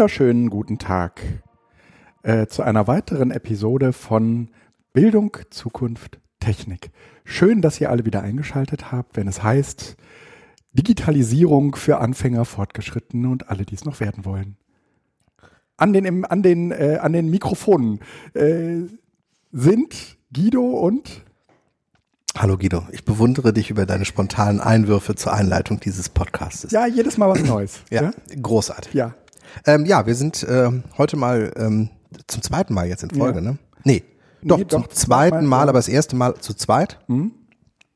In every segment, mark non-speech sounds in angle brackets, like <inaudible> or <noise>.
Wunderschönen guten Tag äh, zu einer weiteren Episode von Bildung, Zukunft, Technik. Schön, dass ihr alle wieder eingeschaltet habt, wenn es heißt Digitalisierung für Anfänger, Fortgeschrittene und alle, die es noch werden wollen. An den, an den, äh, an den Mikrofonen äh, sind Guido und Hallo Guido, ich bewundere dich über deine spontanen Einwürfe zur Einleitung dieses Podcasts. Ja, jedes Mal was Neues. ja, ja, großartig. Ja. Ähm, ja, wir sind äh, heute mal ähm, zum zweiten Mal jetzt in Folge, ja. ne? Nee, doch, nee, zum doch, zweiten Mal, aber das erste Mal zu zweit. Mhm.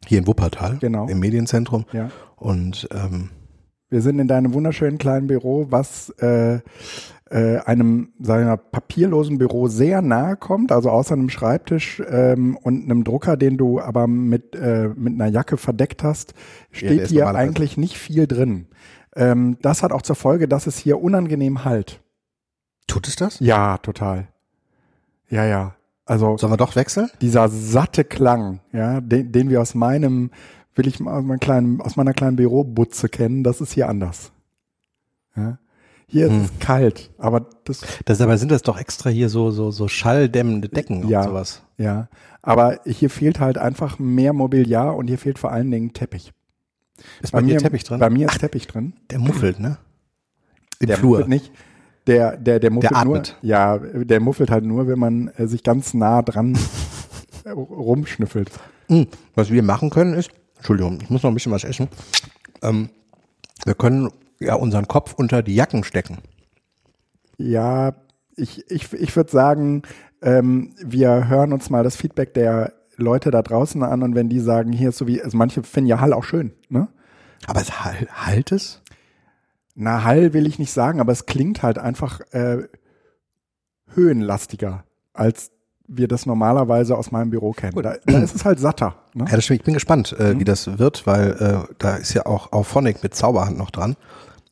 Hier in Wuppertal, genau. im Medienzentrum. Ja. Und ähm, wir sind in deinem wunderschönen kleinen Büro, was äh, äh, einem seiner papierlosen Büro sehr nahe kommt, also außer einem Schreibtisch ähm, und einem Drucker, den du aber mit, äh, mit einer Jacke verdeckt hast, steht ja, hier eigentlich nicht viel drin. Ähm, das hat auch zur Folge, dass es hier unangenehm halt. Tut es das? Ja, total. Ja, ja. Also sollen wir doch wechseln? Dieser satte Klang, ja, den, den wir aus meinem, will ich aus, meinem kleinen, aus meiner kleinen Bürobutze kennen, das ist hier anders. Ja. Hier hm. ist es kalt, aber das. Das aber sind das doch extra hier so so so schalldämmende Decken ja, und sowas. Ja, aber hier fehlt halt einfach mehr Mobiliar und hier fehlt vor allen Dingen Teppich. Ist bei, bei mir Teppich drin? Bei mir ist Ach, Teppich drin. Der muffelt, ne? Im der Flur. muffelt nicht. Der der der muffelt der nur. Ja, der muffelt halt nur, wenn man äh, sich ganz nah dran rumschnüffelt. Hm. Was wir machen können ist, Entschuldigung, ich muss noch ein bisschen was essen. Ähm, wir können ja unseren Kopf unter die Jacken stecken. Ja, ich, ich, ich würde sagen, ähm, wir hören uns mal das Feedback der Leute da draußen an und wenn die sagen, hier ist so wie, also manche finden ja Hall auch schön, ne? Aber es halt, halt es? Na, Hall will ich nicht sagen, aber es klingt halt einfach äh, höhenlastiger als wir das normalerweise aus meinem Büro kennen. Da, da, ist es halt satter. Ne? Ja, das stimmt. Ich bin gespannt, äh, mhm. wie das wird, weil äh, da ist ja auch Auphonic mit Zauberhand noch dran.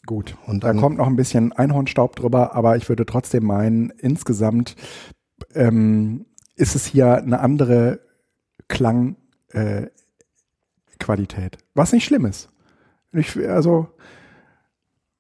Gut, und da kommt noch ein bisschen Einhornstaub drüber, aber ich würde trotzdem meinen, insgesamt ähm, ist es hier eine andere Klangqualität, äh, was nicht schlimm ist. Ich, also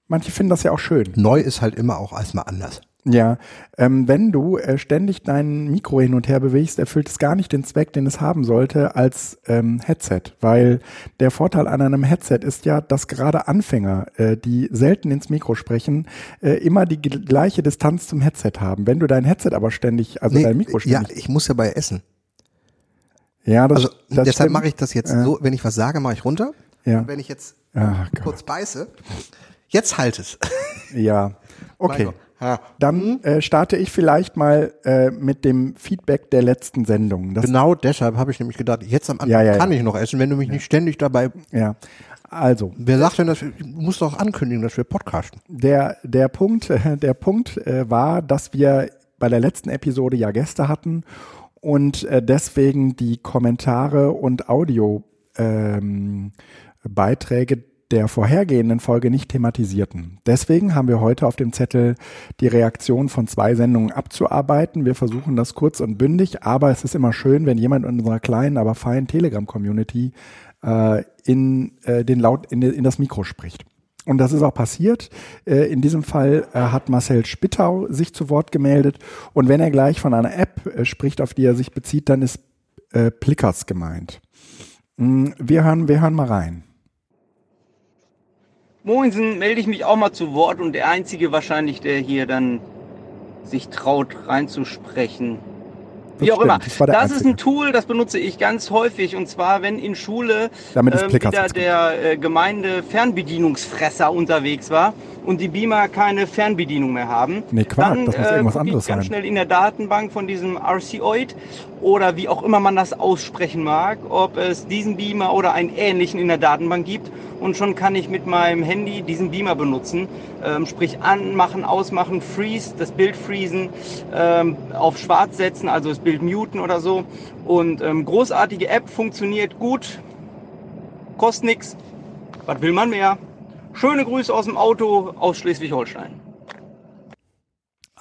manche finden das ja auch schön. Neu ist halt immer auch erstmal anders. Ja, ähm, wenn du äh, ständig dein Mikro hin und her bewegst, erfüllt es gar nicht den Zweck, den es haben sollte als ähm, Headset, weil der Vorteil an einem Headset ist ja, dass gerade Anfänger, äh, die selten ins Mikro sprechen, äh, immer die gleiche Distanz zum Headset haben. Wenn du dein Headset aber ständig, also nee, dein Mikro ständig, ja, ich muss ja bei essen. Ja, das, also das deshalb mache ich das jetzt ja. so, wenn ich was sage, mache ich runter. Ja. Und wenn ich jetzt Ach, kurz beiße, jetzt halt es. <laughs> Ja, okay. Dann äh, starte ich vielleicht mal äh, mit dem Feedback der letzten Sendung. Das genau deshalb habe ich nämlich gedacht, jetzt am Anfang ja, ja, kann ich noch essen, wenn du mich nicht ständig dabei. Ja. Also. Wer sagt denn, dass wir, du musst doch ankündigen, dass wir podcasten? Der, der Punkt, <laughs> der Punkt äh, war, dass wir bei der letzten Episode ja Gäste hatten und äh, deswegen die Kommentare und Audio ähm, der vorhergehenden Folge nicht thematisierten. Deswegen haben wir heute auf dem Zettel die Reaktion von zwei Sendungen abzuarbeiten. Wir versuchen das kurz und bündig, aber es ist immer schön, wenn jemand in unserer kleinen, aber feinen Telegram-Community äh, in, äh, den Laut, in, in das Mikro spricht. Und das ist auch passiert. Äh, in diesem Fall äh, hat Marcel Spittau sich zu Wort gemeldet. Und wenn er gleich von einer App äh, spricht, auf die er sich bezieht, dann ist Plickers gemeint. Mm, wir hören, wir hören mal rein. Moinsen, melde ich mich auch mal zu Wort und der Einzige wahrscheinlich, der hier dann sich traut reinzusprechen. Wie auch immer. Das, das ist ein Tool, das benutze ich ganz häufig. Und zwar, wenn in Schule ähm, wieder der äh, Gemeinde Fernbedienungsfresser unterwegs war und die Beamer keine Fernbedienung mehr haben. Nee, Quark, dann, das muss irgendwas äh, anderes ich ganz schnell in der Datenbank von diesem RCOID oder wie auch immer man das aussprechen mag, ob es diesen Beamer oder einen ähnlichen in der Datenbank gibt. Und schon kann ich mit meinem Handy diesen Beamer benutzen. Ähm, sprich anmachen, ausmachen, freeze, das Bild freezen, ähm, auf schwarz setzen, also das Bild muten oder so. Und ähm, großartige App, funktioniert gut, kostet nichts. Was will man mehr? Schöne Grüße aus dem Auto aus Schleswig-Holstein.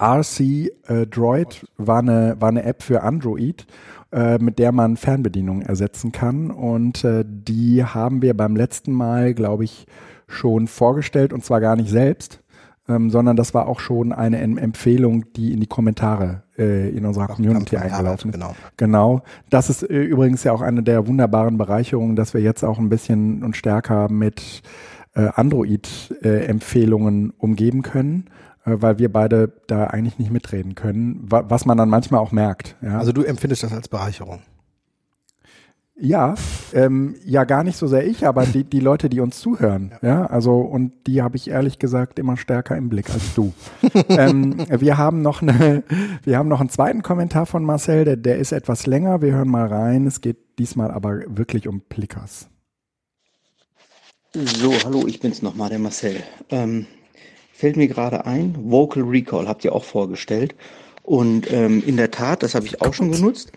RC äh, Droid war eine, war eine App für Android, äh, mit der man Fernbedienungen ersetzen kann. Und äh, die haben wir beim letzten Mal, glaube ich, schon vorgestellt und zwar gar nicht selbst, ähm, sondern das war auch schon eine Empfehlung, die in die Kommentare äh, in unserer Ach, Community eingelaufen ist. Genau. genau. Das ist äh, übrigens ja auch eine der wunderbaren Bereicherungen, dass wir jetzt auch ein bisschen und stärker mit äh, Android-Empfehlungen äh, umgeben können weil wir beide da eigentlich nicht mitreden können, was man dann manchmal auch merkt. Ja. Also du empfindest das als Bereicherung? Ja, ähm, ja gar nicht so sehr ich, aber die, die Leute, die uns zuhören, ja, ja also und die habe ich ehrlich gesagt immer stärker im Blick als du. <laughs> ähm, wir haben noch eine, wir haben noch einen zweiten Kommentar von Marcel, der, der ist etwas länger. Wir hören mal rein. Es geht diesmal aber wirklich um Plickers. So, hallo, ich bin's nochmal, der Marcel. Ähm, fällt mir gerade ein, Vocal Recall habt ihr auch vorgestellt. Und ähm, in der Tat, das habe ich auch schon genutzt.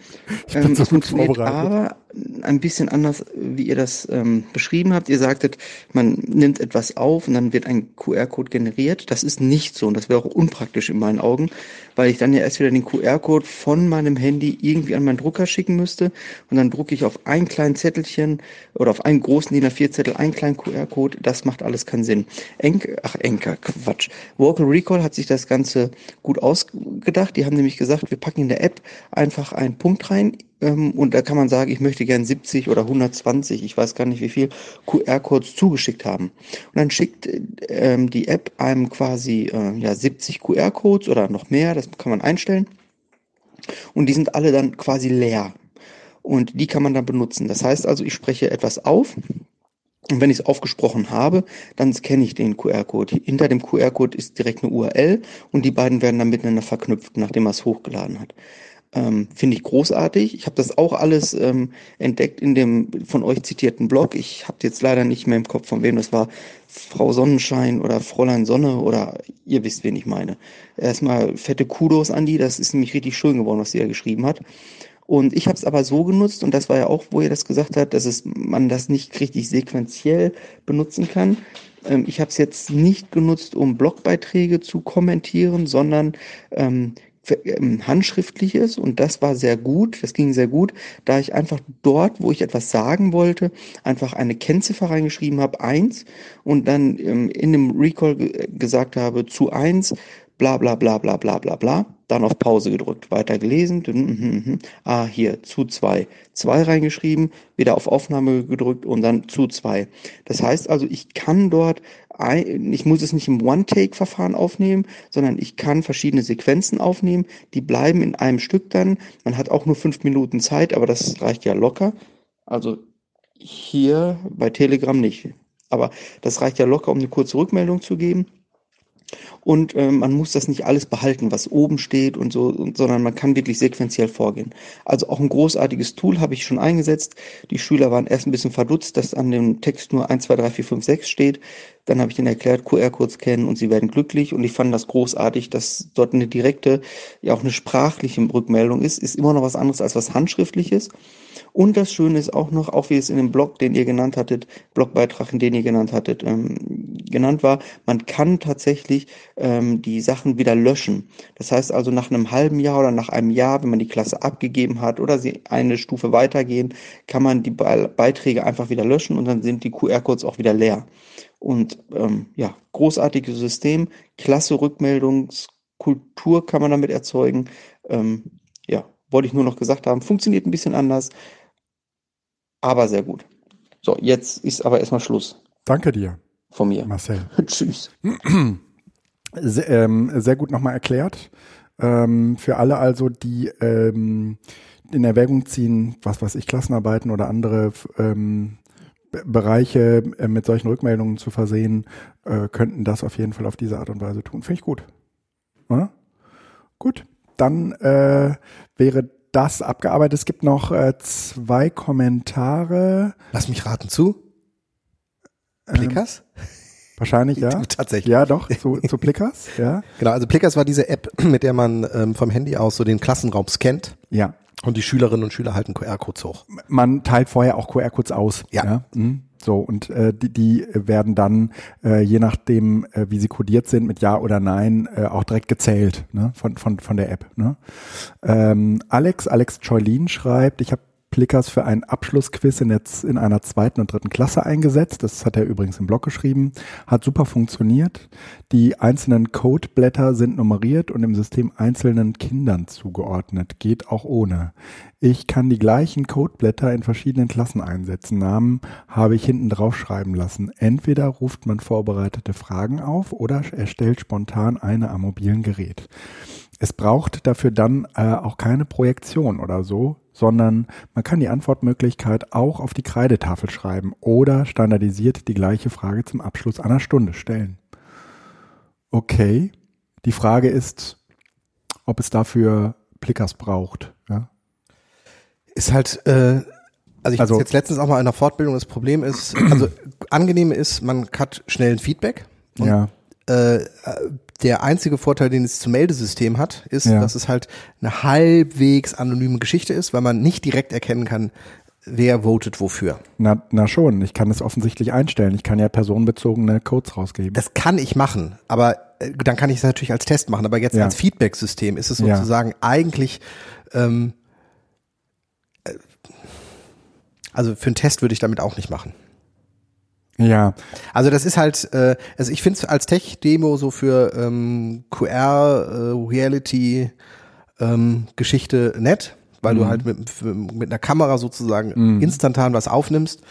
Ähm, es funktioniert aber ein bisschen anders, wie ihr das ähm, beschrieben habt. Ihr sagtet, man nimmt etwas auf und dann wird ein QR-Code generiert. Das ist nicht so und das wäre auch unpraktisch in meinen Augen, weil ich dann ja erst wieder den QR-Code von meinem Handy irgendwie an meinen Drucker schicken müsste und dann drucke ich auf ein kleines Zettelchen oder auf einen großen DIN A4-Zettel einen kleinen QR-Code. Das macht alles keinen Sinn. Enk, ach Enker, Quatsch. Vocal Recall hat sich das Ganze gut ausgedacht. Die haben nämlich gesagt, wir packen in der App einfach einen Punkt rein ähm, und da kann man sagen, ich möchte gern 70 oder 120, ich weiß gar nicht wie viel, QR-Codes zugeschickt haben. Und dann schickt ähm, die App einem quasi äh, ja, 70 QR-Codes oder noch mehr, das kann man einstellen. Und die sind alle dann quasi leer. Und die kann man dann benutzen. Das heißt also, ich spreche etwas auf und wenn ich es aufgesprochen habe, dann scanne ich den QR-Code. Hinter dem QR-Code ist direkt eine URL und die beiden werden dann miteinander verknüpft, nachdem er es hochgeladen hat. Ähm, Finde ich großartig. Ich habe das auch alles ähm, entdeckt in dem von euch zitierten Blog. Ich habe jetzt leider nicht mehr im Kopf, von wem das war. Frau Sonnenschein oder Fräulein Sonne oder ihr wisst, wen ich meine. Erstmal fette Kudos an die. Das ist nämlich richtig schön geworden, was sie da geschrieben hat. Und ich habe es aber so genutzt, und das war ja auch, wo ihr das gesagt habt, dass es, man das nicht richtig sequenziell benutzen kann. Ähm, ich habe es jetzt nicht genutzt, um Blogbeiträge zu kommentieren, sondern ähm, handschriftliches und das war sehr gut, das ging sehr gut, da ich einfach dort, wo ich etwas sagen wollte, einfach eine Kennziffer reingeschrieben habe, eins und dann ähm, in dem Recall gesagt habe, zu eins, bla bla bla bla bla bla bla, dann auf Pause gedrückt, weiter gelesen, mm, mm, ah hier, zu zwei, zwei reingeschrieben, wieder auf Aufnahme gedrückt und dann zu zwei. Das heißt also, ich kann dort ich muss es nicht im One-Take-Verfahren aufnehmen, sondern ich kann verschiedene Sequenzen aufnehmen, die bleiben in einem Stück dann. Man hat auch nur fünf Minuten Zeit, aber das reicht ja locker. Also hier bei Telegram nicht. Aber das reicht ja locker, um eine kurze Rückmeldung zu geben. Und äh, man muss das nicht alles behalten, was oben steht und so, und, sondern man kann wirklich sequenziell vorgehen. Also auch ein großartiges Tool habe ich schon eingesetzt. Die Schüler waren erst ein bisschen verdutzt, dass an dem Text nur 1, 2, 3, 4, 5, 6 steht. Dann habe ich ihnen erklärt, QR-Codes kennen und sie werden glücklich. Und ich fand das großartig, dass dort eine direkte, ja auch eine sprachliche Rückmeldung ist. Ist immer noch was anderes als was Handschriftliches. Und das Schöne ist auch noch, auch wie es in dem Blog, den ihr genannt hattet, Blogbeitrag, den ihr genannt hattet, ähm, genannt war, man kann tatsächlich ähm, die Sachen wieder löschen. Das heißt also nach einem halben Jahr oder nach einem Jahr, wenn man die Klasse abgegeben hat oder sie eine Stufe weitergehen, kann man die Beiträge einfach wieder löschen und dann sind die QR-Codes auch wieder leer. Und ähm, ja, großartiges System, klasse Rückmeldungskultur kann man damit erzeugen. Ähm, ja, wollte ich nur noch gesagt haben. Funktioniert ein bisschen anders, aber sehr gut. So, jetzt ist aber erstmal Schluss. Danke dir. Von mir. Marcel. <laughs> Tschüss. Sehr, ähm, sehr gut nochmal erklärt. Ähm, für alle also, die ähm, in Erwägung ziehen, was weiß ich, Klassenarbeiten oder andere ähm, Bereiche äh, mit solchen Rückmeldungen zu versehen, äh, könnten das auf jeden Fall auf diese Art und Weise tun. Finde ich gut. Ja? Gut, dann äh, wäre das abgearbeitet. Es gibt noch äh, zwei Kommentare. Lass mich raten zu. Plickers? Ähm, wahrscheinlich, ja. <laughs> Tatsächlich. Ja, doch, zu, zu Plickers, <laughs> ja. Genau, also Plickers war diese App, mit der man ähm, vom Handy aus so den Klassenraum scannt. Ja. Und die Schülerinnen und Schüler halten QR-Codes hoch. Man teilt vorher auch QR-Codes aus. Ja. ja? Mhm. So, und äh, die, die werden dann, äh, je nachdem, äh, wie sie kodiert sind, mit Ja oder Nein, äh, auch direkt gezählt ne? von, von, von der App. Ne? Ähm, Alex, Alex Choilin schreibt, ich habe Plickers für ein Abschlussquiz in, jetzt in einer zweiten und dritten Klasse eingesetzt. Das hat er übrigens im Blog geschrieben. Hat super funktioniert. Die einzelnen Codeblätter sind nummeriert und im System einzelnen Kindern zugeordnet. Geht auch ohne. Ich kann die gleichen Codeblätter in verschiedenen Klassen einsetzen. Namen habe ich hinten drauf schreiben lassen. Entweder ruft man vorbereitete Fragen auf oder erstellt spontan eine am mobilen Gerät. Es braucht dafür dann äh, auch keine Projektion oder so, sondern man kann die Antwortmöglichkeit auch auf die Kreidetafel schreiben oder standardisiert die gleiche Frage zum Abschluss einer Stunde stellen. Okay, die Frage ist, ob es dafür Plickers braucht. Ja? Ist halt, äh, also ich also, jetzt letztens auch mal in einer Fortbildung, das Problem ist, also angenehm ist, man hat schnell ein Feedback. Und, ja. Äh, der einzige Vorteil, den es zum Meldesystem hat, ist, ja. dass es halt eine halbwegs anonyme Geschichte ist, weil man nicht direkt erkennen kann, wer votet wofür. Na, na schon, ich kann es offensichtlich einstellen. Ich kann ja personenbezogene Codes rausgeben. Das kann ich machen, aber äh, dann kann ich es natürlich als Test machen. Aber jetzt ja. als Feedback-System ist es sozusagen ja. eigentlich, ähm, äh, also für einen Test würde ich damit auch nicht machen. Ja. Also das ist halt, äh, also ich finde es als Tech-Demo so für ähm, QR-Reality äh, ähm, Geschichte nett, weil mhm. du halt mit, mit einer Kamera sozusagen mhm. instantan was aufnimmst.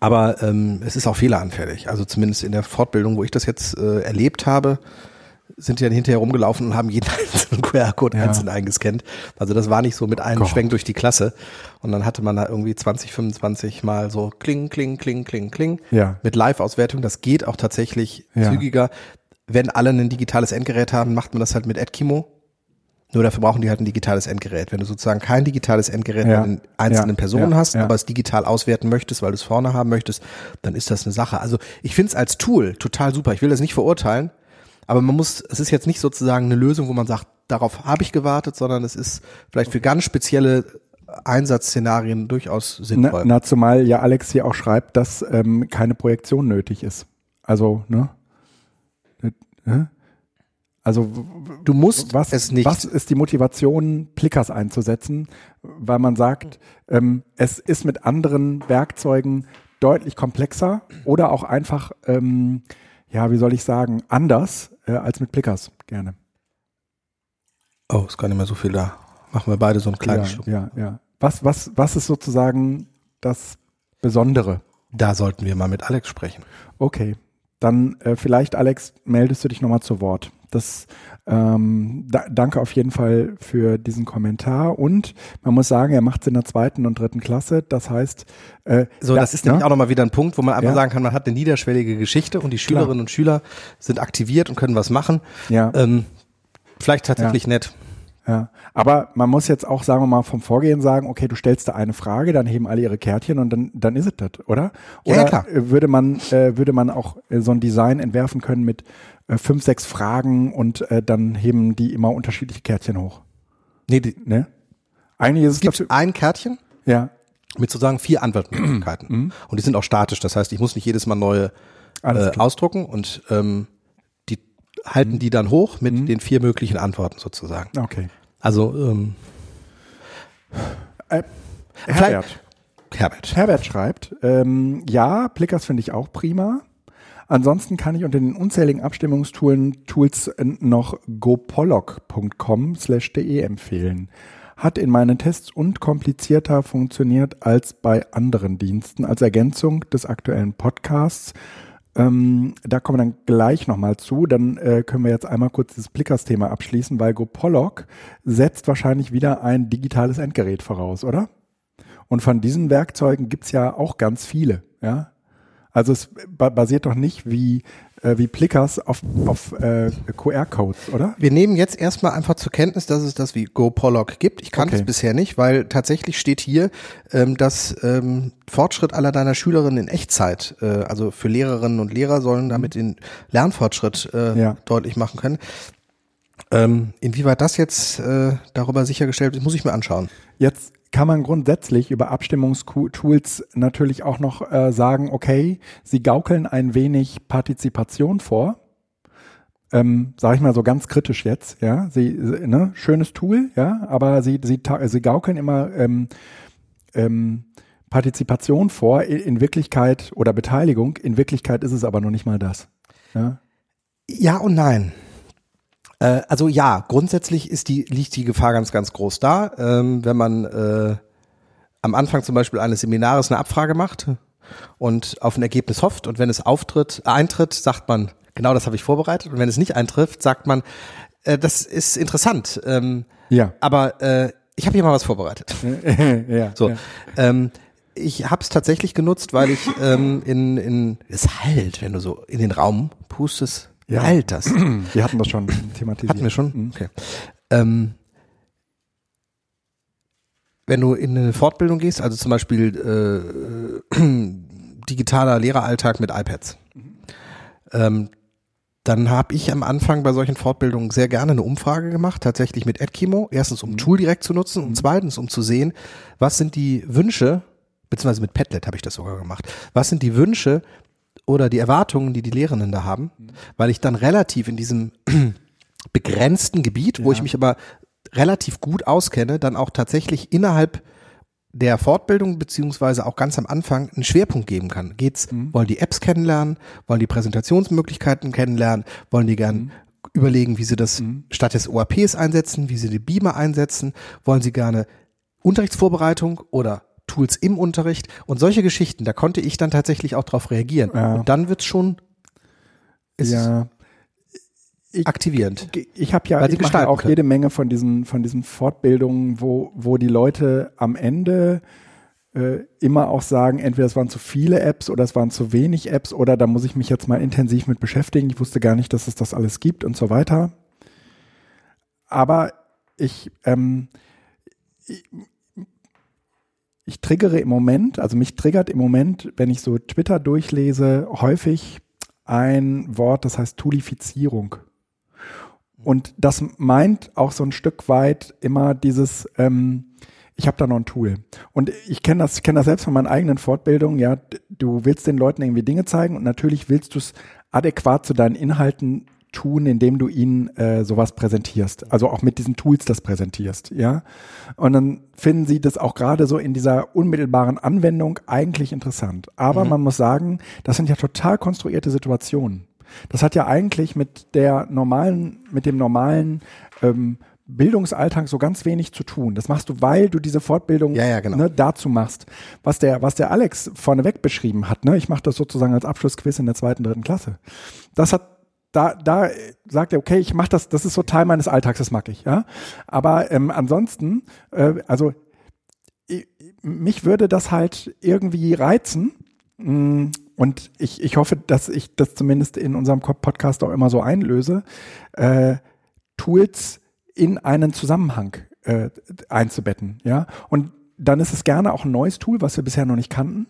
Aber ähm, es ist auch fehleranfällig. Also zumindest in der Fortbildung, wo ich das jetzt äh, erlebt habe, sind die dann hinterher rumgelaufen und haben jeden <laughs> einzelnen QR-Code ja. einzeln eingescannt. Also das war nicht so mit einem Gott. Schwenk durch die Klasse. Und dann hatte man da irgendwie 20, 25 Mal so kling, kling, kling, kling, kling. Ja. Mit Live-Auswertung. Das geht auch tatsächlich ja. zügiger. Wenn alle ein digitales Endgerät haben, macht man das halt mit Edkimo. Nur dafür brauchen die halt ein digitales Endgerät. Wenn du sozusagen kein digitales Endgerät ja. mit einzelnen ja. Personen hast, aber es digital auswerten möchtest, weil du es vorne haben möchtest, dann ist das eine Sache. Also ich finde es als Tool total super. Ich will das nicht verurteilen. Aber man muss, es ist jetzt nicht sozusagen eine Lösung, wo man sagt, darauf habe ich gewartet, sondern es ist vielleicht für ganz spezielle Einsatzszenarien durchaus sinnvoll. Na, na zumal ja Alex hier auch schreibt, dass ähm, keine Projektion nötig ist. Also, ne? Also du musst was, es nicht. Was ist die Motivation, Plickers einzusetzen? Weil man sagt, ähm, es ist mit anderen Werkzeugen deutlich komplexer oder auch einfach, ähm, ja, wie soll ich sagen, anders äh, als mit Plickers gerne. Oh, ist gar nicht mehr so viel da. Machen wir beide so einen kleinen ja, Schluck. Ja, ja. Was, was, was ist sozusagen das Besondere? Da sollten wir mal mit Alex sprechen. Okay. Dann äh, vielleicht, Alex, meldest du dich nochmal zu Wort. Das ähm, da, danke auf jeden Fall für diesen Kommentar und man muss sagen, er macht es in der zweiten und dritten Klasse. Das heißt, äh, so das, das ist nämlich ne? auch nochmal wieder ein Punkt, wo man einfach ja. sagen kann, man hat eine niederschwellige Geschichte und die Schülerinnen Klar. und Schüler sind aktiviert und können was machen. Ja. Ähm, vielleicht tatsächlich ja. nett. Ja, aber man muss jetzt auch, sagen wir mal, vom Vorgehen sagen, okay, du stellst da eine Frage, dann heben alle ihre Kärtchen und dann, dann ist es das, oder? Oder ja, klar. würde man, äh, würde man auch äh, so ein Design entwerfen können mit äh, fünf, sechs Fragen und äh, dann heben die immer unterschiedliche Kärtchen hoch? Nee, die, ne? Eigentlich ist es gibt ein Kärtchen. Ja. Mit sozusagen vier Antwortmöglichkeiten. Mhm. und die sind auch statisch. Das heißt, ich muss nicht jedes Mal neue äh, ausdrucken und ähm, die halten mhm. die dann hoch mit mhm. den vier möglichen Antworten sozusagen. Okay. Also ähm, äh, Herbert. Herbert. Herbert schreibt, ähm, ja, Plickers finde ich auch prima. Ansonsten kann ich unter den unzähligen Abstimmungstools noch gopollock.com slash de empfehlen. Hat in meinen Tests unkomplizierter funktioniert als bei anderen Diensten. Als Ergänzung des aktuellen Podcasts ähm, da kommen wir dann gleich nochmal zu. Dann äh, können wir jetzt einmal kurz das Plickers-Thema abschließen, weil GoPollock setzt wahrscheinlich wieder ein digitales Endgerät voraus, oder? Und von diesen Werkzeugen gibt's ja auch ganz viele, ja. Also es basiert doch nicht wie äh, wie Plickers auf, auf äh, QR-Codes, oder? Wir nehmen jetzt erstmal einfach zur Kenntnis, dass es das wie GoPollock gibt. Ich kannte okay. es bisher nicht, weil tatsächlich steht hier, ähm, dass ähm, Fortschritt aller deiner Schülerinnen in Echtzeit, äh, also für Lehrerinnen und Lehrer sollen damit den Lernfortschritt äh, ja. deutlich machen können. Ähm, inwieweit das jetzt äh, darüber sichergestellt wird, muss ich mir anschauen. Jetzt kann man grundsätzlich über Abstimmungstools natürlich auch noch äh, sagen, okay, sie gaukeln ein wenig Partizipation vor. Ähm, sag ich mal so ganz kritisch jetzt, ja, sie, ne, schönes Tool, ja, aber sie, sie, sie gaukeln immer ähm, ähm, Partizipation vor, in Wirklichkeit oder Beteiligung. In Wirklichkeit ist es aber noch nicht mal das. Ja, ja und nein. Äh, also ja, grundsätzlich ist die, liegt die Gefahr ganz, ganz groß da. Ähm, wenn man äh, am Anfang zum Beispiel eines Seminares eine Abfrage macht und auf ein Ergebnis hofft und wenn es auftritt, eintritt, sagt man, genau das habe ich vorbereitet und wenn es nicht eintrifft, sagt man, äh, das ist interessant. Ähm, ja. Aber äh, ich habe hier mal was vorbereitet. <laughs> ja, so. Ja. Ähm, ich habe es tatsächlich genutzt, weil ich ähm, in, in es halt, wenn du so in den Raum pustest, Ja. das. <clears throat> Wir hatten das schon thematisiert. Hatten wir schon? Mhm. Okay. Ähm, wenn du in eine Fortbildung gehst, also zum Beispiel äh, <clears throat> digitaler Lehreralltag mit iPads, ähm, dann habe ich am Anfang bei solchen Fortbildungen sehr gerne eine Umfrage gemacht, tatsächlich mit Edkimo. Erstens, um Tool direkt zu nutzen und zweitens, um zu sehen, was sind die Wünsche, beziehungsweise mit Padlet habe ich das sogar gemacht, was sind die Wünsche oder die Erwartungen, die die Lehrenden da haben, weil ich dann relativ in diesem <clears throat> begrenzten Gebiet, wo Ja. ich mich aber relativ gut auskenne, dann auch tatsächlich innerhalb der Fortbildung beziehungsweise auch ganz am Anfang einen Schwerpunkt geben kann. Geht's, wollen die Apps kennenlernen, wollen die Präsentationsmöglichkeiten kennenlernen, wollen die gern überlegen, wie sie das statt des OAPs einsetzen, wie sie die Beamer einsetzen, wollen sie gerne Unterrichtsvorbereitung oder Tools im Unterricht und solche Geschichten, da konnte ich dann tatsächlich auch darauf reagieren. Ja. Und dann wird's schon Ja. aktivierend. Ich habe ja, ich mache ja auch können. jede Menge von diesen, von diesen Fortbildungen, wo, wo die Leute am Ende äh, immer auch sagen, entweder es waren zu viele Apps oder es waren zu wenig Apps oder da muss ich mich jetzt mal intensiv mit beschäftigen. Ich wusste gar nicht, dass es das alles gibt und so weiter. Aber ich, ähm, ich, ich triggere im Moment, also mich triggert im Moment, wenn ich so Twitter durchlese, häufig ein Wort, das heißt Toolifizierung. Und das meint auch so ein Stück weit immer dieses, ähm, ich habe da noch ein Tool. Und ich kenne das, ich kenne das selbst von meinen eigenen Fortbildungen, ja, du willst den Leuten irgendwie Dinge zeigen und natürlich willst du es adäquat zu deinen Inhalten tun, indem du ihnen äh, sowas präsentierst. Also auch mit diesen Tools das präsentierst, ja. Und dann finden sie das auch gerade so in dieser unmittelbaren Anwendung eigentlich interessant. Aber man muss sagen, das sind ja total konstruierte Situationen. Das hat ja eigentlich mit der normalen, mit dem normalen ähm, Bildungsalltag so ganz wenig zu tun. Das machst du, weil du diese Fortbildung Ja, ja, genau. ne, dazu machst. Was der, was der Alex vorneweg beschrieben hat, ne, ich mache das sozusagen als Abschlussquiz in der zweiten, dritten Klasse. Das hat da, da sagt er, okay, ich mache das, das ist so Teil meines Alltags, das mag ich, ja. Aber ähm, ansonsten, äh, also ich, mich würde das halt irgendwie reizen. Mm, Und ich, ich hoffe, dass ich das zumindest in unserem Podcast auch immer so einlöse, äh, Tools in einen Zusammenhang äh, einzubetten, ja. Und dann ist es gerne auch ein neues Tool, was wir bisher noch nicht kannten.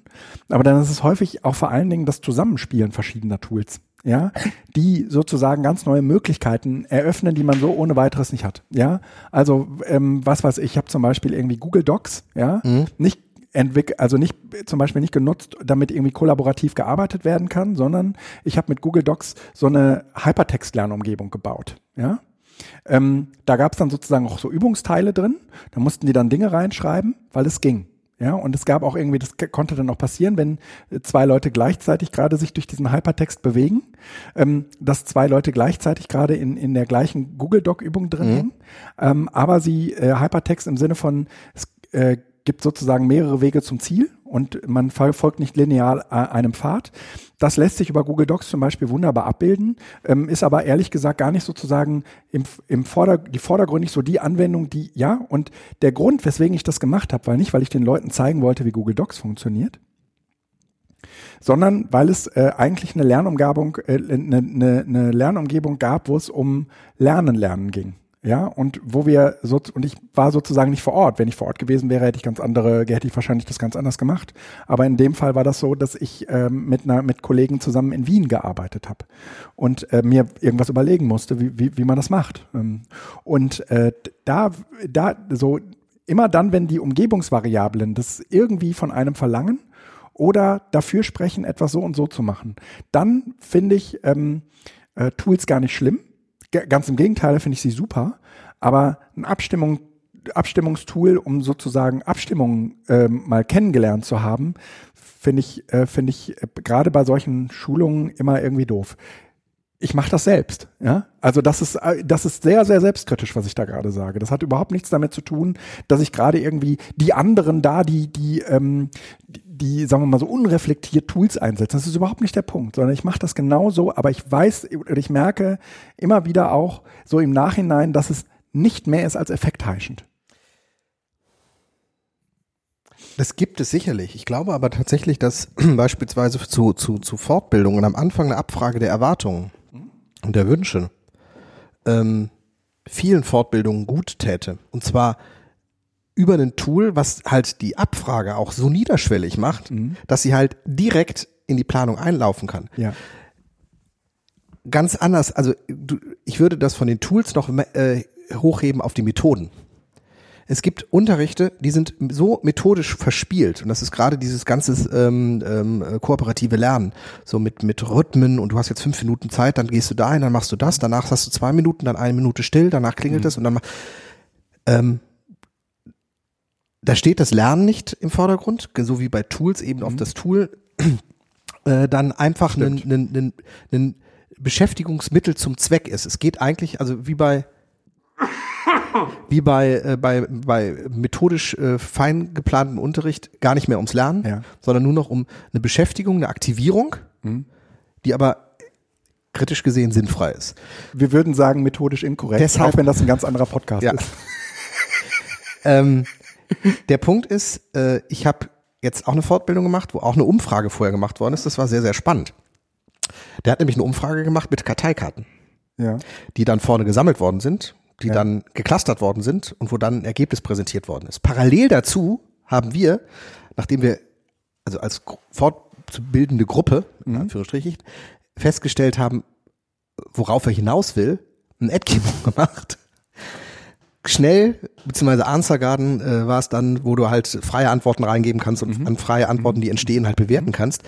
Aber dann ist es häufig auch vor allen Dingen das Zusammenspielen verschiedener Tools, ja, die sozusagen ganz neue Möglichkeiten eröffnen, die man so ohne weiteres nicht hat, ja. Also ähm, was weiß ich, ich habe zum Beispiel irgendwie Google Docs, ja, nicht entwickelt, also nicht zum Beispiel nicht genutzt, damit irgendwie kollaborativ gearbeitet werden kann, sondern ich habe mit Google Docs so eine Hypertext-Lernumgebung gebaut, ja. Ähm, da gab es dann sozusagen auch so Übungsteile drin. Da mussten die dann Dinge reinschreiben, weil es ging. Ja, und es gab auch irgendwie, das konnte dann auch passieren, wenn äh, zwei Leute gleichzeitig gerade sich durch diesen Hypertext bewegen, ähm, dass zwei Leute gleichzeitig gerade in, in der gleichen Google Doc Übung drin hängen, ähm, aber sie äh, Hypertext im Sinne von, es äh, gibt sozusagen mehrere Wege zum Ziel und man fol- folgt nicht linear äh, einem Pfad. Das lässt sich über Google Docs zum Beispiel wunderbar abbilden, ähm, ist aber ehrlich gesagt gar nicht sozusagen im, im Vorder die vordergründig so die Anwendung, die ja und der Grund, weswegen ich das gemacht habe, war nicht, weil ich den Leuten zeigen wollte, wie Google Docs funktioniert, sondern weil es äh, eigentlich eine Lernumgebung, äh, eine, eine, eine Lernumgebung gab, wo es um Lernen lernen ging. Ja, und wo wir so, und ich war sozusagen nicht vor Ort. Wenn ich vor Ort gewesen wäre, hätte ich ganz andere, hätte ich wahrscheinlich das ganz anders gemacht. Aber in dem Fall war das so, dass ich ähm, mit einer, mit Kollegen zusammen in Wien gearbeitet habe und äh, mir irgendwas überlegen musste, wie, wie, wie man das macht. Ähm, und äh, da, da, so, immer dann, wenn die Umgebungsvariablen das irgendwie von einem verlangen, oder dafür sprechen, etwas so und so zu machen. Dann finde ich ähm, äh, Tools gar nicht schlimm. Ganz im Gegenteil, finde ich sie super. Aber eine Abstimmung Abstimmungstool, um sozusagen Abstimmungen ähm, mal kennengelernt zu haben, finde ich, äh, finde ich äh, gerade bei solchen Schulungen immer irgendwie doof. Ich mache das selbst, ja. Also das ist, äh, das ist sehr, sehr selbstkritisch, was ich da gerade sage. Das hat überhaupt nichts damit zu tun, dass ich gerade irgendwie die anderen da, die, die, ähm, die, die, sagen wir mal so, unreflektiert Tools einsetzen. Das ist überhaupt nicht der Punkt, sondern ich mache das genauso, aber ich weiß, ich merke immer wieder auch so im Nachhinein, dass es nicht mehr ist als effektheischend. Das gibt es sicherlich. Ich glaube aber tatsächlich, dass <clears throat> beispielsweise zu, zu, zu Fortbildungen am Anfang eine Abfrage der Erwartungen und der Wünsche ähm, vielen Fortbildungen gut täte. Und zwar über ein Tool, was halt die Abfrage auch so niederschwellig macht, mhm. dass sie halt direkt in die Planung einlaufen kann. Ja. Ganz anders, also du, ich würde das von den Tools noch äh, hochheben auf die Methoden. Es gibt Unterrichte, die sind so methodisch verspielt und das ist gerade dieses ganze ähm, ähm, kooperative Lernen, so mit mit Rhythmen und du hast jetzt fünf Minuten Zeit, dann gehst du dahin, dann machst du das, danach hast du zwei Minuten, dann eine Minute still, danach klingelt mhm. es und dann ähm, da steht das Lernen nicht im Vordergrund, so wie bei Tools eben mhm. auf das Tool äh, dann einfach ein, ein, ein, ein Beschäftigungsmittel zum Zweck ist. Es geht eigentlich, also wie bei <laughs> wie bei, äh, bei, bei methodisch äh, fein geplantem Unterricht gar nicht mehr ums Lernen, ja. sondern nur noch um eine Beschäftigung, eine Aktivierung, mhm. die aber kritisch gesehen sinnfrei ist. Wir würden sagen methodisch inkorrekt, Deshalb, auch wenn das ein ganz anderer Podcast ja. ist. <laughs> ähm, der Punkt ist, äh, ich habe jetzt auch eine Fortbildung gemacht, wo auch eine Umfrage vorher gemacht worden ist. Das war sehr, sehr spannend. Der hat nämlich eine Umfrage gemacht mit Karteikarten, ja. die dann vorne gesammelt worden sind die ja. dann geclustert worden sind und wo dann ein Ergebnis präsentiert worden ist. Parallel dazu haben wir, nachdem wir also als fortbildende Gruppe, in mhm. Anführungsstrichen, festgestellt haben, worauf er hinaus will, ein Adkimo <laughs> gemacht. Schnell, beziehungsweise Answer Garden äh, war es dann, wo du halt freie Antworten reingeben kannst und mhm. an freie Antworten, die mhm. entstehen, halt bewerten kannst.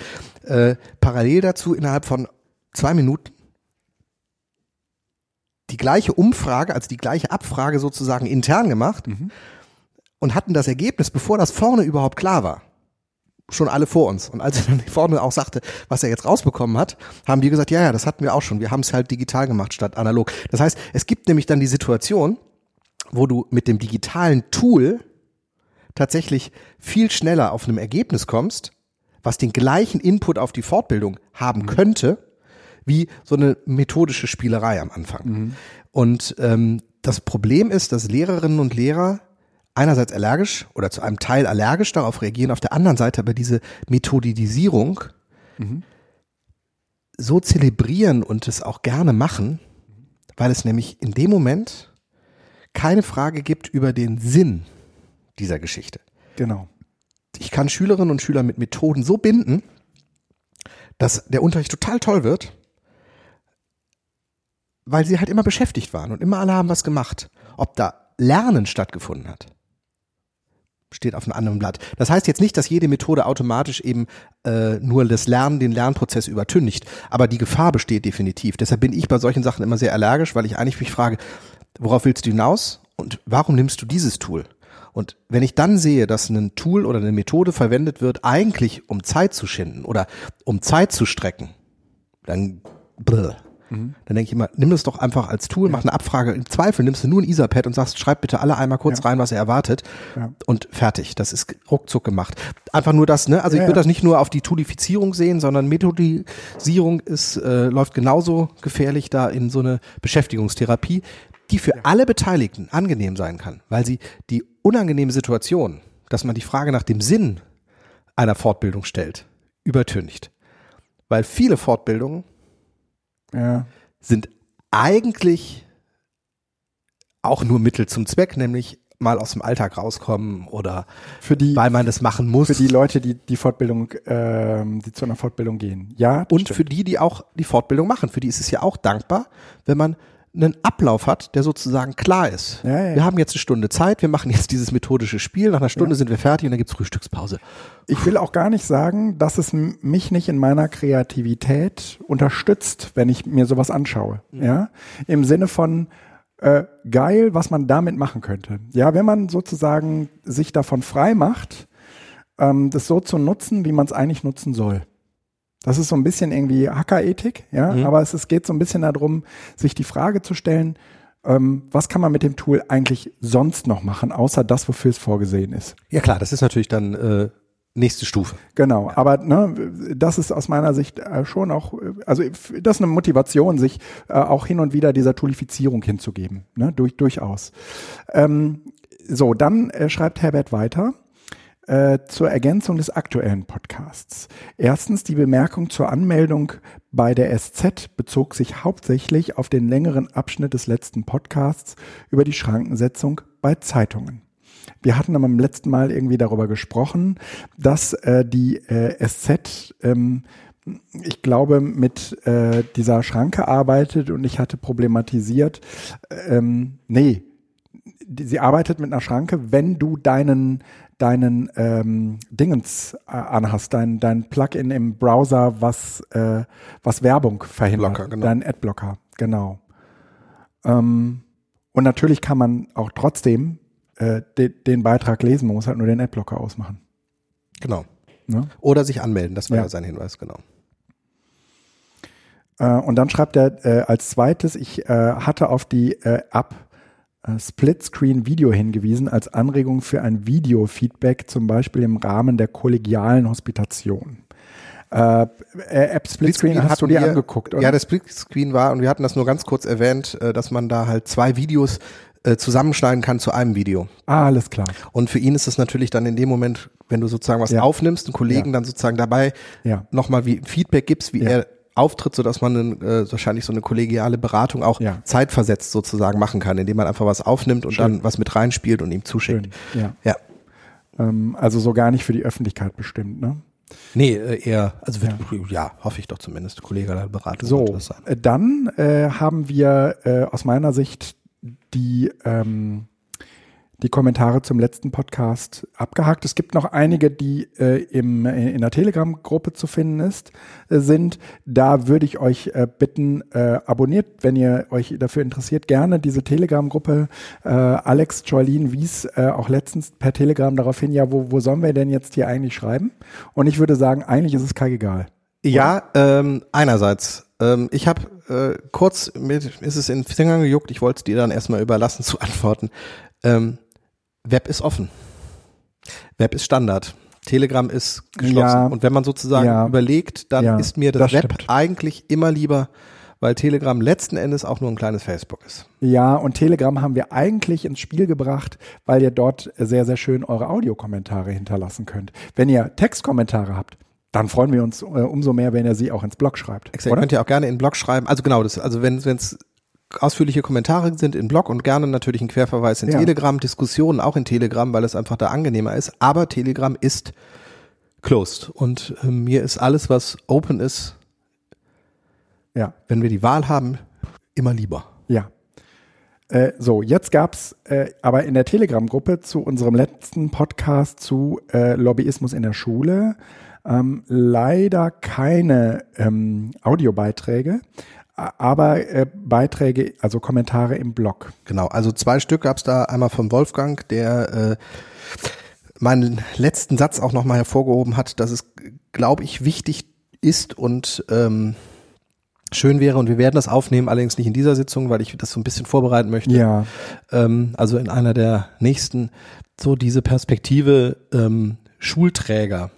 Äh, parallel dazu innerhalb von zwei Minuten die gleiche Umfrage, also die gleiche Abfrage sozusagen intern gemacht mhm. und hatten das Ergebnis, bevor das vorne überhaupt klar war. Schon alle vor uns. Und als er dann <laughs> vorne auch sagte, was er jetzt rausbekommen hat, haben wir gesagt, ja, ja, das hatten wir auch schon. Wir haben es halt digital gemacht statt analog. Das heißt, es gibt nämlich dann die Situation, wo du mit dem digitalen Tool tatsächlich viel schneller auf einem Ergebnis kommst, was den gleichen Input auf die Fortbildung haben mhm. könnte, wie so eine methodische Spielerei am Anfang. Mhm. Und ähm, das Problem ist, dass Lehrerinnen und Lehrer einerseits allergisch oder zu einem Teil allergisch darauf reagieren, auf der anderen Seite aber diese Methodisierung mhm. so zelebrieren und es auch gerne machen, weil es nämlich in dem Moment keine Frage gibt über den Sinn dieser Geschichte. Genau. Ich kann Schülerinnen und Schüler mit Methoden so binden, dass der Unterricht total toll wird weil sie halt immer beschäftigt waren und immer alle haben was gemacht. Ob da Lernen stattgefunden hat, steht auf einem anderen Blatt. Das heißt jetzt nicht, dass jede Methode automatisch eben äh, nur das Lernen, den Lernprozess übertüncht, aber die Gefahr besteht definitiv. Deshalb bin ich bei solchen Sachen immer sehr allergisch, weil ich eigentlich mich frage, worauf willst du hinaus und warum nimmst du dieses Tool? Und wenn ich dann sehe, dass ein Tool oder eine Methode verwendet wird, eigentlich um Zeit zu schinden oder um Zeit zu strecken, dann brr, Mhm. Dann denke ich immer, nimm das doch einfach als Tool, ja. mach eine Abfrage. Im Zweifel nimmst du nur ein Etherpad und sagst, schreib bitte alle einmal kurz ja. rein, was er erwartet. Ja. Und fertig. Das ist ruckzuck gemacht. Einfach nur das, ne? Also ich würde das nicht nur auf die Toolifizierung sehen, sondern Methodisierung ist, äh, läuft genauso gefährlich da in so eine Beschäftigungstherapie, die für alle Beteiligten angenehm sein kann, weil sie die unangenehme Situation, dass man die Frage nach dem Sinn einer Fortbildung stellt, übertüncht. Weil viele Fortbildungen ja. sind eigentlich auch nur Mittel zum Zweck, nämlich mal aus dem Alltag rauskommen oder für die, weil man das machen muss. Für die Leute, die die Fortbildung, ähm, die zu einer Fortbildung gehen. Ja. Und stimmt. für die, die auch die Fortbildung machen. Für die ist es ja auch dankbar, wenn man einen Ablauf hat, der sozusagen klar ist. Ja, ja, wir haben jetzt eine Stunde Zeit, wir machen jetzt dieses methodische Spiel, nach einer Stunde sind wir fertig und dann gibt's Frühstückspause. Ich will auch gar nicht sagen, dass es mich nicht in meiner Kreativität unterstützt, wenn ich mir sowas anschaue. Mhm. Ja, im Sinne von äh, geil, was man damit machen könnte. Ja, wenn man sozusagen sich davon frei macht, ähm, das so zu nutzen, wie man es eigentlich nutzen soll. Das ist so ein bisschen irgendwie Hackerethik, ja, mhm. aber es, es geht so ein bisschen darum, sich die Frage zu stellen, ähm, was kann man mit dem Tool eigentlich sonst noch machen, außer das, wofür es vorgesehen ist. Ja klar, das ist natürlich dann äh, nächste Stufe. Genau, ja. aber ne, das ist aus meiner Sicht äh, schon auch, also das ist eine Motivation, sich äh, auch hin und wieder dieser Toolifizierung hinzugeben, ne, durch, durchaus. Ähm, so, dann äh, schreibt Herbert weiter äh, zur Ergänzung des aktuellen Podcasts. Erstens, die Bemerkung zur Anmeldung bei der SZ bezog sich hauptsächlich auf den längeren Abschnitt des letzten Podcasts über die Schrankensetzung bei Zeitungen. Wir hatten am letzten Mal irgendwie darüber gesprochen, dass äh, die äh, SZ ähm, ich glaube, mit äh, dieser Schranke arbeitet und ich hatte problematisiert, ähm, nee, die, sie arbeitet mit einer Schranke, wenn du deinen deinen ähm, Dingens äh, anhast, dein, dein Plugin im Browser, was, äh, was Werbung verhindert. Blocker, genau. Dein Adblocker, genau. Ähm, und natürlich kann man auch trotzdem äh, de, den Beitrag lesen, man muss halt nur den Adblocker ausmachen. Genau. Ne? Oder sich anmelden, das wäre ja. sein Hinweis, genau. Äh, und dann schreibt er äh, als zweites, ich äh, hatte auf die äh, App Split-Screen-Video hingewiesen als Anregung für ein Video-Feedback, zum Beispiel im Rahmen der kollegialen Hospitation. Äh, App Split-Screen hast du dir wir, angeguckt, oder? Ja, der Split-Screen war, und wir hatten das nur ganz kurz erwähnt, äh, dass man da halt zwei Videos äh, zusammenschneiden kann zu einem Video. Ah, alles klar. Und für ihn ist es natürlich dann in dem Moment, wenn du sozusagen was ja. aufnimmst, einen Kollegen ja. dann sozusagen dabei ja. nochmal wie Feedback gibst, wie ja. er auftritt, so dass man äh, wahrscheinlich so eine kollegiale Beratung auch ja. zeitversetzt sozusagen machen kann, indem man einfach was aufnimmt und Schön. dann was mit reinspielt und ihm zuschickt. Schön. Ja. ja. Ähm, also so gar nicht für die Öffentlichkeit bestimmt, ne? Nee, äh, eher, also wird, ja. ja. hoffe ich doch zumindest, kollegiale Beratung. So, äh, dann äh, haben wir äh, aus meiner Sicht die ähm, die Kommentare zum letzten Podcast abgehakt. Es gibt noch einige, die äh, im, äh, in der Telegram-Gruppe zu finden ist, äh, sind. Da würde ich euch äh, bitten, äh, abonniert, wenn ihr euch dafür interessiert, gerne diese Telegram-Gruppe. Äh, Alex Joalin wies auch letztens per Telegram darauf hin, ja, wo, wo sollen wir denn jetzt hier eigentlich schreiben? Und ich würde sagen, eigentlich ist es keigegal. Ja, ähm, einerseits. Ähm, ich habe äh, kurz, mit, ist es in Fingern gejuckt, ich wollte es dir dann erstmal überlassen zu <laughs> antworten. Ähm, Web ist offen. Web ist Standard. Telegram ist geschlossen. Ja, und wenn man sozusagen ja, überlegt, dann ja, ist mir das, das Web stimmt. eigentlich immer lieber, weil Telegram letzten Endes auch nur ein kleines Facebook ist. Ja, und Telegram haben wir eigentlich ins Spiel gebracht, weil ihr dort sehr, sehr schön eure Audiokommentare hinterlassen könnt. Wenn ihr Textkommentare habt, dann freuen wir uns äh, umso mehr, wenn ihr sie auch ins Blog schreibt. Exakt, könnt ihr auch gerne in den Blog schreiben. Also genau, das, also wenn es ausführliche Kommentare sind in Blog und gerne natürlich ein Querverweis in ja. Telegram, Diskussionen auch in Telegram, weil es einfach da angenehmer ist. Aber Telegram ist closed und äh, mir ist alles, was open ist, ja, wenn wir die Wahl haben, immer lieber. Ja. Äh, so, jetzt gab's äh, aber in der Telegram-Gruppe zu unserem letzten Podcast zu äh, Lobbyismus in der Schule ähm, leider keine ähm, Audiobeiträge aber äh, Beiträge, also Kommentare im Blog. Genau, also zwei Stück gab es da, einmal von Wolfgang, der äh, meinen letzten Satz auch nochmal hervorgehoben hat, dass es, glaube ich, wichtig ist und ähm, schön wäre und wir werden das aufnehmen, allerdings nicht in dieser Sitzung, weil ich das so ein bisschen vorbereiten möchte. Ja. Ähm, also in einer der nächsten, so diese Perspektive ähm, Schulträger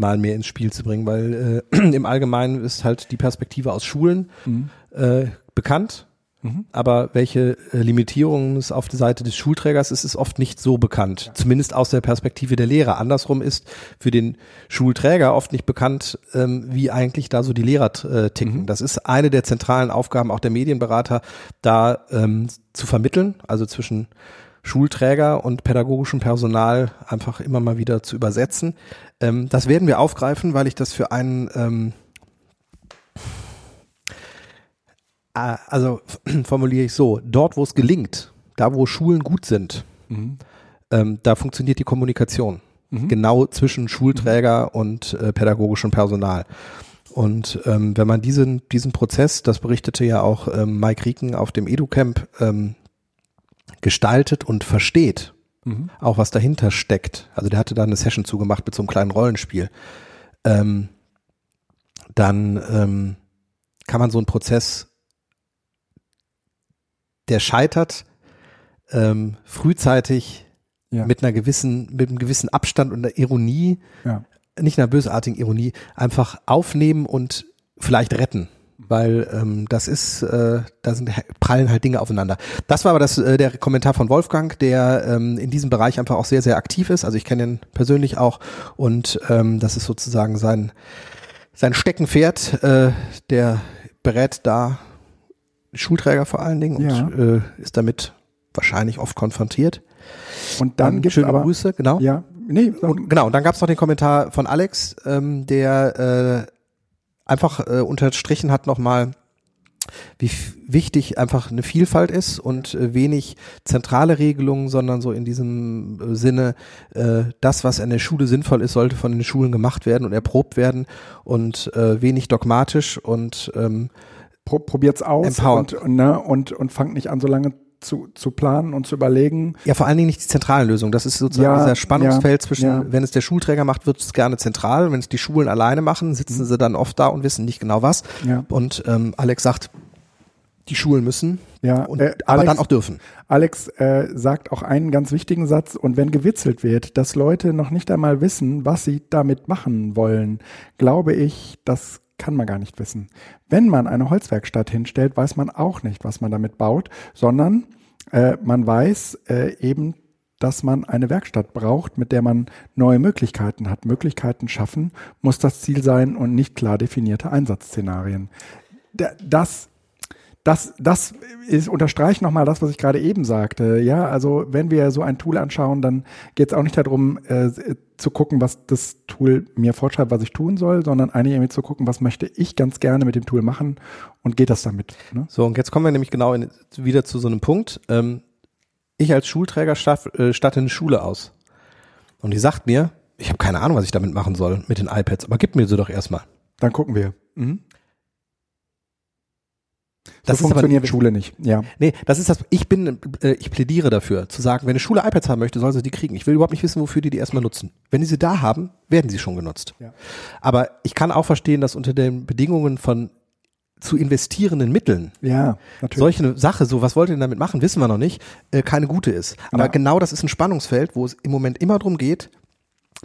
mal mehr ins Spiel zu bringen, weil äh, <clears throat> im Allgemeinen ist halt die Perspektive aus Schulen mhm. äh, bekannt. Mhm. Aber welche äh, Limitierungen es auf der Seite des Schulträgers ist, ist oft nicht so bekannt. Ja. Zumindest aus der Perspektive der Lehrer. Andersrum ist für den Schulträger oft nicht bekannt, ähm, wie eigentlich da so die Lehrer äh, ticken. Mhm. Das ist eine der zentralen Aufgaben auch der Medienberater, da ähm, zu vermitteln, also zwischen Schulträger und pädagogischem Personal einfach immer mal wieder zu übersetzen. Ähm, das werden wir aufgreifen, weil ich das für einen, ähm, äh, also <clears throat> formuliere ich so, dort wo es gelingt, da wo Schulen gut sind, mhm. ähm, da funktioniert die Kommunikation. Mhm. Genau zwischen Schulträger mhm. und äh, pädagogischem Personal. Und ähm, wenn man diesen, diesen Prozess, das berichtete ja auch ähm, Mike Rieken auf dem EduCamp, ähm, gestaltet und versteht, mhm. auch was dahinter steckt. Also der hatte da eine Session zugemacht mit so einem kleinen Rollenspiel. Ähm, dann ähm, kann man so einen Prozess, der scheitert, ähm, frühzeitig ja. mit einer gewissen, mit einem gewissen Abstand und einer Ironie, ja. nicht einer bösartigen Ironie, einfach aufnehmen und vielleicht retten weil ähm, das ist, äh, da sind prallen halt Dinge aufeinander. Das war aber das äh, der Kommentar von Wolfgang, der ähm, in diesem Bereich einfach auch sehr sehr aktiv ist. Also ich kenne ihn persönlich auch und ähm, das ist sozusagen sein sein Steckenpferd. Äh, der berät da Schulträger vor allen Dingen und ja. äh, ist damit wahrscheinlich oft konfrontiert. Und dann ähm, gibt es aber Grüße, genau. Ja, nee, und, genau. Und dann gab es noch den Kommentar von Alex, ähm, der äh, einfach äh, unterstrichen hat nochmal, wie wichtig einfach eine Vielfalt ist und äh, wenig zentrale Regelungen, sondern so in diesem äh, Sinne, äh, das, was in der Schule sinnvoll ist, sollte von den Schulen gemacht werden und erprobt werden und äh, wenig dogmatisch und ähm, probiert's aus und, ne, und, und fangt nicht an, so lange zu, zu planen und zu überlegen. Ja, vor allen Dingen nicht die zentrale Lösung. Das ist sozusagen ja, dieser Spannungsfeld ja, zwischen, ja. wenn es der Schulträger macht, wird es gerne zentral. Wenn es die Schulen alleine machen, sitzen mhm. sie dann oft da und wissen nicht genau was. Ja. Und ähm, Alex sagt, die Schulen müssen, ja, und, äh, aber dann auch dürfen. Alex äh, sagt auch einen ganz wichtigen Satz, und wenn gewitzelt wird, dass Leute noch nicht einmal wissen, was sie damit machen wollen, glaube ich, das kann man gar nicht wissen. Wenn man eine Holzwerkstatt hinstellt, weiß man auch nicht, was man damit baut, sondern äh, man weiß äh, eben, dass man eine Werkstatt braucht, mit der man neue Möglichkeiten hat. Möglichkeiten schaffen muss das Ziel sein und nicht klar definierte Einsatzszenarien. Das das, das ist, unterstreicht nochmal das, was ich gerade eben sagte. Ja, also wenn wir so ein Tool anschauen, dann geht es auch nicht darum, äh, zu gucken, was das Tool mir vorschreibt, was ich tun soll, sondern eigentlich irgendwie zu gucken, was möchte ich ganz gerne mit dem Tool machen und geht das damit. Ne? So, und jetzt kommen wir nämlich genau in, wieder zu so einem Punkt. Ähm, ich als Schulträger statt, äh, statte eine Schule aus. Und die sagt mir, ich habe keine Ahnung, was ich damit machen soll mit den iPads, aber gib mir sie doch erstmal. Dann gucken wir. Mhm. Das so funktioniert aber, Schule nicht. Ja. Nee, das ist das, ich bin, äh, ich plädiere dafür, zu sagen, wenn eine Schule iPads haben möchte, soll sie die kriegen. Ich will überhaupt nicht wissen, wofür die die erstmal nutzen. Wenn die sie da haben, werden sie schon genutzt. Ja. Aber ich kann auch verstehen, dass unter den Bedingungen von zu investierenden Mitteln. Ja, natürlich. Solche Sache, so was wollt ihr denn damit machen, wissen wir noch nicht, äh, keine gute ist. Aber ja. genau das ist ein Spannungsfeld, wo es im Moment immer darum geht,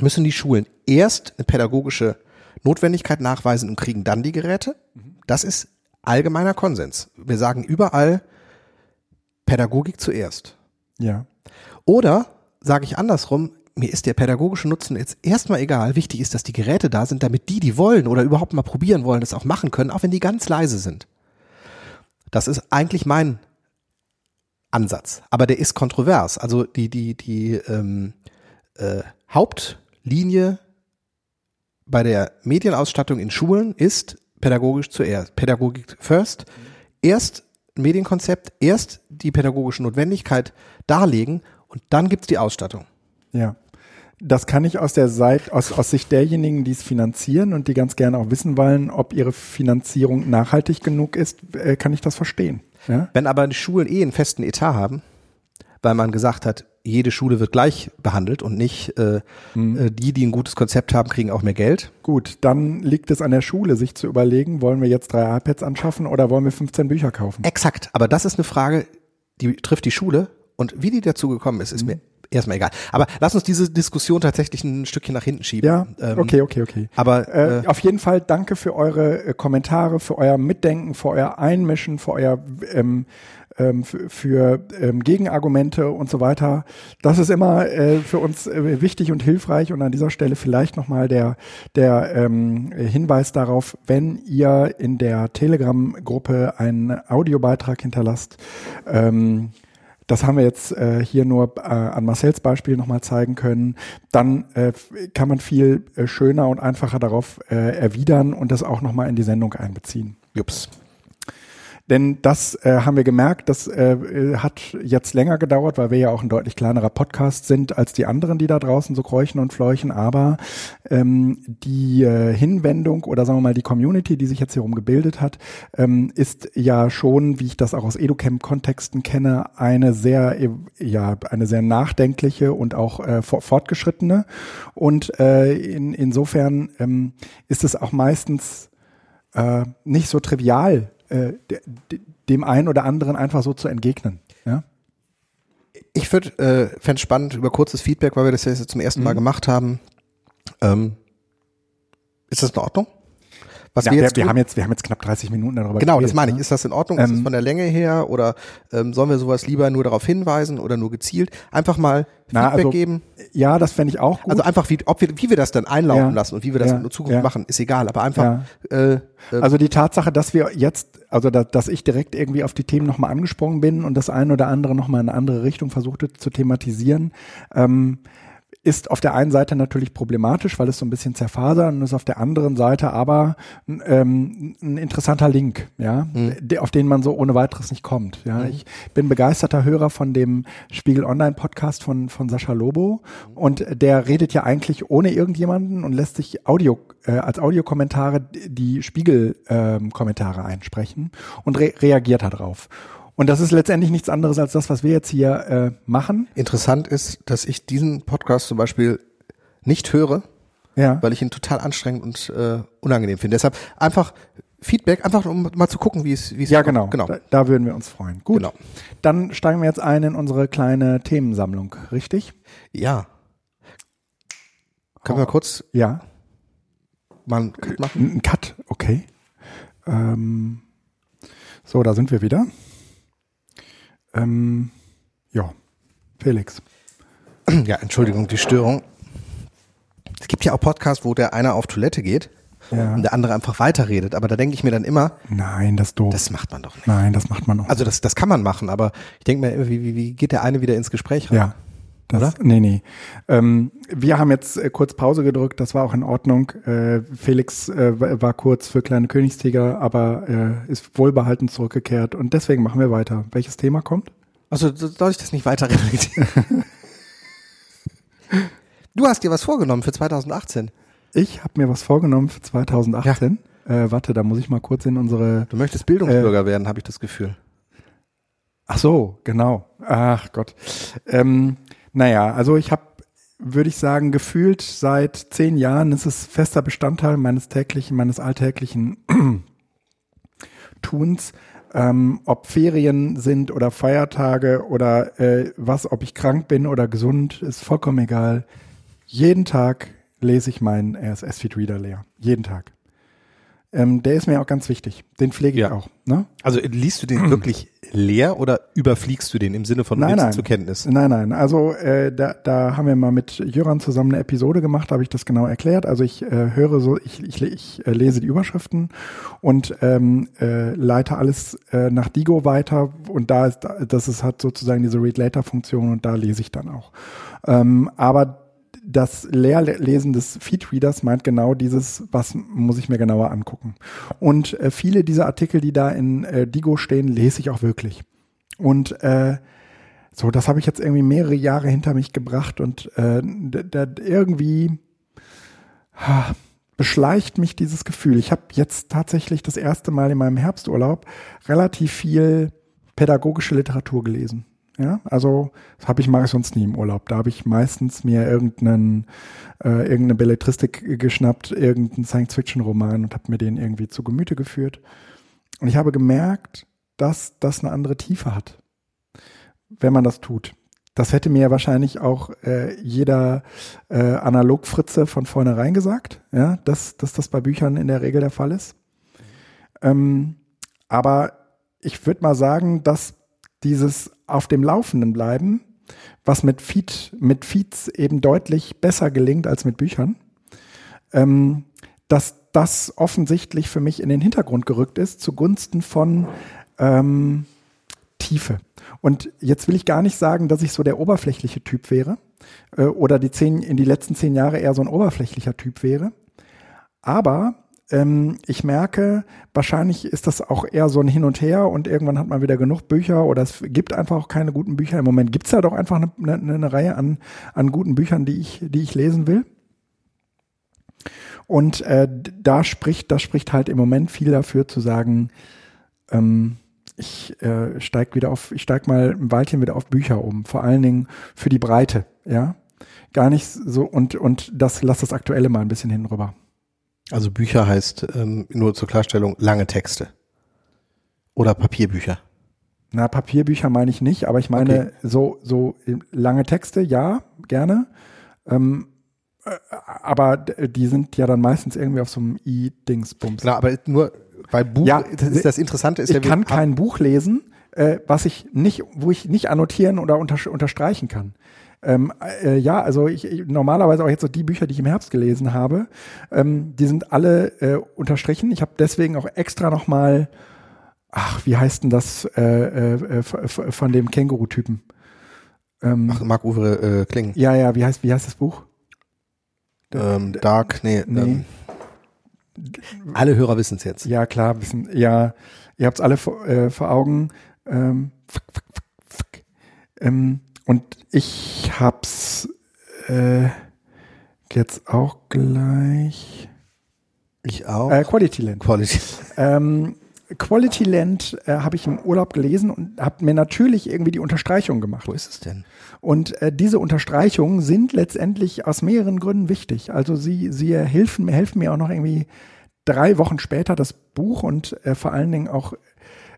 müssen die Schulen erst eine pädagogische Notwendigkeit nachweisen und kriegen dann die Geräte. Mhm. Das ist allgemeiner Konsens. Wir sagen überall Pädagogik zuerst. Ja. Oder sage ich andersrum, mir ist der pädagogische Nutzen jetzt erstmal egal. Wichtig ist, dass die Geräte da sind, damit die, die wollen oder überhaupt mal probieren wollen, das auch machen können, auch wenn die ganz leise sind. Das ist eigentlich mein Ansatz. Aber der ist kontrovers. Also die, die, die ähm, äh, Hauptlinie bei der Medienausstattung in Schulen ist, pädagogisch zuerst, Pädagogik first. Erst Medienkonzept, erst die pädagogische Notwendigkeit darlegen und dann gibt's die Ausstattung. Ja. Das kann ich aus der Seite, aus, aus Sicht derjenigen, die es finanzieren und die ganz gerne auch wissen wollen, ob ihre Finanzierung nachhaltig genug ist, äh, kann ich das verstehen. Ja? Wenn aber die Schulen eh einen festen Etat haben, weil man gesagt hat, jede Schule wird gleich behandelt und nicht äh, mhm. Äh, die, die ein gutes Konzept haben, kriegen auch mehr Geld. Gut, dann liegt es an der Schule, sich zu überlegen, wollen wir jetzt drei iPads anschaffen oder wollen wir 15 Bücher kaufen? Exakt, aber das ist eine Frage, die trifft die Schule und wie die dazu gekommen ist, ist mhm. mir erstmal egal. Aber lass uns diese Diskussion tatsächlich ein Stückchen nach hinten schieben. Ja, ähm, okay, okay, okay. Aber äh, äh, auf jeden Fall danke für eure äh, Kommentare, für euer Mitdenken, für euer Einmischen, für euer ähm, ähm, für, ähm, Gegenargumente und so weiter. Das ist immer äh, für uns äh, wichtig und hilfreich und an dieser Stelle vielleicht nochmal der, der ähm, Hinweis darauf, wenn ihr in der Telegram-Gruppe einen Audiobeitrag hinterlasst, ähm, das haben wir jetzt äh, hier nur äh, an Marcells Beispiel nochmal zeigen können. Dann äh, kann man viel äh, schöner und einfacher darauf äh, erwidern und das auch nochmal in die Sendung einbeziehen. Jups. Denn das äh, haben wir gemerkt, das äh, hat jetzt länger gedauert, weil wir ja auch ein deutlich kleinerer Podcast sind als die anderen, die da draußen so kräuchen und fleuchen. Aber ähm, die äh, Hinwendung oder sagen wir mal die Community, die sich jetzt hier rum gebildet hat, ähm, ist ja schon, wie ich das auch aus Educamp-Kontexten kenne, eine sehr, ja, eine sehr nachdenkliche und auch äh, fortgeschrittene. Und äh, in, insofern ähm, ist es auch meistens äh, nicht so trivial, äh, dem einen oder anderen einfach so zu entgegnen. Ja? Ich würde, äh, fände spannend über kurzes Feedback, weil wir das jetzt zum ersten Mal mhm. gemacht haben. Ähm, ist das in Ordnung? Was ja, wir, jetzt wir, wir haben jetzt, wir haben jetzt knapp 30 Minuten darüber Genau, geredet, das meine ich. Ne? Ist das in Ordnung? Ähm, ist das ähm, von der Länge her? Oder ähm, sollen wir sowas lieber nur darauf hinweisen oder nur gezielt? Einfach mal Feedback also, geben? Ja, das fände ich auch gut. Also einfach, wie, ob wir, wie wir das dann einlaufen ja, lassen und wie wir das ja, in Zukunft ja. machen, ist egal. Aber einfach. Äh, äh, also die Tatsache, dass wir jetzt, also da, dass ich direkt irgendwie auf die Themen nochmal angesprungen bin und das eine oder andere nochmal in eine andere Richtung versuchte zu thematisieren, ähm, ist auf der einen Seite natürlich problematisch, weil es so ein bisschen zerfasert und ist auf der anderen Seite aber ähm, ein interessanter Link, ja, mhm. auf den man so ohne weiteres nicht kommt. Ja, mhm. ich bin begeisterter Hörer von dem Spiegel Online Podcast von von Sascha Lobo mhm. und der redet ja eigentlich ohne irgendjemanden und lässt sich Audio äh, als Audiokommentare die Spiegel ähm, Kommentare einsprechen und re reagiert darauf. Und das ist letztendlich nichts anderes als das, was wir jetzt hier äh, machen. Interessant ist, dass ich diesen Podcast zum Beispiel nicht höre, ja. weil ich ihn total anstrengend und äh, unangenehm finde. Deshalb einfach Feedback, einfach um mal zu gucken, wie es wie es Ja, genau. genau. Da, da, würden wir uns freuen. Gut. Genau. Dann steigen wir jetzt ein in unsere kleine Themensammlung, richtig? Ja. Können oh. wir kurz ja. mal einen Cut machen? Ein Cut, okay. Ähm, so, da sind wir wieder. Ähm, ja, Felix. <clears throat> Ja, Entschuldigung, die Störung. Es gibt ja auch Podcasts, wo der eine auf Toilette geht ja. und der andere einfach weiterredet. Aber da denke ich mir dann immer, nein, das doof. Das macht man doch nicht. Nein, das macht man auch. Also das, das kann man machen, aber ich denke mir, wie, wie, wie geht der eine wieder ins Gespräch rein? Ja. Das, Oder? Nee, nee. Ähm, wir haben jetzt äh, kurz Pause gedrückt, das war auch in Ordnung. Äh, Felix äh, war kurz für kleine Königstiger, aber äh, ist wohlbehalten zurückgekehrt und deswegen machen wir weiter. Welches Thema kommt? Also soll ich das nicht weiter reflektieren? <laughs> du hast dir was vorgenommen für 2018. Ich habe mir was vorgenommen für 2018. Ja. Äh, warte, da muss ich mal kurz in unsere. Du möchtest Bildungsbürger äh, werden, habe ich das Gefühl. Ach so, genau. Ach Gott. Ähm, naja, also ich habe, würde ich sagen, gefühlt seit zehn Jahren ist es fester Bestandteil meines täglichen, meines alltäglichen <clears throat> Tuns, ähm, ob Ferien sind oder Feiertage oder äh, was, ob ich krank bin oder gesund, ist vollkommen egal. Jeden Tag lese ich meinen RSS-Feed Reader leer. Jeden Tag. Ähm, der ist mir auch ganz wichtig. Den pflege ich ja. auch. Ne? Also liest du den <clears throat> wirklich leer oder überfliegst du den im Sinne von nein, nein. zur Kenntnis? Nein, nein. Also äh, da, da haben wir mal mit Jöran zusammen eine Episode gemacht, habe ich das genau erklärt. Also ich äh, höre so, ich, ich, ich äh, lese die Überschriften und ähm, äh, leite alles äh, nach Digo weiter und da ist, das ist hat sozusagen diese Read-Later-Funktion und da lese ich dann auch. Ähm, aber das Leerlesen des Feedreaders meint genau dieses, was muss ich mir genauer angucken. Und äh, viele dieser Artikel, die da in äh, Digo stehen, lese ich auch wirklich. Und äh, so, das habe ich jetzt irgendwie mehrere Jahre hinter mich gebracht und äh, da irgendwie ha, beschleicht mich dieses Gefühl. Ich habe jetzt tatsächlich das erste Mal in meinem Herbsturlaub relativ viel pädagogische Literatur gelesen. Ja, also das habe ich ich sonst nie im Urlaub. Da habe ich meistens mir irgendeinen äh, irgendeine Belletristik geschnappt, irgendeinen Science-Fiction-Roman und habe mir den irgendwie zu Gemüte geführt. Und ich habe gemerkt, dass das eine andere Tiefe hat, wenn man das tut. Das hätte mir wahrscheinlich auch äh, jeder äh, Analog-Fritze von vornherein gesagt, ja, dass, dass das bei Büchern in der Regel der Fall ist. Ähm, aber ich würde mal sagen, dass dieses auf dem Laufenden bleiben, was mit Feed, mit Feeds eben deutlich besser gelingt als mit Büchern, ähm, dass das offensichtlich für mich in den Hintergrund gerückt ist, zugunsten von ähm, Tiefe. Und jetzt will ich gar nicht sagen, dass ich so der oberflächliche Typ wäre äh, oder die zehn, in die letzten zehn Jahre eher so ein oberflächlicher Typ wäre. Aber ähm, ich merke, wahrscheinlich ist das auch eher so ein Hin und Her und irgendwann hat man wieder genug Bücher oder es gibt einfach auch keine guten Bücher. Im Moment gibt's ja doch einfach eine, eine, eine Reihe an, an guten Büchern, die ich, die ich lesen will. Und äh, da spricht, das spricht halt im Moment viel dafür zu sagen, ähm, ich äh, steig wieder auf, ich steig mal ein Weilchen wieder auf Bücher um, vor allen Dingen für die Breite, ja. Gar nicht so und und das lass das Aktuelle mal ein bisschen hin rüber. Also Bücher heißt ähm, nur zur Klarstellung lange Texte oder Papierbücher. Na, Papierbücher meine ich nicht, aber ich meine okay. so so lange Texte, ja, gerne. Ähm, äh, aber die sind ja dann meistens irgendwie auf so einem i-Dingsbums. Klar, aber nur weil Buch, ja, das, das Interessante ist ich ja, kann kein Buch lesen, äh, was ich nicht, wo ich nicht annotieren oder unter, unterstreichen kann. Ähm, äh, ja, also ich, ich, normalerweise auch jetzt so die Bücher, die ich im Herbst gelesen habe, ähm, die sind alle äh, unterstrichen. Ich habe deswegen auch extra noch mal, ach, wie heißt denn das äh, äh, von dem Känguru-Typen? Ähm, ach, Marc-Uwe äh, Kling. Ja, ja, wie heißt, wie heißt das Buch? Ähm, Dark, nee. nee. Ähm, alle Hörer wissen es jetzt. Ja, klar, wissen. Ja, ihr habt es alle vor, äh, vor Augen. Ähm, fuck, fuck, fuck, ähm, und ich hab's äh, jetzt auch gleich. Ich auch. Äh, Quality Land. Quality. Ähm, Quality Land äh, habe ich im Urlaub gelesen und habe mir natürlich irgendwie die Unterstreichung gemacht. Wo ist es denn? Und äh, diese Unterstreichungen sind letztendlich aus mehreren Gründen wichtig. Also sie, sie helfen, helfen mir auch noch irgendwie drei Wochen später das Buch und äh, vor allen Dingen auch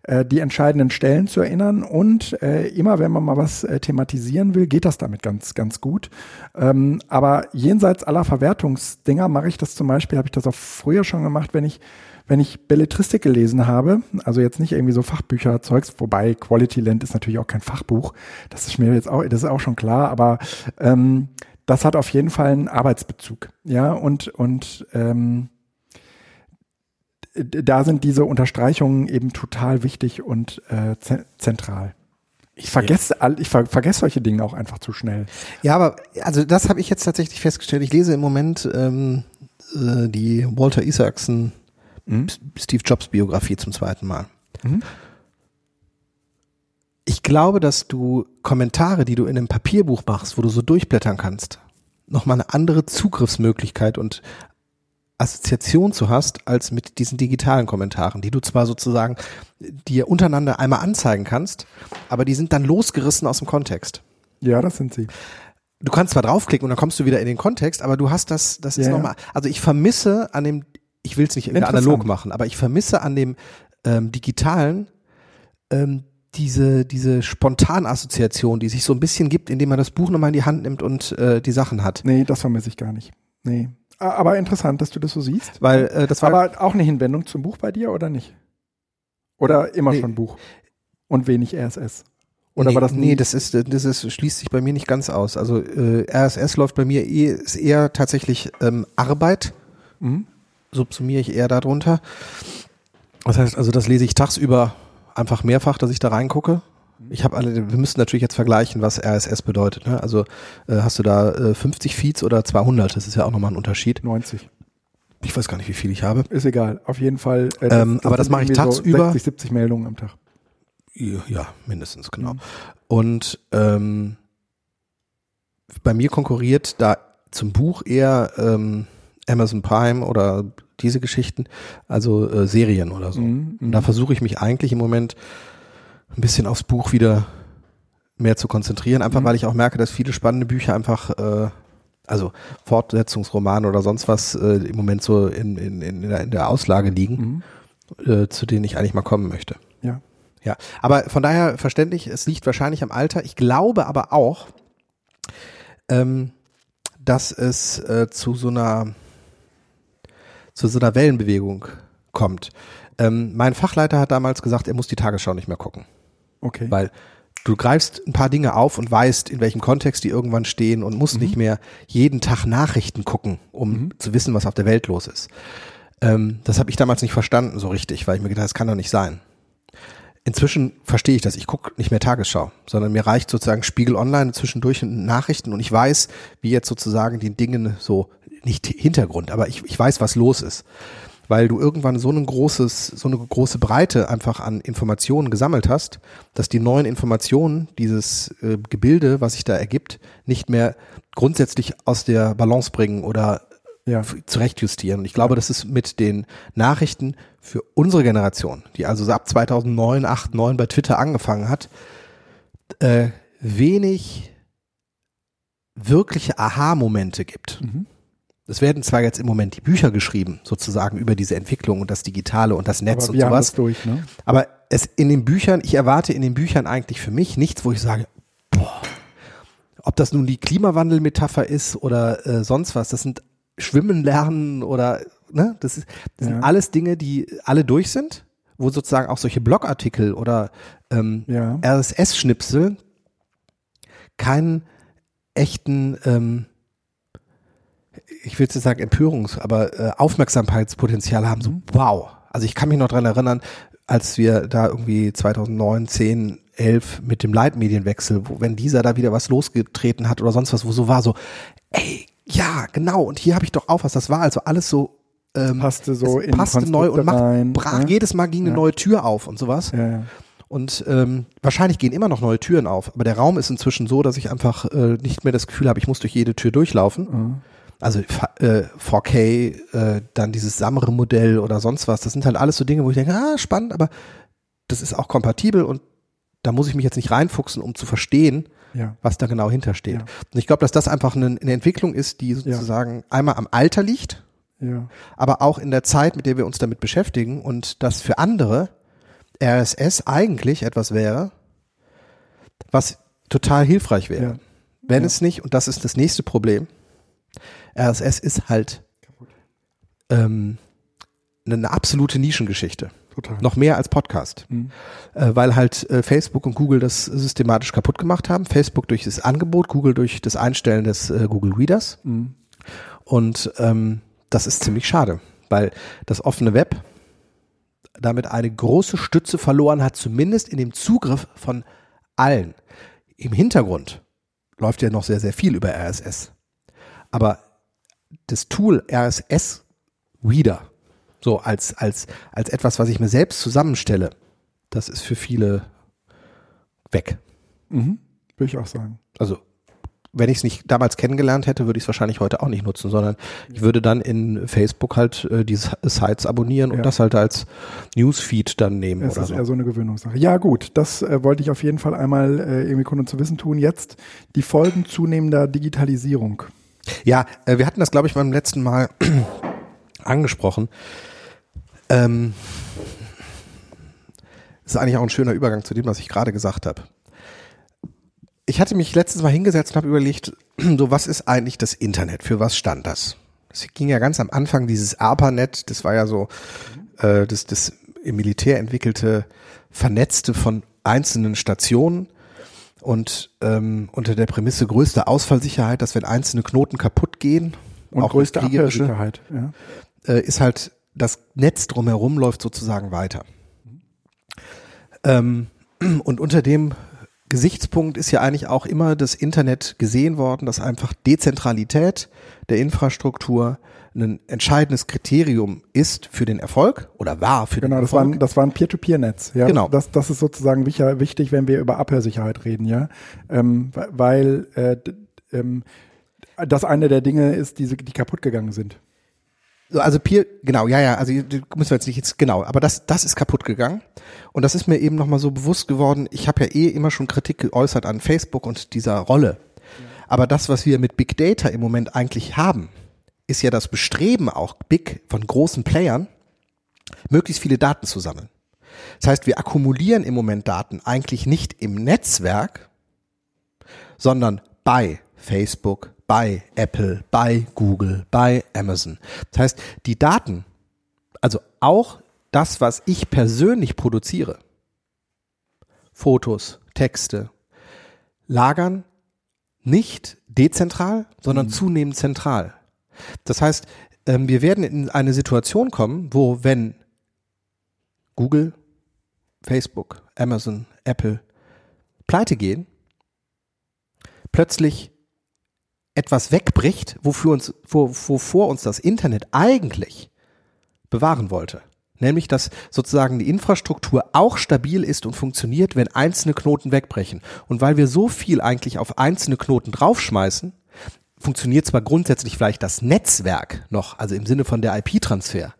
äh, die entscheidenden Stellen zu erinnern. Und äh, immer, wenn man mal was äh, thematisieren will, geht das damit ganz, ganz gut. Ähm, aber jenseits aller Verwertungsdinger mache ich das zum Beispiel, habe ich das auch früher schon gemacht, wenn ich wenn ich Belletristik gelesen habe, also jetzt nicht irgendwie so Fachbücher Zeugs, wobei Quality Land ist natürlich auch kein Fachbuch, das ist mir jetzt auch, das ist auch schon klar, aber ähm, das hat auf jeden Fall einen Arbeitsbezug, ja und und ähm, da sind diese Unterstreichungen eben total wichtig und äh, zentral. Ich vergesse, ich ver vergesse solche Dinge auch einfach zu schnell. Ja, aber also das habe ich jetzt tatsächlich festgestellt. Ich lese im Moment ähm, äh, die Walter Isaacson mhm. Steve Jobs Biografie zum zweiten Mal. Mhm. Ich glaube, dass du Kommentare, die du in einem Papierbuch machst, wo du so durchblättern kannst, nochmal eine andere Zugriffsmöglichkeit und Assoziation zu hast, als mit diesen digitalen Kommentaren, die du zwar sozusagen dir untereinander einmal anzeigen kannst, aber die sind dann losgerissen aus dem Kontext. Ja, das sind sie. Du kannst zwar draufklicken und dann kommst du wieder in den Kontext, aber du hast das, das ist ja, nochmal, also ich vermisse an dem ich will es nicht analog machen, aber ich vermisse an dem ähm, digitalen ähm, diese, diese Spontanassoziation, die sich so ein bisschen gibt, indem man das Buch nochmal in die Hand nimmt und äh, die Sachen hat. Nee, das vermisse ich gar nicht. Nee. Aber interessant, dass du das so siehst. Weil äh, das war aber auch eine Hinwendung zum Buch bei dir oder nicht? Oder immer nee. schon Buch und wenig RSS? Oder nee, war das nie? Nee, das ist das ist schließt sich bei mir nicht ganz aus. Also äh, RSS läuft bei mir eh ist eher tatsächlich ähm, Arbeit. Mhm subsumiere ich eher darunter. Das heißt also, das lese ich tagsüber einfach mehrfach, dass ich da reingucke. Ich habe alle, wir müssen natürlich jetzt vergleichen, was RSS bedeutet. Ne? Also äh, hast du da äh, 50 Feeds oder 200? Das ist ja auch nochmal ein Unterschied. 90. Ich weiß gar nicht, wie viel ich habe. Ist egal. Auf jeden Fall. Äh, das, ähm, das aber das mache ich tagsüber. So 60, 70 Meldungen am Tag. Ja, mindestens, genau. Mhm. Und ähm, bei mir konkurriert da zum Buch eher ähm, Amazon Prime oder diese Geschichten, also äh, Serien oder so. Mhm, und da mhm. versuche ich mich eigentlich im Moment ein bisschen aufs Buch wieder mehr zu konzentrieren, einfach mhm. weil ich auch merke, dass viele spannende Bücher einfach, äh, also Fortsetzungsromane oder sonst was äh, im Moment so in, in, in, der, in der Auslage liegen, mhm. äh, zu denen ich eigentlich mal kommen möchte. Ja. Ja, aber von daher verständlich, es liegt wahrscheinlich am Alter. Ich glaube aber auch, ähm, dass es äh, zu so einer zu so einer Wellenbewegung kommt. Ähm, mein Fachleiter hat damals gesagt, er muss die Tagesschau nicht mehr gucken. Okay. Weil du greifst ein paar Dinge auf und weißt, in welchem Kontext die irgendwann stehen und musst mhm. nicht mehr jeden Tag Nachrichten gucken, um mhm. zu wissen, was auf der Welt los ist. Ähm, das habe ich damals nicht verstanden so richtig, weil ich mir gedacht, das kann doch nicht sein. Inzwischen verstehe ich das. Ich gucke nicht mehr Tagesschau, sondern mir reicht sozusagen Spiegel Online zwischendurch Nachrichten und ich weiß, wie jetzt sozusagen die Dinge so nicht Hintergrund, aber ich, ich weiß, was los ist. Weil du irgendwann so ein großes, so eine große Breite einfach an Informationen gesammelt hast, dass die neuen Informationen, dieses äh, Gebilde, was sich da ergibt, nicht mehr grundsätzlich aus der Balance bringen oder ja. zurechtjustieren. Und ich glaube, das ist mit den Nachrichten für unsere Generation, die also so ab 2009, 8, 9 bei Twitter angefangen hat, äh, wenig wirkliche Aha-Momente gibt. Mhm. Es werden zwar jetzt im Moment die Bücher geschrieben, sozusagen über diese Entwicklung und das Digitale und das Netz aber und sowas. Durch, ne? Aber es in den Büchern, ich erwarte in den Büchern eigentlich für mich nichts, wo ich sage, boah, ob das nun die Klimawandel-Metapher ist oder äh, sonst was, das sind Schwimmen lernen oder ne, das, ist, das ja. sind alles Dinge, die alle durch sind, wo sozusagen auch solche Blogartikel oder ähm, ja. RSS-Schnipsel keinen echten ähm, ich will jetzt sagen Empörungs-, aber äh, Aufmerksamkeitspotenzial haben, so mhm. wow. Also ich kann mich noch dran erinnern, als wir da irgendwie 2009, 10, 11 mit dem Leitmedienwechsel, wo wenn dieser da wieder was losgetreten hat oder sonst was, wo so war, so, ey, ja, genau, und hier habe ich doch auch was. Das war also alles so ähm, passte so in passte neu und macht, rein, brach, ja? jedes Mal ging eine ja. neue Tür auf und sowas. Ja, ja. Und ähm, wahrscheinlich gehen immer noch neue Türen auf, aber der Raum ist inzwischen so, dass ich einfach äh, nicht mehr das Gefühl habe, ich muss durch jede Tür durchlaufen. Mhm also äh, 4K, äh, dann dieses Samre-Modell oder sonst was, das sind halt alles so Dinge, wo ich denke, ah, spannend, aber das ist auch kompatibel und da muss ich mich jetzt nicht reinfuchsen, um zu verstehen, ja. was da genau hintersteht. Ja. Und ich glaube, dass das einfach eine, eine Entwicklung ist, die sozusagen ja. einmal am Alter liegt, aber auch in der Zeit, mit der wir uns damit beschäftigen und dass für andere RSS eigentlich etwas wäre, was total hilfreich wäre. Wenn es nicht, und das ist das nächste Problem, RSS ist halt ähm, eine absolute Nischengeschichte. Total. Noch mehr als Podcast. Mhm. Äh, weil halt äh, Facebook und Google das systematisch kaputt gemacht haben. Facebook durch das Angebot, Google durch das Einstellen des äh, Google Readers. Mhm. Und ähm, das ist ziemlich schade, weil das offene Web damit eine große Stütze verloren hat, zumindest in dem Zugriff von allen. Im Hintergrund läuft ja noch sehr, sehr viel über RSS. Aber das Tool RSS Reader, so als, als, als etwas, was ich mir selbst zusammenstelle, das ist für viele weg. Mhm, würde ich auch sagen. Also, wenn ich es nicht damals kennengelernt hätte, würde ich es wahrscheinlich heute auch nicht nutzen, sondern ich würde dann in Facebook halt äh, diese Sites abonnieren und ja. das halt als Newsfeed dann nehmen. Oder ist so. eher so eine Gewöhnungssache. Ja, gut, das äh, wollte ich auf jeden Fall einmal äh, irgendwie Kunden zu wissen tun. Jetzt die Folgen zunehmender Digitalisierung. Ja, äh, wir hatten das, glaube ich, beim letzten Mal <clears throat> angesprochen. Ähm, das ist eigentlich auch ein schöner Übergang zu dem, was ich gerade gesagt habe. Ich hatte mich letztes Mal hingesetzt und habe überlegt, <clears throat> so was ist eigentlich das Internet? Für was stand das? Es ging ja ganz am Anfang dieses ARPANET, das war ja so äh, das, das im Militär entwickelte, vernetzte von einzelnen Stationen und ähm, unter der Prämisse größte Ausfallsicherheit, dass wenn einzelne Knoten kaputt gehen, und auch größte Abwehrsicherheit, ja. äh, ist halt das Netz drumherum läuft sozusagen weiter. Ähm, und unter dem Gesichtspunkt ist ja eigentlich auch immer das Internet gesehen worden, dass einfach Dezentralität der Infrastruktur ein entscheidendes Kriterium ist für den Erfolg oder war für genau, den Erfolg. Genau, das war ein Peer-to-Peer-Netz. Ja? Genau. Das, das ist sozusagen wichtig, wenn wir über Abhörsicherheit reden, ja, ähm, weil äh, ähm, das eine der Dinge ist, die, die kaputt gegangen sind. Also Peer, genau, ja, ja, also müssen wir jetzt nicht jetzt genau, aber das, das ist kaputt gegangen und das ist mir eben nochmal so bewusst geworden. Ich habe ja eh immer schon Kritik geäußert an Facebook und dieser Rolle, aber das, was wir mit Big Data im Moment eigentlich haben, ist ja das Bestreben auch big von großen Playern, möglichst viele Daten zu sammeln. Das heißt, wir akkumulieren im Moment Daten eigentlich nicht im Netzwerk, sondern bei Facebook, bei Apple, bei Google, bei Amazon. Das heißt, die Daten, also auch das, was ich persönlich produziere, Fotos, Texte, lagern nicht dezentral, sondern mhm. zunehmend zentral. Das heißt, ähm, wir werden in eine Situation kommen, wo wenn Google, Facebook, Amazon, Apple pleite gehen, plötzlich etwas wegbricht, wofür uns, wo, wovor uns das Internet eigentlich bewahren wollte. Nämlich, dass sozusagen die Infrastruktur auch stabil ist und funktioniert, wenn einzelne Knoten wegbrechen. Und weil wir so viel eigentlich auf einzelne Knoten draufschmeißen, funktioniert zwar grundsätzlich vielleicht das Netzwerk noch, also im Sinne von der IP-Transfer,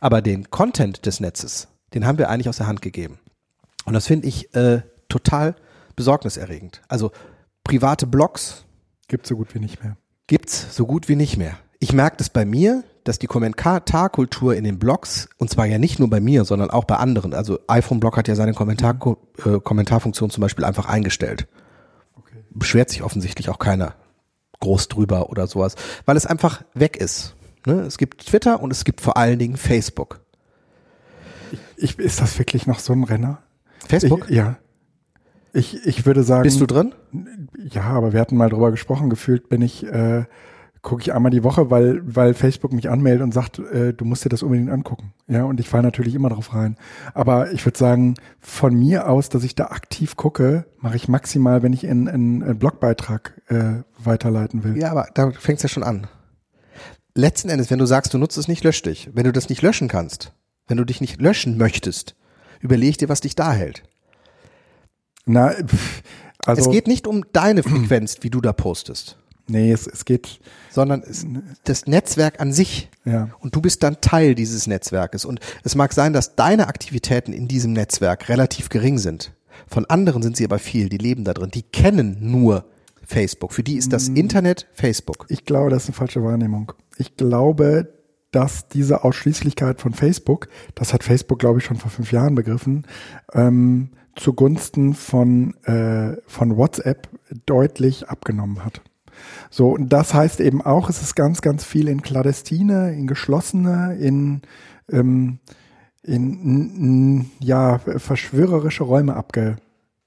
aber den Content des Netzes, den haben wir eigentlich aus der Hand gegeben. Und das finde ich äh, total besorgniserregend. Also private Blogs gibt so gut wie nicht mehr. Gibt's so gut wie nicht mehr. Ich merke das bei mir, dass die Kommentarkultur in den Blogs, und zwar ja nicht nur bei mir, sondern auch bei anderen, also iPhone-Blog hat ja seine Kommentar äh, Kommentarfunktion zum Beispiel einfach eingestellt. Okay. Beschwert sich offensichtlich auch keiner groß drüber oder sowas, weil es einfach weg ist. Ne? Es gibt Twitter und es gibt vor allen Dingen Facebook. Ich, ist das wirklich noch so ein Renner? Facebook? Ich, ja. Ich, ich würde sagen. Bist du drin? Ja, aber wir hatten mal drüber gesprochen. Gefühlt bin ich, äh, gucke ich einmal die Woche, weil, weil Facebook mich anmeldet und sagt, äh, du musst dir das unbedingt angucken. Ja, und ich falle natürlich immer drauf rein. Aber ich würde sagen, von mir aus, dass ich da aktiv gucke, mache ich maximal, wenn ich in, in einen Blogbeitrag äh, weiterleiten will. Ja, aber da fängt es ja schon an. Letzten Endes, wenn du sagst, du nutzt es nicht, lösch dich. Wenn du das nicht löschen kannst, wenn du dich nicht löschen möchtest, überleg dir, was dich da hält. Na, also. Es geht nicht um deine Frequenz, wie du da postest. Nee, es, es geht. Sondern es, das Netzwerk an sich. Ja. Und du bist dann Teil dieses Netzwerkes. Und es mag sein, dass deine Aktivitäten in diesem Netzwerk relativ gering sind. Von anderen sind sie aber viel, die leben da drin. Die kennen nur Facebook. Für die ist das mm. Internet Facebook. Ich glaube, das ist eine falsche Wahrnehmung. Ich glaube, dass diese Ausschließlichkeit von Facebook, das hat Facebook, glaube ich, schon vor fünf Jahren begriffen, ähm, zugunsten von, äh, von WhatsApp deutlich abgenommen hat. So, und das heißt eben auch, es ist ganz, ganz viel in Kladestine, in geschlossene, in, ähm, in, in ja, verschwörerische Räume abge,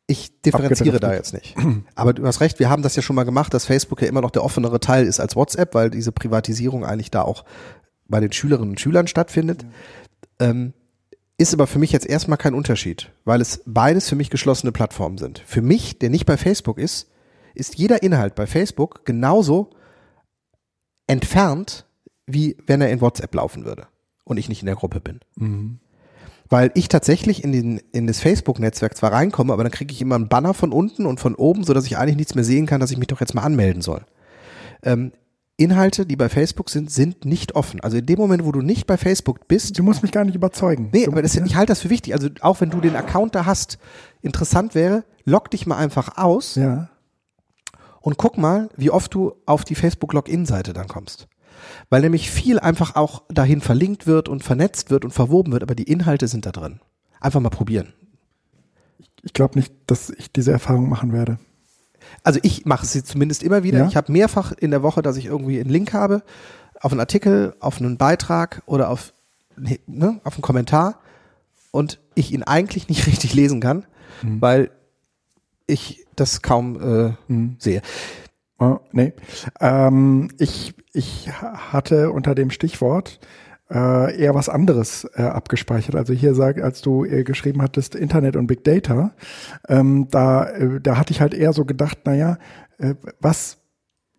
ich differenziere da jetzt nicht. Aber du hast recht, wir haben das ja schon mal gemacht, dass Facebook ja immer noch der offenere Teil ist als WhatsApp, weil diese Privatisierung eigentlich da auch bei den Schülerinnen und Schülern stattfindet. Ja. Ähm, ist aber für mich jetzt erstmal kein Unterschied, weil es beides für mich geschlossene Plattformen sind. Für mich, der nicht bei Facebook ist, ist jeder Inhalt bei Facebook genauso entfernt, wie wenn er in WhatsApp laufen würde und ich nicht in der Gruppe bin. Mhm. Weil ich tatsächlich in, den, in das Facebook-Netzwerk zwar reinkomme, aber dann kriege ich immer einen Banner von unten und von oben, sodass ich eigentlich nichts mehr sehen kann, dass ich mich doch jetzt mal anmelden soll. Ähm, Inhalte, die bei Facebook sind, sind nicht offen. Also in dem Moment, wo du nicht bei Facebook bist. Du musst mich gar nicht überzeugen. Nee, aber das, ich halte das für wichtig. Also auch wenn du den Account da hast, interessant wäre, log dich mal einfach aus. Ja. Und guck mal, wie oft du auf die Facebook-Login-Seite dann kommst. Weil nämlich viel einfach auch dahin verlinkt wird und vernetzt wird und verwoben wird, aber die Inhalte sind da drin. Einfach mal probieren. Ich glaube nicht, dass ich diese Erfahrung machen werde. Also ich mache sie zumindest immer wieder. Ja? Ich habe mehrfach in der Woche, dass ich irgendwie einen Link habe auf einen Artikel, auf einen Beitrag oder auf, ne, auf einen Kommentar und ich ihn eigentlich nicht <laughs> richtig lesen kann, mhm. weil ich das kaum äh, mhm. sehe. Oh, nee. Ähm, ich, ich hatte unter dem Stichwort äh, eher was anderes äh, abgespeichert. Also hier sag, als du äh, geschrieben hattest Internet und Big Data, ähm, da, äh, da hatte ich halt eher so gedacht, naja, äh, was,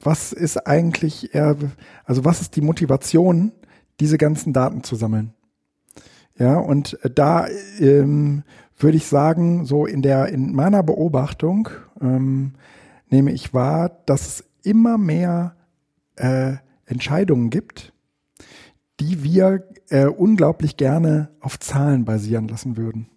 was ist eigentlich eher, also was ist die Motivation, diese ganzen Daten zu sammeln? Ja, und da ähm, würde ich sagen, so in der, in meiner Beobachtung ähm, nehme ich wahr, dass es immer mehr äh, Entscheidungen gibt, die wir äh, unglaublich gerne auf Zahlen basieren lassen würden.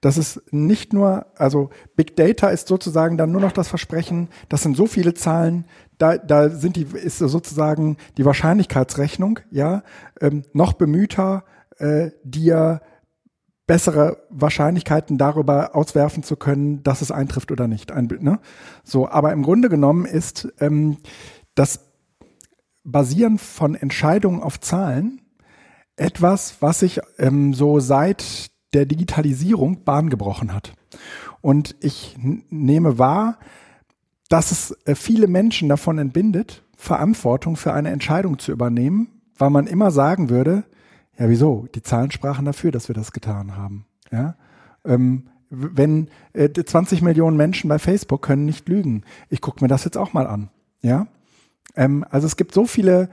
Das ist nicht nur, also Big Data ist sozusagen dann nur noch das Versprechen, das sind so viele Zahlen, da, da sind die, ist sozusagen die Wahrscheinlichkeitsrechnung, ja, ähm, noch bemühter, äh, dir bessere Wahrscheinlichkeiten darüber auswerfen zu können, dass es eintrifft oder nicht. Ein, ne? So, aber im Grunde genommen ist ähm, das Basieren von Entscheidungen auf Zahlen etwas, was sich ähm, so seit der Digitalisierung Bahn gebrochen hat. Und ich nehme wahr, dass es äh, viele Menschen davon entbindet, Verantwortung für eine Entscheidung zu übernehmen, weil man immer sagen würde, ja wieso, die Zahlen sprachen dafür, dass wir das getan haben. Ja? Ähm, wenn äh, 20 Millionen Menschen bei Facebook können nicht lügen, ich gucke mir das jetzt auch mal an. Ja, ähm, also es gibt so viele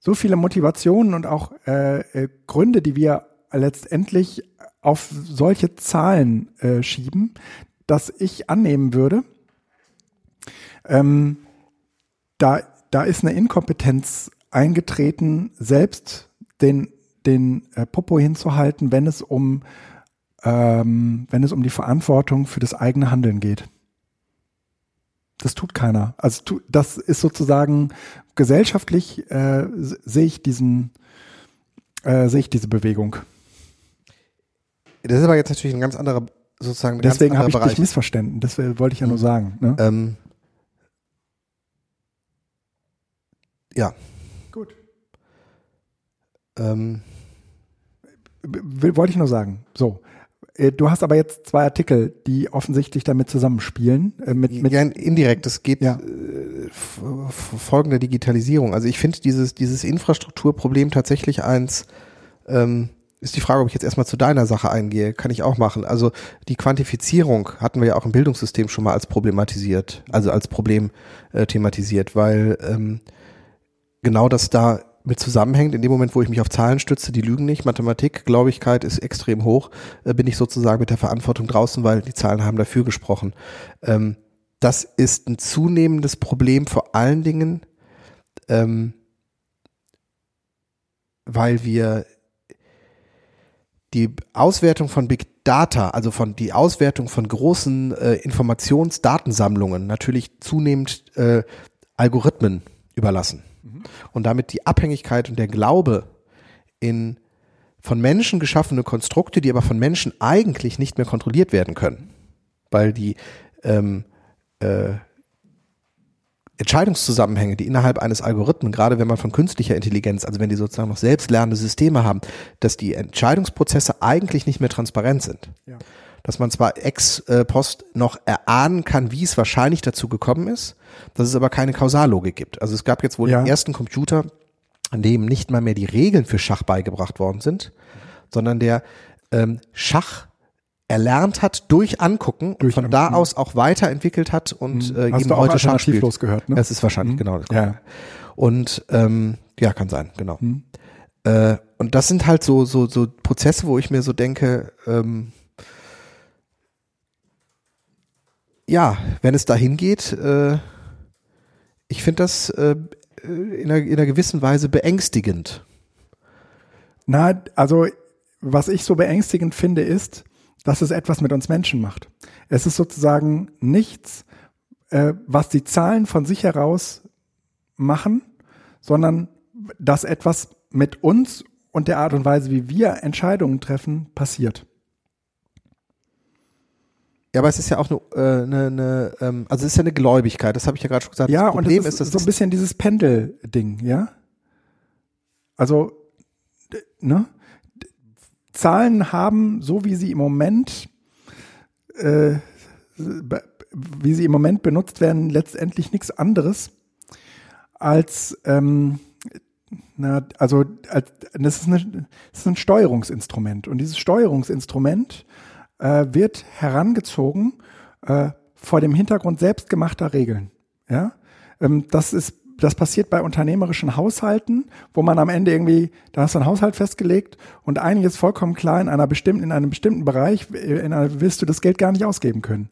so viele Motivationen und auch äh, äh, Gründe, die wir letztendlich auf solche Zahlen äh, schieben, dass ich annehmen würde, ähm, da, da ist eine Inkompetenz eingetreten, selbst den, den äh, Popo hinzuhalten, wenn es um ähm, wenn es um die Verantwortung für das eigene Handeln geht. Das tut keiner. Also tu, das ist sozusagen gesellschaftlich äh, sehe ich diesen äh, sehe ich diese Bewegung. Das ist aber jetzt natürlich ein ganz anderer sozusagen. Deswegen habe ich Bereich. dich missverstanden. Das wollte ich ja nur mhm. sagen. Ne? Ähm, ja. Gut. Ähm, wollte ich nur sagen. So. Äh, du hast aber jetzt zwei Artikel, die offensichtlich damit zusammenspielen. Äh, mit, mit ja, indirekt. Es geht ja. äh, folgende Digitalisierung. Also ich finde dieses, dieses Infrastrukturproblem tatsächlich eins, ähm, ist die Frage, ob ich jetzt erstmal zu deiner Sache eingehe. Kann ich auch machen. Also die Quantifizierung hatten wir ja auch im Bildungssystem schon mal als problematisiert, also als Problem äh, thematisiert, weil ähm, genau das da mit zusammenhängt. In dem Moment, wo ich mich auf Zahlen stütze, die lügen nicht. Mathematik, Glaubigkeit ist extrem hoch. Äh, bin ich sozusagen mit der Verantwortung draußen, weil die Zahlen haben dafür gesprochen. Ähm, das ist ein zunehmendes Problem, vor allen Dingen, ähm, weil wir die Auswertung von Big Data, also von die Auswertung von großen äh, Informationsdatensammlungen natürlich zunehmend äh, Algorithmen überlassen. Und damit die Abhängigkeit und der Glaube in von Menschen geschaffene Konstrukte, die aber von Menschen eigentlich nicht mehr kontrolliert werden können, weil die ähm, äh, Entscheidungszusammenhänge, die innerhalb eines Algorithmen, gerade wenn man von künstlicher Intelligenz, also wenn die sozusagen noch selbstlernende Systeme haben, dass die Entscheidungsprozesse eigentlich nicht mehr transparent sind. Ja. Dass man zwar ex post noch erahnen kann, wie es wahrscheinlich dazu gekommen ist, dass es aber keine Kausallogik gibt. Also es gab jetzt wohl ja. den ersten Computer, an dem nicht mal mehr die Regeln für Schach beigebracht worden sind, sondern der ähm, Schach erlernt hat durch Angucken durch und von da aus auch weiterentwickelt hat und mhm. äh, Hast eben du auch heute Schach spielt. gehört, ne? Es ist wahrscheinlich mhm. genau das. Ja. Und ähm, ja, kann sein, genau. Mhm. Äh, und das sind halt so so so Prozesse, wo ich mir so denke, ähm, ja, wenn es dahin geht, äh, ich finde das äh, in, einer, in einer gewissen Weise beängstigend. Na, also was ich so beängstigend finde, ist, dass es etwas mit uns Menschen macht. Es ist sozusagen nichts, äh, was die Zahlen von sich heraus machen, sondern dass etwas mit uns und der Art und Weise, wie wir Entscheidungen treffen, passiert. Ja, aber es ist ja auch eine, äh, eine, eine ähm, also es ist ja eine Gläubigkeit, das habe ich ja gerade schon gesagt. Ja, das und es ist, ist so ein bisschen dieses Pendel-Ding, ja? Also, ne? Zahlen haben, so wie sie im Moment, äh, wie sie im Moment benutzt werden, letztendlich nichts anderes als, ähm, na, also als, das, ist eine, das ist ein Steuerungsinstrument. Und dieses Steuerungsinstrument äh, wird herangezogen äh, vor dem Hintergrund selbstgemachter Regeln. Ja, ähm, das ist das passiert bei unternehmerischen Haushalten, wo man am Ende irgendwie, da hast du einen Haushalt festgelegt und einiges vollkommen klar in einer bestimmten, in einem bestimmten Bereich, in einer, wirst du das Geld gar nicht ausgeben können.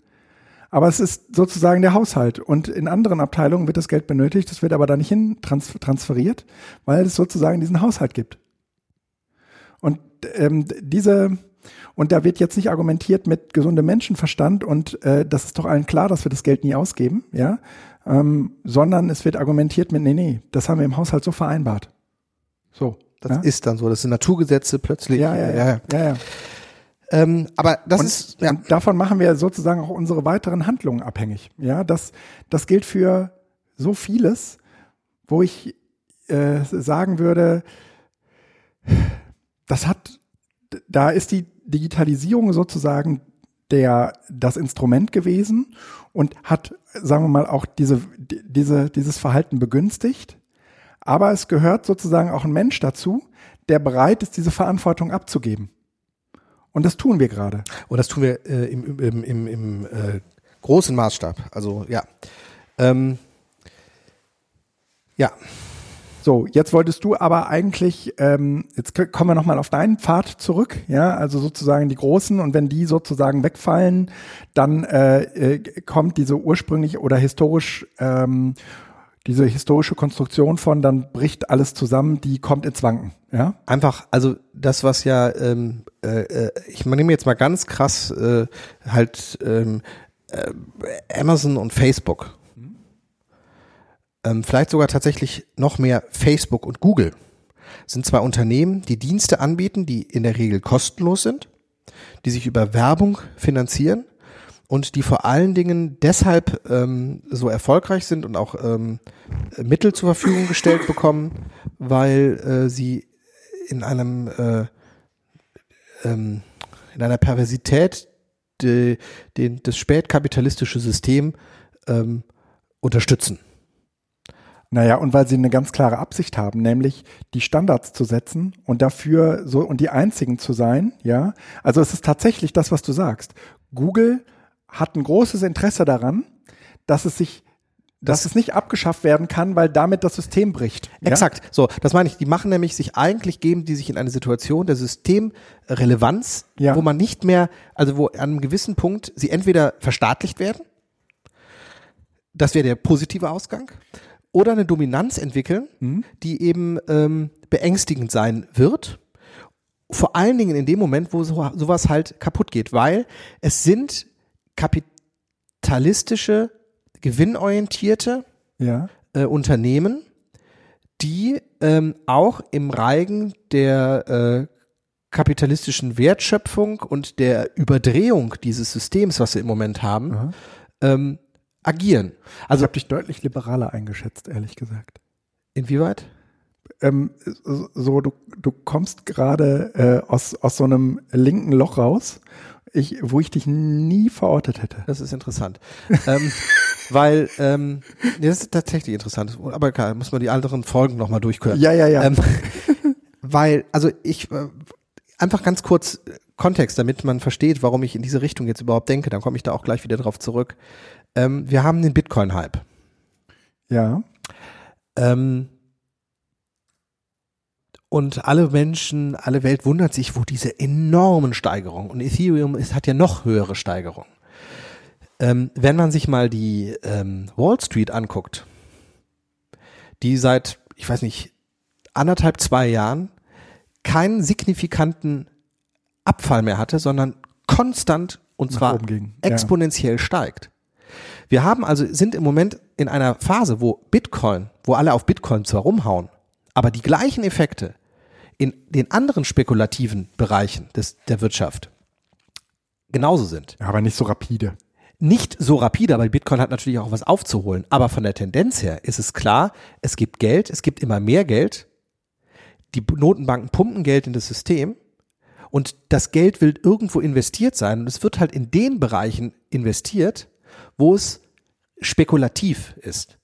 Aber es ist sozusagen der Haushalt. Und in anderen Abteilungen wird das Geld benötigt, das wird aber da nicht hin transferiert, weil es sozusagen diesen Haushalt gibt. Und ähm, diese, und da wird jetzt nicht argumentiert mit gesundem Menschenverstand und äh, das ist doch allen klar, dass wir das Geld nie ausgeben, ja, ähm, sondern es wird argumentiert mit, nee, nee, das haben wir im Haushalt so vereinbart. So. Das ja? ist dann so, das sind Naturgesetze plötzlich. Ja, ja, ja. ja, ja. ja. Ähm, aber das und, ist ja. davon machen wir sozusagen auch unsere weiteren Handlungen abhängig. Ja, das das gilt für so vieles, wo ich äh, sagen würde, das hat, da ist die Digitalisierung sozusagen der, das Instrument gewesen und hat, sagen wir mal, auch diese, diese, dieses Verhalten begünstigt. Aber es gehört sozusagen auch ein Mensch dazu, der bereit ist, diese Verantwortung abzugeben. Und das tun wir gerade. Und das tun wir äh, im, im, im, im äh, großen Maßstab. Also ja. Ähm, ja. So, jetzt wolltest du aber eigentlich, ähm, jetzt kommen wir nochmal auf deinen Pfad zurück, ja, also sozusagen die Großen und wenn die sozusagen wegfallen, dann äh, äh, kommt diese ursprünglich oder historisch ähm, diese historische Konstruktion von, dann bricht alles zusammen, die kommt ins Wanken. Ja? Einfach, also das, was ja, ähm, äh, äh ich nehme jetzt mal ganz krass äh, halt ähm, äh, Amazon und Facebook ähm, vielleicht sogar tatsächlich noch mehr Facebook und Google, sind zwei Unternehmen, die Dienste anbieten, die in der Regel kostenlos sind, die sich über Werbung finanzieren und die vor allen Dingen deshalb ähm, so erfolgreich sind und auch ähm, Mittel zur Verfügung gestellt bekommen, weil äh, sie in einem äh, ähm, in einer Perversität de, den, das spätkapitalistische System ähm, unterstützen. Naja, und weil sie eine ganz klare Absicht haben, nämlich die Standards zu setzen und dafür so und die einzigen zu sein, ja. Also es ist tatsächlich das, was du sagst. Google hat ein großes Interesse daran, dass es sich dass das es nicht abgeschafft werden kann, weil damit das System bricht. Ja? Exakt. So, das meine ich. Die machen nämlich sich eigentlich geben, die sich in eine Situation der Systemrelevanz, ja. wo man nicht mehr, also wo an einem gewissen Punkt sie entweder verstaatlicht werden, das wäre der positive Ausgang, oder eine Dominanz entwickeln, mhm. die eben ähm, beängstigend sein wird. Vor allen Dingen in dem Moment, wo so, sowas halt kaputt geht, weil es sind kapitalistische, gewinnorientierte ja. äh, Unternehmen, die ähm, auch im Reigen der äh, kapitalistischen Wertschöpfung und der Überdrehung dieses Systems, was wir im Moment haben, ähm, agieren. Also ich habe dich deutlich liberaler eingeschätzt, ehrlich gesagt. Inwieweit? Ähm, so, du, du kommst gerade äh, aus, aus so einem linken Loch raus, ich, wo ich dich nie verortet hätte. Das ist interessant. ähm, <laughs> weil, ähm, das ist tatsächlich interessant, aber klar, muss man die anderen Folgen nochmal durchhören. Ja, ja, ja. Ähm, <laughs> weil, also ich, äh, einfach ganz kurz Kontext, damit man versteht, warum ich in diese Richtung jetzt überhaupt denke, dann komme ich da auch gleich wieder drauf zurück. Ähm, wir haben den Bitcoin-Hype. Ja. Ähm, und alle Menschen, alle Welt wundert sich, wo diese enormen Steigerungen und Ethereum ist, hat ja noch höhere Steigerungen. Ähm, wenn man sich mal die ähm, Wall Street anguckt, die seit, ich weiß nicht, anderthalb, zwei Jahren keinen signifikanten Abfall mehr hatte, sondern konstant und Nach zwar exponentiell ja. steigt. Wir haben also, sind im Moment in einer Phase, wo Bitcoin, wo alle auf Bitcoin zwar rumhauen, aber die gleichen Effekte in den anderen spekulativen Bereichen des, der Wirtschaft genauso sind. Aber nicht so rapide. Nicht so rapide, aber Bitcoin hat natürlich auch was aufzuholen. Aber von der Tendenz her ist es klar, es gibt Geld, es gibt immer mehr Geld. Die Notenbanken pumpen Geld in das System und das Geld will irgendwo investiert sein und es wird halt in den Bereichen investiert, wo es spekulativ ist.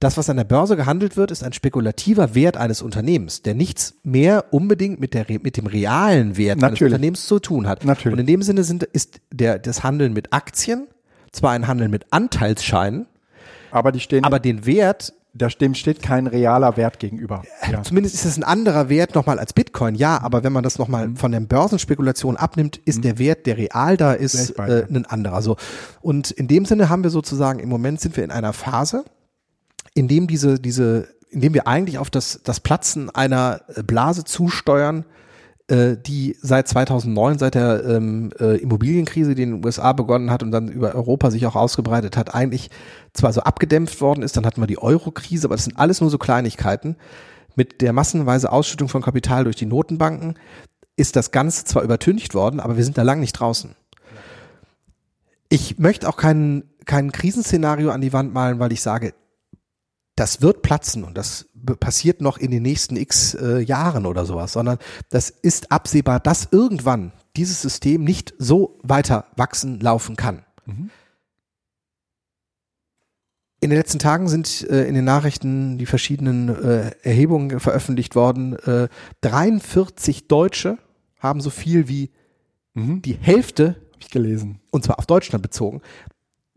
Das, was an der Börse gehandelt wird, ist ein spekulativer Wert eines Unternehmens, der nichts mehr unbedingt mit, der, mit dem realen Wert Natürlich. eines Unternehmens zu tun hat. Natürlich. Und in dem Sinne sind, ist der, das Handeln mit Aktien zwar ein Handeln mit Anteilsscheinen, aber die stehen, aber den Wert da dem steht kein realer Wert gegenüber. Ja. Zumindest ist es ein anderer Wert nochmal als Bitcoin, ja, aber wenn man das nochmal mhm. von der Börsenspekulation abnimmt, ist mhm. der Wert, der real da ist, äh, ein anderer. So. Und in dem Sinne haben wir sozusagen, im Moment sind wir in einer Phase, in dem diese, diese, in dem wir eigentlich auf das, das Platzen einer Blase zusteuern, die seit 2009, seit der ähm, äh, Immobilienkrise, die in den USA begonnen hat und dann über Europa sich auch ausgebreitet hat, eigentlich zwar so abgedämpft worden ist, dann hatten wir die Euro-Krise, aber das sind alles nur so Kleinigkeiten. Mit der massenweise Ausschüttung von Kapital durch die Notenbanken ist das Ganze zwar übertüncht worden, aber wir sind da lang nicht draußen. Ich möchte auch kein, kein Krisenszenario an die Wand malen, weil ich sage, das wird platzen und das passiert noch in den nächsten x äh, Jahren oder sowas, sondern das ist absehbar, dass irgendwann dieses System nicht so weiter wachsen, laufen kann. Mhm. In den letzten Tagen sind äh, in den Nachrichten die verschiedenen äh, Erhebungen veröffentlicht worden. Äh, 43 Deutsche haben so viel wie mhm. die Hälfte, ich gelesen, und zwar auf Deutschland bezogen,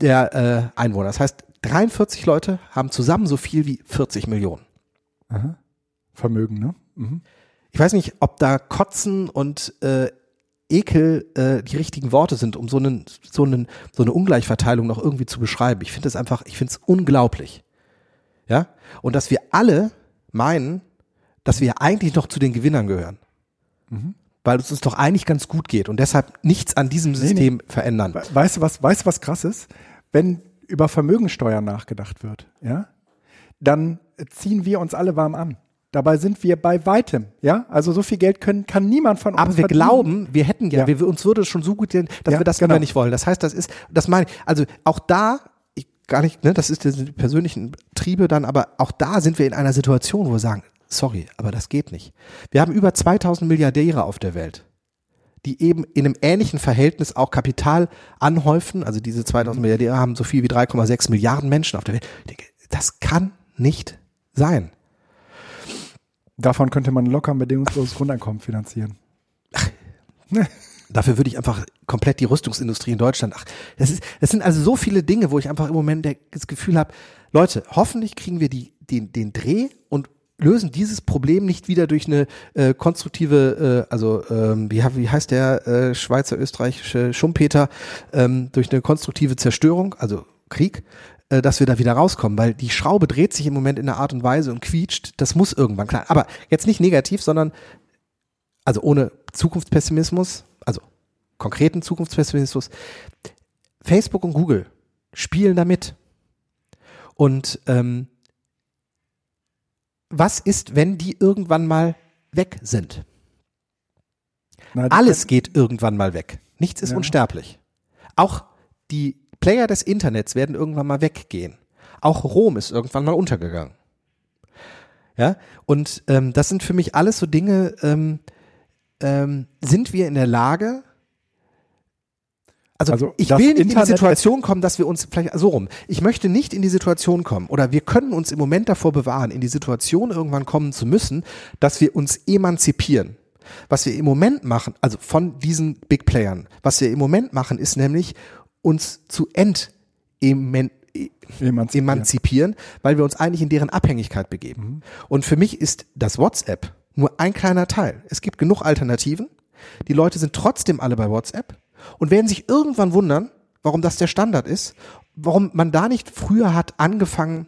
der äh, Einwohner. Das heißt, 43 Leute haben zusammen so viel wie 40 Millionen. Aha. Vermögen, ne? Mhm. Ich weiß nicht, ob da Kotzen und äh, Ekel äh, die richtigen Worte sind, um so, einen, so, einen, so eine Ungleichverteilung noch irgendwie zu beschreiben. Ich finde es einfach, ich finde es unglaublich. Ja? Und dass wir alle meinen, dass wir eigentlich noch zu den Gewinnern gehören. Mhm. Weil es uns doch eigentlich ganz gut geht und deshalb nichts an diesem System nee, nee. verändern. Weißt du was, weißt du was krass ist? Wenn über Vermögensteuer nachgedacht wird, ja, dann ziehen wir uns alle warm an. Dabei sind wir bei weitem, ja. Also so viel Geld können, kann niemand von uns. Aber wir verdienen. glauben, wir hätten ja, ja. Wir, uns würde es schon so gut gehen, dass ja, wir das genau. nicht wollen. Das heißt, das ist, das meine ich, also auch da, ich, gar nicht, ne, das ist die persönlichen Triebe dann, aber auch da sind wir in einer Situation, wo wir sagen, sorry, aber das geht nicht. Wir haben über 2000 Milliardäre auf der Welt die eben in einem ähnlichen Verhältnis auch Kapital anhäufen. Also diese 2000 Milliardäre haben so viel wie 3,6 Milliarden Menschen auf der Welt. Denke, das kann nicht sein. Davon könnte man locker ein bedingungsloses Grundeinkommen finanzieren. Dafür würde ich einfach komplett die Rüstungsindustrie in Deutschland. Ach, das ist, das sind also so viele Dinge, wo ich einfach im Moment das Gefühl habe, Leute, hoffentlich kriegen wir die, den, den Dreh und lösen dieses Problem nicht wieder durch eine äh, konstruktive, äh, also ähm, wie, wie heißt der äh, Schweizer österreichische Schumpeter, ähm, durch eine konstruktive Zerstörung, also Krieg, äh, dass wir da wieder rauskommen, weil die Schraube dreht sich im Moment in einer Art und Weise und quietscht. Das muss irgendwann klar. Aber jetzt nicht negativ, sondern also ohne Zukunftspessimismus, also konkreten Zukunftspessimismus. Facebook und Google spielen damit. Und ähm, was ist, wenn die irgendwann mal weg sind? Na, Alles geht irgendwann mal weg. Nichts ist ja. unsterblich. Auch die Player des Internets werden irgendwann mal weggehen. Auch Rom ist irgendwann mal untergegangen. Ja, und ähm, das sind für mich alles so Dinge, ähm, ähm, sind wir in der Lage, also, also ich will nicht Internet in die Situation kommen, dass wir uns vielleicht so rum. Ich möchte nicht in die Situation kommen oder wir können uns im Moment davor bewahren, in die Situation irgendwann kommen zu müssen, dass wir uns emanzipieren. Was wir im Moment machen, also von diesen Big Playern, was wir im Moment machen, ist nämlich uns zu ent emanzipieren. emanzipieren, weil wir uns eigentlich in deren Abhängigkeit begeben. Mhm. Und für mich ist das WhatsApp nur ein kleiner Teil. Es gibt genug Alternativen. Die Leute sind trotzdem alle bei WhatsApp und werden sich irgendwann wundern, warum das der Standard ist, warum man da nicht früher hat angefangen,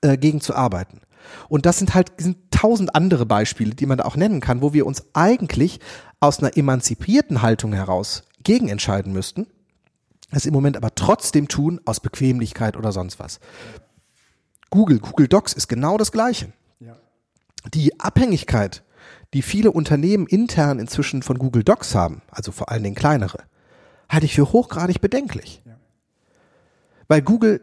äh, gegen zu arbeiten. Und das sind halt sind tausend andere Beispiele, die man da auch nennen kann, wo wir uns eigentlich aus einer emanzipierten Haltung heraus gegen entscheiden müssten es im Moment aber trotzdem tun aus Bequemlichkeit oder sonst was. Google, Google Docs ist genau das Gleiche. Ja. Die Abhängigkeit, die viele Unternehmen intern inzwischen von Google Docs haben, also vor allen Dingen kleinere, halte ich für hochgradig bedenklich. Ja. Weil Google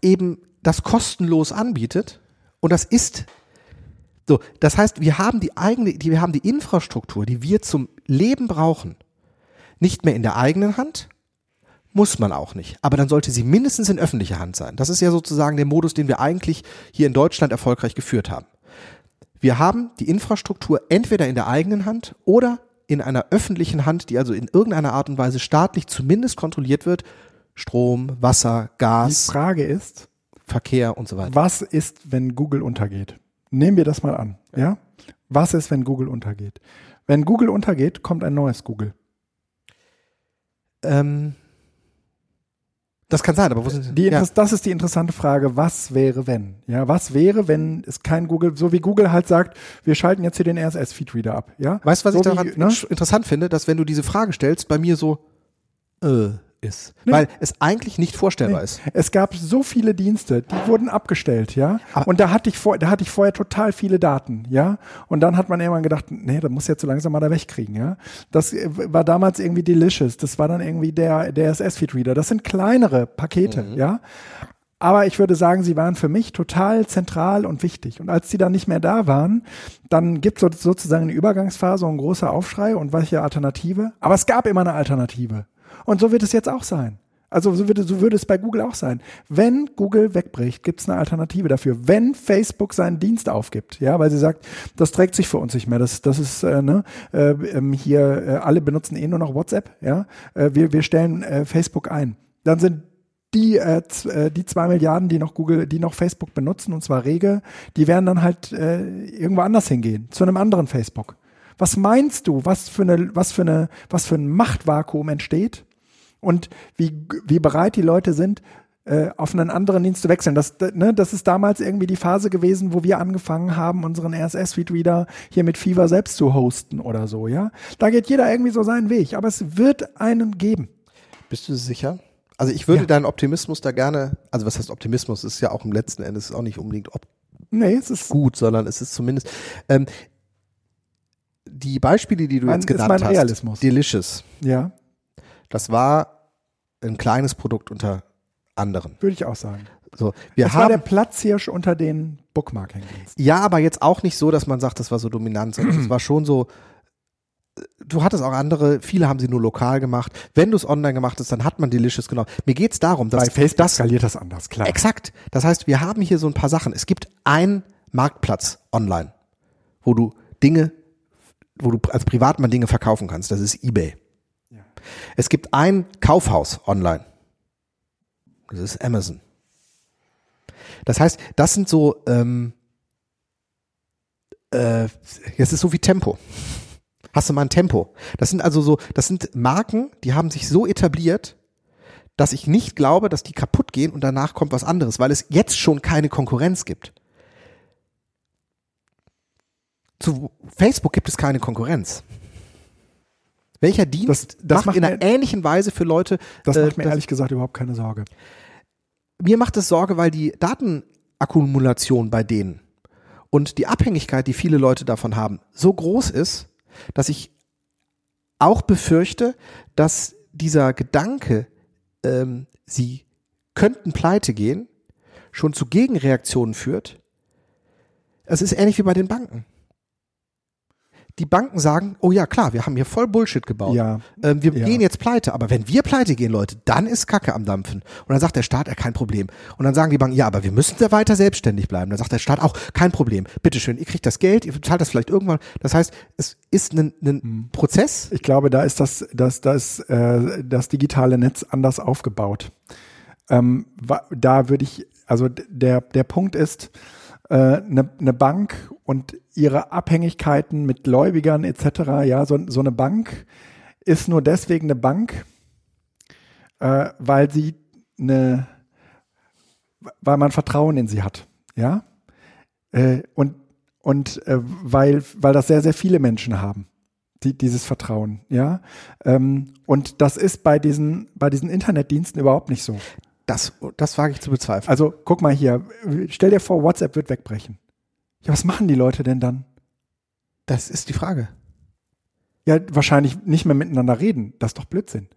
eben das kostenlos anbietet und das ist so, das heißt, wir haben die eigene, die, wir haben die Infrastruktur, die wir zum Leben brauchen, nicht mehr in der eigenen Hand, muss man auch nicht. Aber dann sollte sie mindestens in öffentlicher Hand sein. Das ist ja sozusagen der Modus, den wir eigentlich hier in Deutschland erfolgreich geführt haben. Wir haben die Infrastruktur entweder in der eigenen Hand oder in einer öffentlichen Hand, die also in irgendeiner Art und Weise staatlich zumindest kontrolliert wird. Strom, Wasser, Gas. Die Frage ist, Verkehr und so weiter. Was ist, wenn Google untergeht? Nehmen wir das mal an, ja? Was ist, wenn Google untergeht? Wenn Google untergeht, kommt ein neues Google. Ähm, das kann sein, aber wo sind die? Ja. Das ist die interessante Frage. Was wäre, wenn? Ja, was wäre, wenn es kein Google, so wie Google halt sagt, wir schalten jetzt hier den RSS-Feed wieder ab. Ja. Weißt du, was so ich daran wie, ne? interessant finde, dass wenn du diese Frage stellst, bei mir so, äh, ist. Nee. Weil es eigentlich nicht vorstellbar nee. ist. Es gab so viele Dienste, die wurden abgestellt, ja. Aber und da hatte ich vor, da hatte ich vorher total viele Daten, ja. Und dann hat man irgendwann gedacht, nee, das muss jetzt so langsam mal da wegkriegen, ja. Das äh, war damals irgendwie Delicious. Das war dann irgendwie der, der SS-Feed-Reader. Das sind kleinere Pakete, mhm. ja. Aber ich würde sagen, sie waren für mich total zentral und wichtig. Und als sie dann nicht mehr da waren, dann gibt es sozusagen eine Übergangsphase und ein großer Aufschrei und welche Alternative. Aber es gab immer eine Alternative. Und so wird es jetzt auch sein. Also so würde, so würde es bei Google auch sein. Wenn Google wegbricht, gibt es eine Alternative dafür. Wenn Facebook seinen Dienst aufgibt, ja, weil sie sagt, das trägt sich für uns nicht mehr. Das, das ist äh, ne, äh, ähm, hier äh, alle benutzen eh nur noch WhatsApp, ja. Äh, wir, wir stellen äh, Facebook ein. Dann sind die, äh, äh, die zwei Milliarden, die noch Google, die noch Facebook benutzen, und zwar rege, die werden dann halt äh, irgendwo anders hingehen, zu einem anderen Facebook. Was meinst du, was für eine, was für eine, was für ein Machtvakuum entsteht? Und wie, wie bereit die Leute sind, äh, auf einen anderen Dienst zu wechseln. Das, ne, das ist damals irgendwie die Phase gewesen, wo wir angefangen haben, unseren RSS-Feed-Reader hier mit Fever selbst zu hosten oder so, ja. Da geht jeder irgendwie so seinen Weg, aber es wird einen geben. Bist du sicher? Also ich würde ja. deinen Optimismus da gerne, also was heißt Optimismus, ist ja auch im letzten Endes auch nicht unbedingt ob nee, es ist gut, sondern es ist zumindest ähm, die Beispiele, die du mein, jetzt genannt hast, Realismus. Delicious. Ja. Das war ein kleines Produkt unter anderen. Würde ich auch sagen. So, wir das haben, war der Platzhirsch unter den Bookmarking-Diensten. Ja, aber jetzt auch nicht so, dass man sagt, das war so dominant, sondern es war schon so, du hattest auch andere, viele haben sie nur lokal gemacht. Wenn du es online gemacht hast, dann hat man Delicious genommen. Mir geht es darum, dass bei Facebook das, skaliert das anders, klar. Exakt. Das heißt, wir haben hier so ein paar Sachen. Es gibt einen Marktplatz online, wo du Dinge, wo du als Privatmann Dinge verkaufen kannst. Das ist eBay. Es gibt ein Kaufhaus online. Das ist Amazon. Das heißt, das sind so, ähm, äh, es ist so wie Tempo. Hast du mal ein Tempo? Das sind also so, das sind Marken, die haben sich so etabliert, dass ich nicht glaube, dass die kaputt gehen und danach kommt was anderes, weil es jetzt schon keine Konkurrenz gibt. Zu Facebook gibt es keine Konkurrenz. Welcher Dienst das, das macht, in einer ähnlichen Weise für Leute? Das äh, macht mir ehrlich gesagt überhaupt keine Sorge. Mir macht es Sorge, weil die Datenakkumulation bei denen und die Abhängigkeit, die viele Leute davon haben, so groß ist, dass ich auch befürchte, dass dieser Gedanke, ähm, sie könnten pleite gehen, schon zu Gegenreaktionen führt. Es ist ähnlich wie bei den Banken die Banken sagen, oh ja, klar, wir haben hier voll Bullshit gebaut. Ja. Ähm, wir ja. gehen jetzt pleite, aber wenn wir pleite gehen, Leute, dann ist Kacke am Dampfen. Und dann sagt der Staat, ja, kein Problem. Und dann sagen die Banken, ja, aber wir müssen da weiter selbstständig bleiben. Dann sagt der Staat auch, kein Problem. Bitteschön, ihr kriegt das Geld, ihr zahlt das vielleicht irgendwann. Das heißt, es ist ein, ein mhm. Prozess. Ich glaube, da ist das, das, das, äh, das digitale Netz anders aufgebaut. Ähm, da würde ich, also der, der Punkt ist, eine, äh, eine Bank und ihre Abhängigkeiten mit Gläubigern etc. Ja, so, so eine Bank ist nur deswegen eine Bank, äh, weil sie eine, weil man Vertrauen in sie hat. Ja, äh, und und äh, weil weil das sehr sehr viele Menschen haben. Die, dieses Vertrauen, ja. Ähm, und das ist bei diesen, bei diesen Internetdiensten überhaupt nicht so. Das, das wage ich zu bezweifeln. Also guck mal hier, stell dir vor, WhatsApp wird wegbrechen. Ja, was machen die Leute denn dann? Das ist die Frage. Ja, wahrscheinlich nicht mehr miteinander reden. Das ist doch Blödsinn.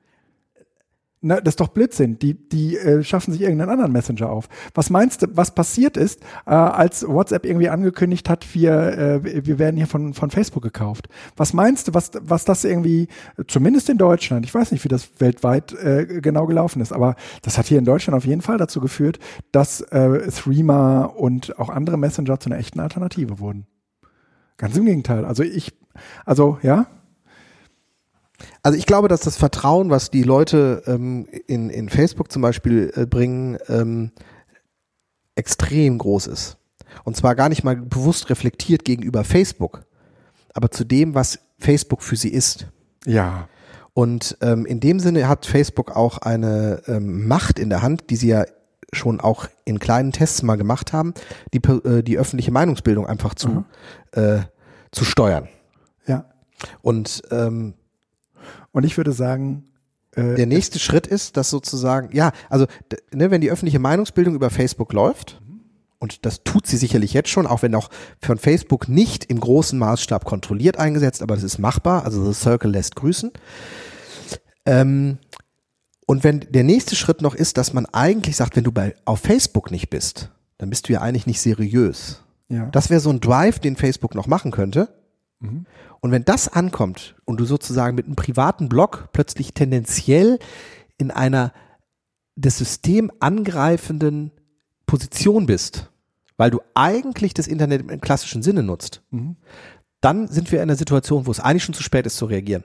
Na, das ist doch Blödsinn. Die, die äh, schaffen sich irgendeinen anderen Messenger auf. Was meinst du, was passiert ist, äh, als WhatsApp irgendwie angekündigt hat, wir, äh, wir werden hier von, von Facebook gekauft? Was meinst du, was, was das irgendwie, zumindest in Deutschland, ich weiß nicht, wie das weltweit äh, genau gelaufen ist, aber das hat hier in Deutschland auf jeden Fall dazu geführt, dass äh, Threema und auch andere Messenger zu einer echten Alternative wurden. Ganz im Gegenteil. Also ich, also ja, also ich glaube, dass das Vertrauen, was die Leute ähm, in, in Facebook zum Beispiel äh, bringen, ähm, extrem groß ist. Und zwar gar nicht mal bewusst reflektiert gegenüber Facebook, aber zu dem, was Facebook für sie ist. Ja. Und ähm, in dem Sinne hat Facebook auch eine ähm, Macht in der Hand, die sie ja schon auch in kleinen Tests mal gemacht haben, die, äh, die öffentliche Meinungsbildung einfach zu, mhm. äh, zu steuern. Ja. Und ähm, und ich würde sagen, äh, der nächste Schritt ist, dass sozusagen, ja, also ne, wenn die öffentliche Meinungsbildung über Facebook läuft, und das tut sie sicherlich jetzt schon, auch wenn auch von Facebook nicht im großen Maßstab kontrolliert eingesetzt, aber das ist machbar, also The Circle lässt grüßen. Ähm, und wenn der nächste Schritt noch ist, dass man eigentlich sagt, wenn du bei, auf Facebook nicht bist, dann bist du ja eigentlich nicht seriös. Ja. Das wäre so ein Drive, den Facebook noch machen könnte. Mhm. Und wenn das ankommt und du sozusagen mit einem privaten Blog plötzlich tendenziell in einer das System angreifenden Position bist, weil du eigentlich das Internet im klassischen Sinne nutzt, mhm. dann sind wir in einer Situation, wo es eigentlich schon zu spät ist zu reagieren.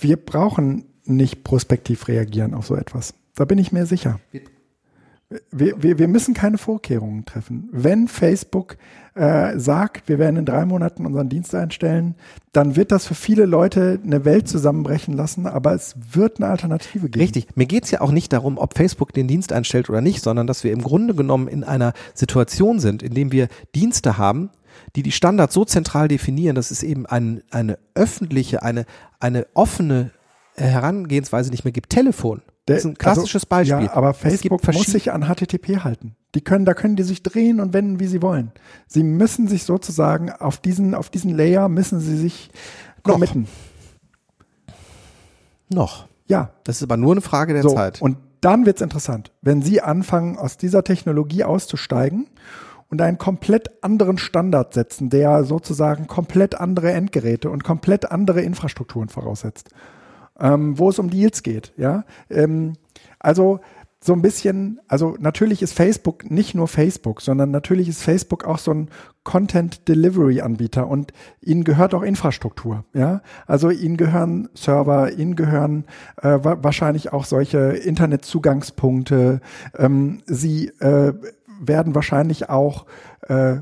Wir brauchen nicht prospektiv reagieren auf so etwas. Da bin ich mir sicher. Wir, wir, wir müssen keine Vorkehrungen treffen. Wenn Facebook äh, sagt, wir werden in drei Monaten unseren Dienst einstellen, dann wird das für viele Leute eine Welt zusammenbrechen lassen, aber es wird eine Alternative geben. Richtig. Mir geht's ja auch nicht darum, ob Facebook den Dienst einstellt oder nicht, sondern dass wir im Grunde genommen in einer Situation sind, in dem wir Dienste haben, die die Standards so zentral definieren, dass es eben ein, eine öffentliche, eine, eine offene Herangehensweise nicht mehr gibt. Telefon das ist ein klassisches also, Beispiel. Ja, aber Facebook muss sich an HTTP halten. Die können, da können die sich drehen und wenden, wie sie wollen. Sie müssen sich sozusagen auf diesen, auf diesen Layer müssen sie sich committen. Noch. Ja. Das ist aber nur eine Frage der so, Zeit. Und dann wird's interessant, wenn Sie anfangen, aus dieser Technologie auszusteigen und einen komplett anderen Standard setzen, der sozusagen komplett andere Endgeräte und komplett andere Infrastrukturen voraussetzt ähm, wo es um Deals geht. Ja, ähm, also so ein bisschen, also natürlich ist Facebook nicht nur Facebook, sondern natürlich ist Facebook auch so ein Content Delivery Anbieter und ihnen gehört auch Infrastruktur, ja. Also ihnen gehören Server, ihnen gehören äh, wahrscheinlich auch solche Internetzugangspunkte. Ähm, sie äh, werden wahrscheinlich auch äh,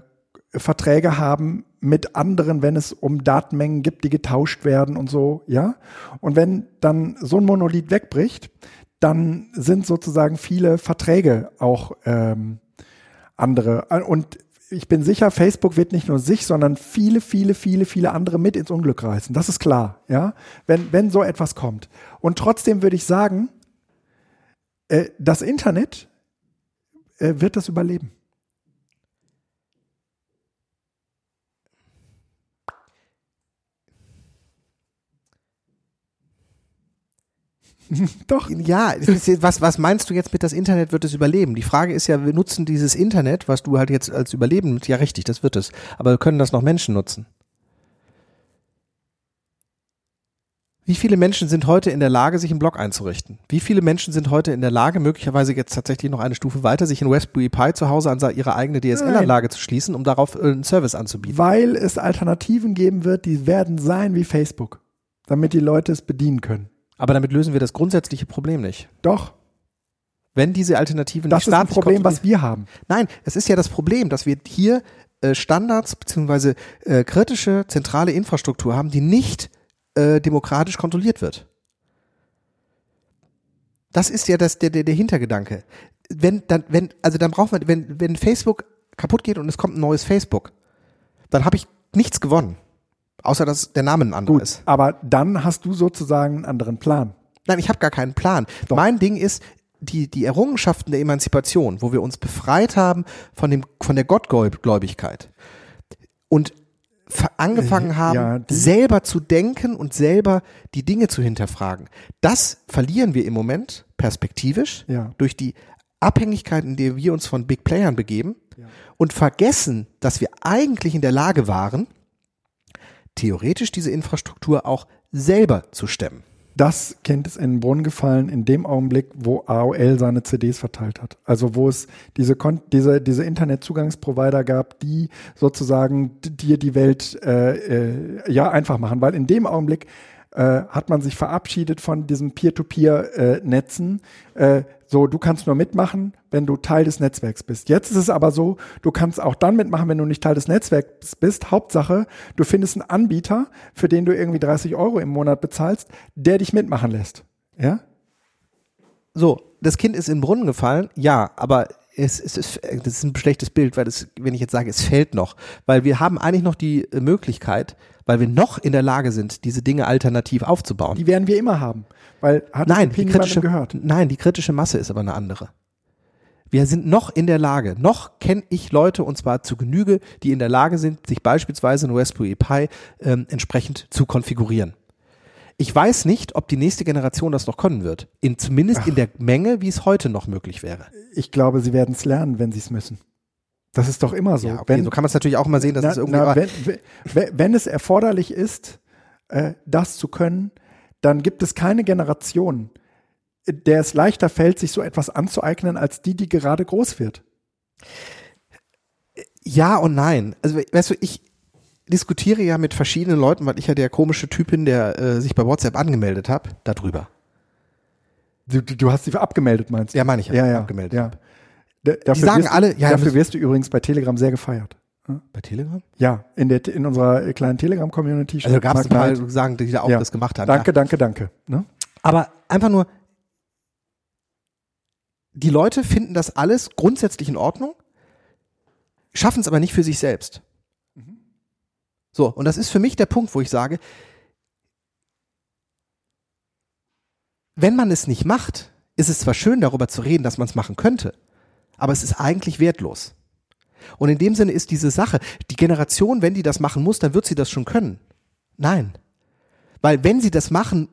Verträge haben mit anderen, wenn es um Datenmengen gibt, die getauscht werden und so, ja. Und wenn dann so ein Monolith wegbricht, dann sind sozusagen viele Verträge auch ähm, andere. Und ich bin sicher, Facebook wird nicht nur sich, sondern viele, viele, viele, viele andere mit ins Unglück reißen. Das ist klar, ja. Wenn, wenn so etwas kommt. Und trotzdem würde ich sagen, äh, das Internet äh, wird das überleben. <laughs> Doch. Ja, was, was meinst du jetzt mit das Internet wird es überleben? Die Frage ist ja, wir nutzen dieses Internet, was du halt jetzt als Überleben, ja richtig, das wird es. Aber können das noch Menschen nutzen? Wie viele Menschen sind heute in der Lage, sich einen Blog einzurichten? Wie viele Menschen sind heute in der Lage, möglicherweise jetzt tatsächlich noch eine Stufe weiter, sich in Raspberry Pi zu Hause an ihre eigene DSL-Anlage zu schließen, um darauf einen Service anzubieten? Weil es Alternativen geben wird, die werden sein wie Facebook, damit die Leute es bedienen können. Aber damit lösen wir das grundsätzliche Problem nicht. Doch. Wenn diese Alternativen das nicht Das ist ein Problem, was wir haben. Nein, es ist ja das Problem, dass wir hier äh, Standards beziehungsweise äh, kritische zentrale Infrastruktur haben, die nicht äh, demokratisch kontrolliert wird. Das ist ja das, der, der, der Hintergedanke. Wenn, dann, wenn, also dann braucht man, wenn, wenn Facebook kaputt geht und es kommt ein neues Facebook, dann habe ich nichts gewonnen. Außer dass der Name ein anderer Gut, ist. Aber dann hast du sozusagen einen anderen Plan. Nein, ich habe gar keinen Plan. Doch. Mein Ding ist, die, die Errungenschaften der Emanzipation, wo wir uns befreit haben von, dem, von der Gottgläubigkeit und angefangen haben, ja, selber zu denken und selber die Dinge zu hinterfragen. Das verlieren wir im Moment perspektivisch ja. durch die Abhängigkeit, in der wir uns von Big Playern begeben ja. und vergessen, dass wir eigentlich in der Lage waren, theoretisch diese Infrastruktur auch selber zu stemmen. Das Kind ist in den Brunnen gefallen in dem Augenblick, wo AOL seine CDs verteilt hat. Also wo es diese, diese, diese Internetzugangsprovider gab, die sozusagen dir die Welt äh, äh, ja einfach machen. Weil in dem Augenblick äh, hat man sich verabschiedet von diesen Peer-to-Peer-Netzen. Äh, so, du kannst nur mitmachen, wenn du Teil des Netzwerks bist. Jetzt ist es aber so, du kannst auch dann mitmachen, wenn du nicht Teil des Netzwerks bist. Hauptsache, du findest einen Anbieter, für den du irgendwie 30 Euro im Monat bezahlst, der dich mitmachen lässt. Ja? So, das Kind ist in den Brunnen gefallen, ja, aber es, es ist, das ist ein schlechtes Bild, weil das, wenn ich jetzt sage, es fällt noch, weil wir haben eigentlich noch die Möglichkeit, weil wir noch in der Lage sind, diese Dinge alternativ aufzubauen. Die werden wir immer haben, weil hat nein, die kritische, gehört. Nein, die kritische Masse ist aber eine andere. Wir sind noch in der Lage, noch kenne ich Leute und zwar zu Genüge, die in der Lage sind, sich beispielsweise in Raspberry Pi ähm, entsprechend zu konfigurieren. Ich weiß nicht, ob die nächste Generation das noch können wird. In, zumindest Ach. in der Menge, wie es heute noch möglich wäre. Ich glaube, sie werden es lernen, wenn sie es müssen. Das ist doch immer so. Ja, okay, wenn, so kann man es natürlich auch mal sehen, dass na, es irgendwie. Na, wenn, wenn, wenn, es erforderlich ist, äh, das zu können, dann gibt es keine Generation, der es leichter fällt, sich so etwas anzueignen, als die, die gerade groß wird. Ja und nein. Also, weißt du, ich diskutiere ja mit verschiedenen Leuten, weil ich ja der komische Typ bin, der äh, sich bei WhatsApp angemeldet habe, darüber. Du, du, hast sie abgemeldet, meinst du? Ja, meine ich. Ja, ja. Abgemeldet. Ja. D dafür sagen wirst, alle- ja, dafür wirst du übrigens bei Telegram sehr gefeiert. Bei Telegram? Ja, in, der, in unserer kleinen Telegram-Community. Also gab es ein Mark paar, Knight. die sagen, die da auch Ja. das gemacht haben. Danke, Ja. danke, danke. Ne? Aber einfach nur, die Leute finden das alles grundsätzlich in Ordnung, schaffen es aber nicht für sich selbst. So, und das ist für mich der Punkt, wo ich sage, wenn man es nicht macht, ist es zwar schön, darüber zu reden, dass man es machen könnte, aber es ist eigentlich wertlos. Und in dem Sinne ist diese Sache, die Generation, wenn die das machen muss, dann wird sie das schon können. Nein. Weil wenn sie das machen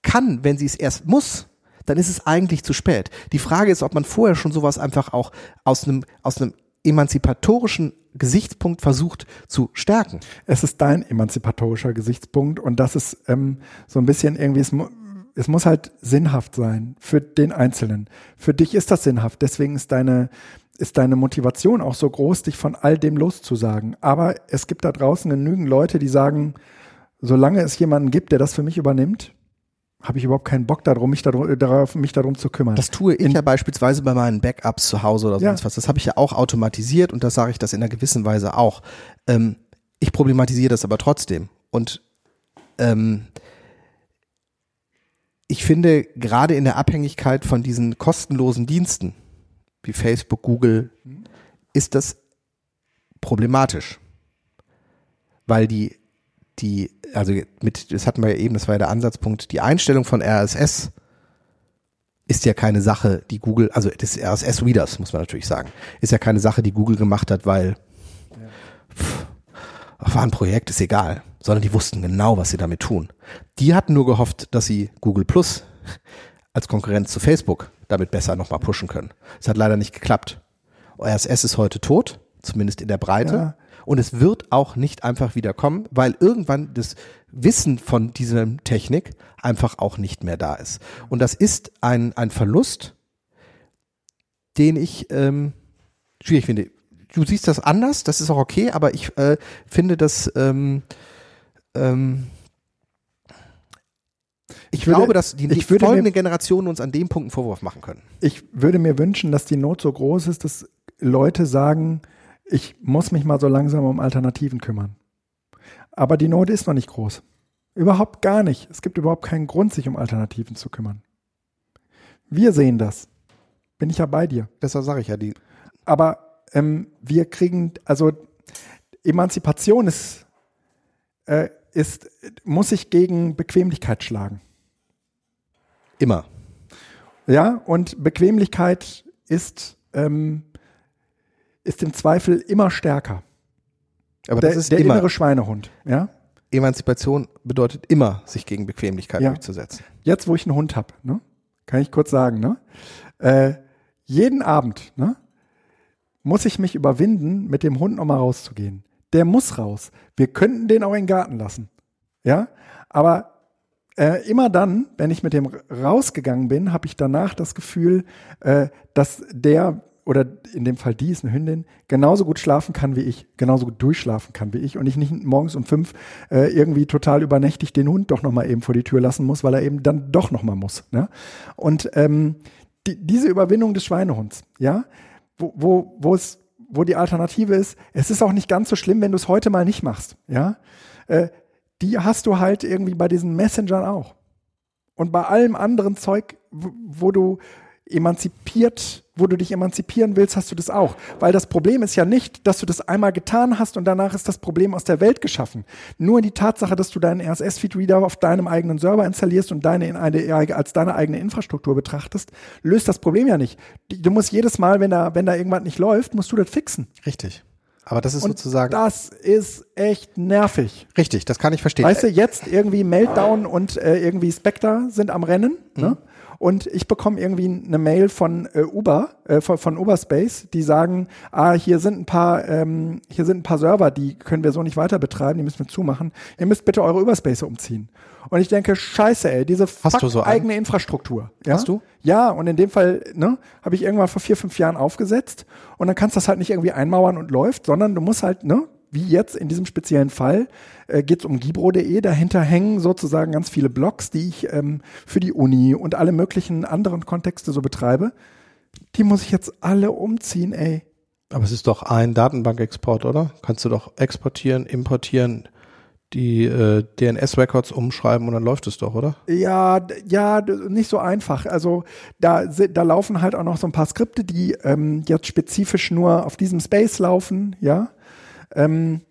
kann, wenn sie es erst muss, dann ist es eigentlich zu spät. Die Frage ist, ob man vorher schon sowas einfach auch aus einem, aus einem emanzipatorischen Gesichtspunkt versucht zu stärken. Es ist dein emanzipatorischer Gesichtspunkt und das ist ähm, so ein bisschen irgendwie, es, mu es muss halt sinnhaft sein für den Einzelnen. Für dich ist das sinnhaft, deswegen ist deine, ist deine Motivation auch so groß, dich von all dem loszusagen. Aber es gibt da draußen genügend Leute, die sagen, solange es jemanden gibt, der das für mich übernimmt, habe ich überhaupt keinen Bock darum, mich darum, darauf, mich darum zu kümmern. Das tue ich In- ja beispielsweise bei meinen Backups zu Hause oder Ja. sonst was. Das habe ich ja auch automatisiert und das sage ich das in einer gewissen Weise auch. Ähm, ich problematisiere das aber trotzdem. Und ähm, ich finde, gerade in der Abhängigkeit von diesen kostenlosen Diensten wie Facebook, Google, ist das problematisch. Weil die, die, also mit, das hatten wir ja eben, das war ja der Ansatzpunkt, die Einstellung von RSS ist ja keine Sache, die Google, also des RSS-Readers, muss man natürlich sagen, ist ja keine Sache, die Google gemacht hat, weil pff, war ein Projekt, ist egal, sondern die wussten genau, was sie damit tun. Die hatten nur gehofft, dass sie Google Plus als Konkurrenz zu Facebook damit besser nochmal pushen können. Es hat leider nicht geklappt. RSS ist heute tot, zumindest in der Breite. Ja. Und es wird auch nicht einfach wieder kommen, weil irgendwann das Wissen von dieser Technik einfach auch nicht mehr da ist. Und das ist ein, ein Verlust, den ich ähm, schwierig finde. Du siehst das anders, das ist auch okay, aber ich äh, finde, dass ähm, ähm, ich, Ich würde- glaube, dass die, die folgenden Generationen uns an dem Punkt einen Vorwurf machen können. ich würde mir wünschen, dass die Not so groß ist, dass Leute sagen, ich muss mich mal so langsam um Alternativen kümmern. Aber die Not ist noch nicht groß. Überhaupt gar nicht. Es gibt überhaupt keinen Grund, sich um Alternativen zu kümmern. Wir sehen das. Bin ich ja bei dir. Deshalb sage ich ja, die Aber ähm, wir kriegen, also Emanzipation ist, äh, ist, muss sich gegen Bequemlichkeit schlagen. immer. Ja, und Bequemlichkeit ist, ähm, ist im Zweifel immer stärker. Aber der das ist der immer. innere Schweinehund. Ja? Emanzipation bedeutet immer, sich gegen Bequemlichkeit Ja. durchzusetzen. Jetzt, wo ich einen Hund habe, ne, kann ich kurz sagen, ne, äh, jeden Abend ne, muss ich mich überwinden, mit dem Hund nochmal rauszugehen. Der muss raus. Wir könnten den auch in den Garten lassen. Ja, aber äh, immer dann, wenn ich mit dem rausgegangen bin, habe ich danach das Gefühl, äh, dass der oder in dem Fall die ist eine Hündin, genauso gut schlafen kann wie ich, genauso gut durchschlafen kann wie ich und ich nicht morgens um fünf äh, irgendwie total übernächtig den Hund doch nochmal eben vor die Tür lassen muss, weil er eben dann doch nochmal muss. Ne? Und ähm, die, diese Überwindung des Schweinehunds, ja, wo, wo, wo es, wo die Alternative ist, es ist auch nicht ganz so schlimm, wenn du es heute mal nicht machst, ja, äh, die hast du halt irgendwie bei diesen Messengern auch. Und bei allem anderen Zeug, wo, wo du emanzipiert, wo du dich emanzipieren willst, hast du das auch. Weil das Problem ist ja nicht, dass du das einmal getan hast und danach ist das Problem aus der Welt geschaffen. Nur die Tatsache, dass du deinen RSS-Feed-Reader auf deinem eigenen Server installierst und deine in eine, als deine eigene Infrastruktur betrachtest, löst das Problem ja nicht. Du musst jedes Mal, wenn da, wenn da irgendwas nicht läuft, musst du das fixen. Richtig. Aber das ist Und sozusagen das ist echt nervig. richtig, das kann ich verstehen. Weißt du, jetzt irgendwie Meltdown und äh, irgendwie Spectre sind am Rennen. Ne? Und ich bekomme irgendwie eine Mail von äh, Uber, äh, von, von Uberspace, die sagen, ah, hier sind ein paar, ähm, hier sind ein paar Server, die können wir so nicht weiter betreiben, die müssen wir zumachen. Ihr müsst bitte eure Uberspace umziehen. Und ich denke, scheiße, ey, diese so einen? eigene Infrastruktur. Ja? Hast du? Ja, und in dem Fall, ne, habe ich irgendwann vor vier, fünf Jahren aufgesetzt und dann kannst du das halt nicht irgendwie einmauern und läuft, sondern du musst halt, ne, wie jetzt in diesem speziellen Fall äh, geht es um gibro.de. Dahinter hängen sozusagen ganz viele Blogs, die ich ähm, für die Uni und alle möglichen anderen Kontexte so betreibe. Die muss ich jetzt alle umziehen, ey. Aber es ist doch ein Datenbankexport, oder? Kannst du doch exportieren, importieren, die äh, DNS-Records umschreiben und dann läuft es doch, oder? Ja, ja, nicht so einfach. Also da, da laufen halt auch noch so ein paar Skripte, die ähm, jetzt spezifisch nur auf diesem Space laufen, ja. Ähm,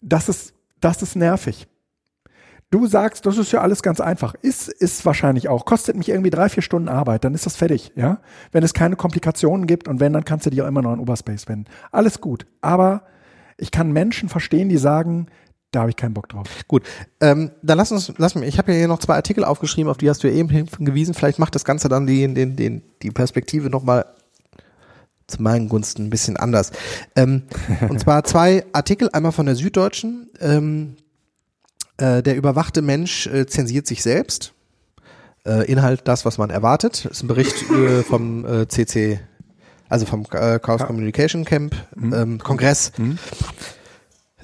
das ist, das ist nervig. Du sagst, das ist ja alles ganz einfach. Ist, ist wahrscheinlich auch. Kostet mich irgendwie drei, vier Stunden Arbeit, dann ist das fertig, ja. Wenn es keine Komplikationen gibt und wenn, dann kannst du dir auch immer noch einen Oberspace wenden. Alles gut. Aber ich kann Menschen verstehen, die sagen, da habe ich keinen Bock drauf. Gut, ähm, dann lass uns, lass mich, ich habe ja hier noch zwei Artikel aufgeschrieben, auf die hast du ja eben hingewiesen. Vielleicht macht das Ganze dann die, den, den, die Perspektive nochmal zu meinen Gunsten ein bisschen anders. Ähm, und zwar <laughs> zwei Artikel, einmal von der Süddeutschen. Ähm, äh, der überwachte Mensch äh, zensiert sich selbst. Äh, Inhalt das, was man erwartet. Das ist ein Bericht äh, vom äh, CC, also vom äh, Chaos Communication Camp, mhm. ähm, Kongress. Mhm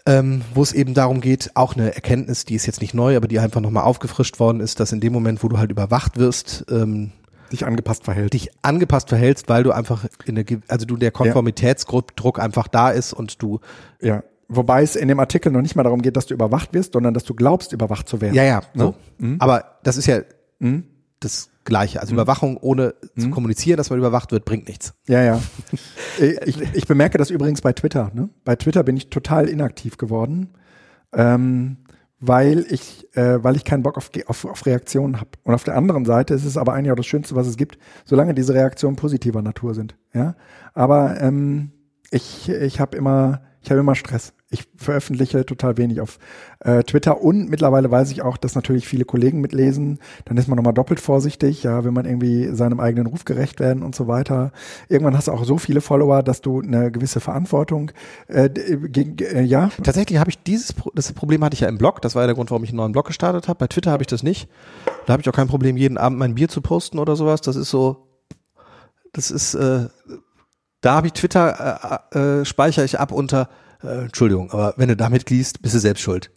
ähm, wo es eben darum geht, auch eine Erkenntnis, die ist jetzt nicht neu, aber die einfach nochmal aufgefrischt worden ist, dass in dem Moment, wo du halt überwacht wirst, ähm, dich angepasst verhältst. Dich angepasst verhältst, weil du einfach in der, also du der Konformitätsdruck einfach da ist und du. Ja. Wobei es in dem Artikel noch nicht mal darum geht, dass du überwacht wirst, sondern dass du glaubst, überwacht zu werden. Ja, ja. Ne? So. Mhm. Aber das ist ja mhm. das Gleiche. Also mhm. Überwachung ohne mhm. zu kommunizieren, dass man überwacht wird, bringt nichts. Ja, ja. <laughs> ich, ich bemerke das übrigens bei Twitter. Ne? Bei Twitter bin ich total inaktiv geworden, ähm, weil ich, äh, weil ich keinen Bock auf, auf, auf Reaktionen habe. Und auf der anderen Seite ist es aber eigentlich auch das Schönste, was es gibt, solange diese Reaktionen positiver Natur sind. Ja, aber ähm, ich, ich habe immer, ich habe immer Stress ich veröffentliche total wenig auf äh, Twitter und mittlerweile weiß ich auch, dass natürlich viele Kollegen mitlesen. Dann ist man nochmal doppelt vorsichtig, ja, wenn man irgendwie seinem eigenen Ruf gerecht werden und so weiter. Irgendwann hast du auch so viele Follower, dass du eine gewisse Verantwortung äh, gegen, äh, ja. Tatsächlich habe ich dieses das Problem hatte ich ja im Blog. Das war ja der Grund, warum ich einen neuen Blog gestartet habe. Bei Twitter habe ich das nicht. Da habe ich auch kein Problem, jeden Abend mein Bier zu posten oder sowas. Das ist so, das ist, äh, da habe ich Twitter äh, äh, speichere ich ab unter äh, Entschuldigung, aber wenn du damit liest, bist du selbst schuld.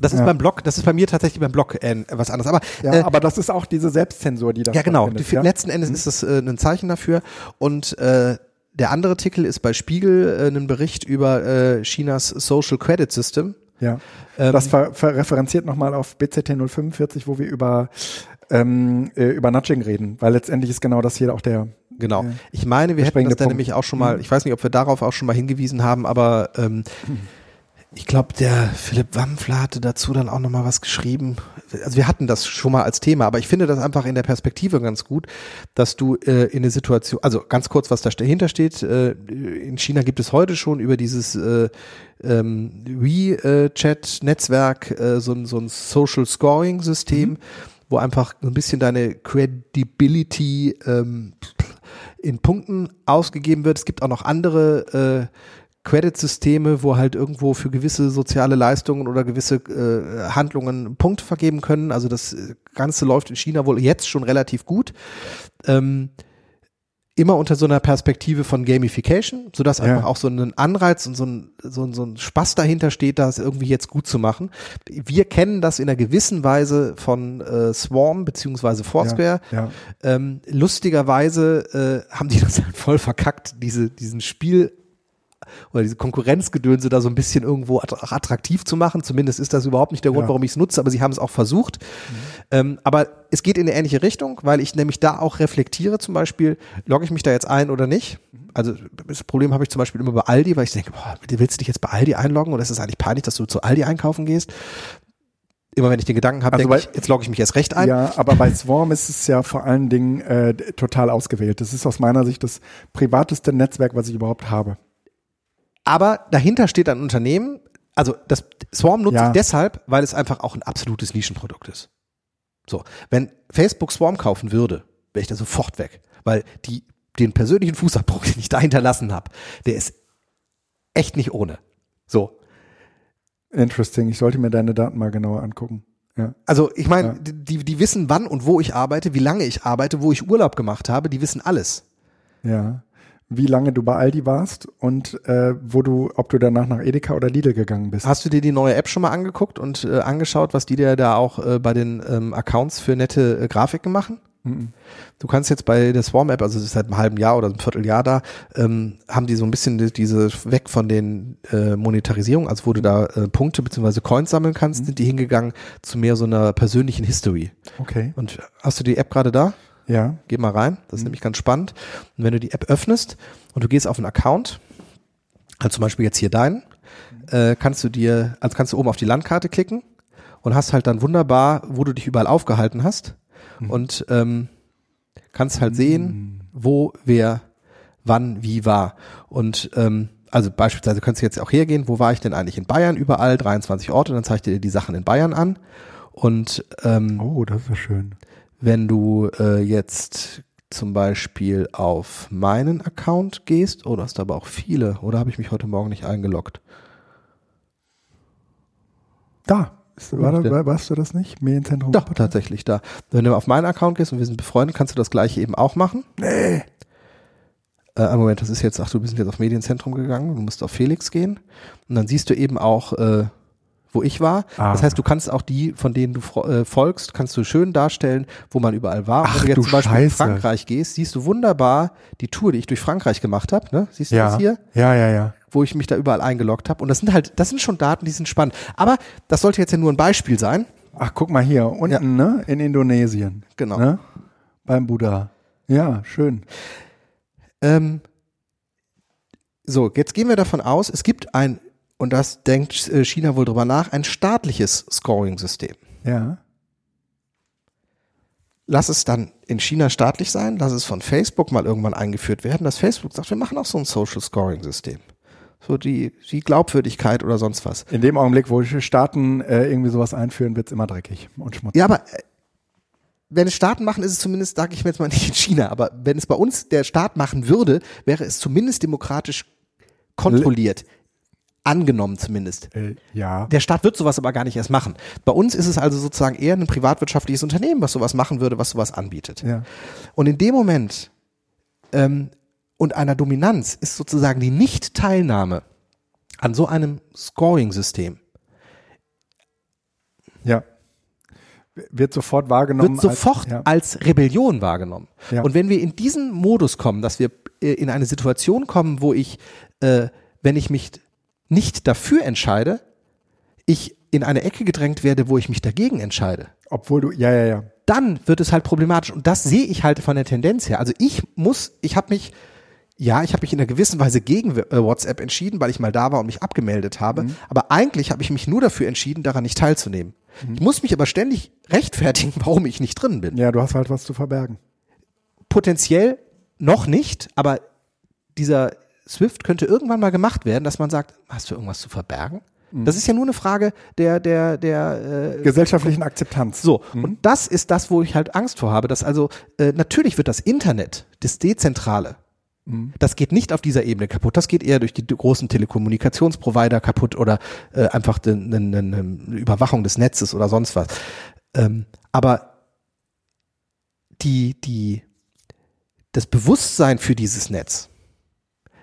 Das ist ja. beim Blog, das ist bei mir tatsächlich beim Blog äh, was anderes. Aber, ja, äh, aber das ist auch diese Selbstzensur, die da Ja, genau. Die, ja? Letzten Endes mhm. ist das äh, ein Zeichen dafür. Und äh, der andere Artikel ist bei Spiegel äh, ein Bericht über äh, Chinas Social Credit System. Ja. Ähm, das ver, ver referenziert nochmal auf BZT 045, wo wir über ähm, äh, über Nudging reden, weil letztendlich ist genau das hier auch der Genau. Ich meine, wir hätten das dann nämlich auch schon mal, mhm. ich weiß nicht, ob wir darauf auch schon mal hingewiesen haben, aber ähm, ich glaube, der Philipp Wampfler hatte dazu dann auch noch mal was geschrieben. Also wir hatten das schon mal als Thema, aber ich finde das einfach in der Perspektive ganz gut, dass du äh, in eine Situation, also ganz kurz, was da dahinter steht. Äh, in China gibt es heute schon über dieses äh, ähm, WeChat-Netzwerk äh, so, so ein Social Scoring-System. Mhm wo einfach ein bisschen deine Credibility ähm, in Punkten ausgegeben wird. Es gibt auch noch andere äh, Credit-Systeme, wo halt irgendwo für gewisse soziale Leistungen oder gewisse äh, Handlungen Punkte vergeben können. Also das Ganze läuft in China wohl jetzt schon relativ gut. Ähm, immer unter so einer Perspektive von Gamification, sodass ja. einfach auch so ein Anreiz und so ein, so, ein, so ein Spaß dahinter steht, das irgendwie jetzt gut zu machen. Wir kennen das in einer gewissen Weise von äh, Swarm beziehungsweise Foursquare. Ja, ja. Ähm, lustigerweise äh, haben die <laughs> das halt voll verkackt, diese, diesen Spiel oder diese Konkurrenzgedönse da so ein bisschen irgendwo attraktiv zu machen. Zumindest ist das überhaupt nicht der Grund, ja. warum ich es nutze, aber sie haben es auch versucht. Mhm. Ähm, aber es geht in eine ähnliche Richtung, weil ich nämlich da auch reflektiere, zum Beispiel, logge ich mich da jetzt ein oder nicht? Also das Problem habe ich zum Beispiel immer bei Aldi, weil ich denke, boah, willst du dich jetzt bei Aldi einloggen oder ist es eigentlich peinlich, dass du zu Aldi einkaufen gehst? immer wenn ich den Gedanken habe, also denke ich, jetzt logge ich mich erst recht ein. Ja, aber bei Swarm ist es ja vor allen Dingen äh, total ausgewählt. Das ist aus meiner Sicht das privateste Netzwerk, was ich überhaupt habe. Aber dahinter steht ein Unternehmen, also das Swarm nutze ja. ich deshalb, weil es einfach auch ein absolutes Nischenprodukt ist. So, wenn Facebook Swarm kaufen würde, wäre ich da sofort weg, weil die den persönlichen Fußabdruck, <laughs> den ich da hinterlassen habe, der ist echt nicht ohne. So. Interesting. Ich sollte mir deine Daten mal genauer angucken. Ja. Also ich meine, ja. die, die wissen, wann und wo ich arbeite, wie lange ich arbeite, wo ich Urlaub gemacht habe, die wissen alles. Ja. Wie lange du bei Aldi warst und äh, wo du, ob du danach nach Edeka oder Lidl gegangen bist. Hast du dir die neue App schon mal angeguckt und äh, angeschaut, was die dir da auch äh, bei den ähm, Accounts für nette äh, Grafiken machen? Du kannst jetzt bei der Swarm App, also es ist seit einem halben Jahr oder einem Vierteljahr da, ähm, haben die so ein bisschen die, diese weg von den äh, Monetarisierung, also wo du da äh, Punkte bzw. Coins sammeln kannst, Mhm. sind die hingegangen zu mehr so einer persönlichen History. Okay. Und hast du die App gerade da? Ja. Geh mal rein, das ist nämlich ganz spannend. Und wenn du die App öffnest und du gehst auf einen Account, also zum Beispiel jetzt hier deinen, äh, kannst du dir, also kannst du oben auf die Landkarte klicken und hast halt dann wunderbar, wo du dich überall aufgehalten hast und ähm, kannst halt sehen, wo, wer, wann, wie war. Und ähm, also beispielsweise könntest du jetzt auch hergehen, wo war ich denn eigentlich in Bayern überall, 23 Orte, dann zeigt dir die Sachen in Bayern an. Und ähm, Oh, das ist ja schön. Wenn du äh, jetzt zum Beispiel auf meinen Account gehst, oh, du hast aber auch viele, oder habe ich mich heute Morgen nicht eingeloggt? Da. Ist, war, da warst du das nicht? Medienzentrum? Doch, tatsächlich da. Wenn du auf meinen Account gehst und wir sind befreundet, kannst du das gleiche eben auch machen. Nee. Äh, Moment, das ist jetzt, ach, du bist jetzt auf Medienzentrum gegangen, du musst auf Felix gehen und dann siehst du eben auch, äh, wo ich war. Ah. Das heißt, du kannst auch die, von denen du äh, folgst, kannst du schön darstellen, wo man überall war. Ach, wenn du jetzt du zum Beispiel in Scheiße. Frankreich gehst, siehst du wunderbar die Tour, die ich durch Frankreich gemacht habe. Ne? Siehst du Ja. das hier? Ja, ja, ja. wo ich mich da überall eingeloggt habe. Und das sind halt, das sind schon Daten, die sind spannend. Aber das sollte jetzt ja nur ein Beispiel sein. Ach, guck mal hier, unten, ne? In Indonesien. Genau. Ne? Beim Buddha. Ja, schön. Ähm, so, jetzt gehen wir davon aus, es gibt ein, und das denkt äh, China wohl drüber nach, ein staatliches Scoring-System. Ja. Lass es dann in China staatlich sein, lass es von Facebook mal irgendwann eingeführt werden, dass Facebook sagt, wir machen auch so ein Social Scoring System. So die, die Glaubwürdigkeit oder sonst was. In dem Augenblick, wo Staaten äh, irgendwie sowas einführen, wird's immer dreckig und schmutzig. Ja, aber äh, wenn es Staaten machen, ist es zumindest, sage ich mir jetzt mal <laughs> nicht in China, aber wenn es bei uns der Staat machen würde, wäre es zumindest demokratisch kontrolliert. Angenommen zumindest. Äh, ja. Der Staat wird sowas aber gar nicht erst machen. Bei uns ist es also sozusagen eher ein privatwirtschaftliches Unternehmen, was sowas machen würde, was sowas anbietet. Ja. Und in dem Moment ähm, und einer Dominanz ist sozusagen die Nicht-Teilnahme an so einem Scoring-System Ja. Wird sofort wahrgenommen. wird sofort als, ja. als Rebellion wahrgenommen. Ja. Und wenn wir in diesen Modus kommen, dass wir äh, in eine Situation kommen, wo ich, äh, wenn ich mich nicht dafür entscheide, ich in eine Ecke gedrängt werde, wo ich mich dagegen entscheide, Obwohl du, ja, ja, ja. dann wird es halt problematisch. Und das sehe ich halt von der Tendenz her. Also ich muss, ich habe mich, ja, ich habe mich in einer gewissen Weise gegen äh, WhatsApp entschieden, weil ich mal da war und mich abgemeldet habe. Aber eigentlich habe ich mich nur dafür entschieden, daran nicht teilzunehmen. Ich muss mich aber ständig rechtfertigen, <laughs> warum ich nicht drin bin. Ja, du hast halt was zu verbergen. Potenziell noch nicht, aber dieser Swift könnte irgendwann mal gemacht werden, dass man sagt, hast du irgendwas zu verbergen? Das ist ja nur eine Frage der, der, der äh, Gesellschaftlichen Akzeptanz. so, und das ist das, wo ich halt Angst vor habe, dass also äh, natürlich wird das Internet, das Dezentrale, das geht nicht auf dieser Ebene kaputt, das geht eher durch die großen Telekommunikationsprovider kaputt oder äh, einfach eine ne, ne Überwachung des Netzes oder sonst was. Ähm, aber die, die, das Bewusstsein für dieses Netz,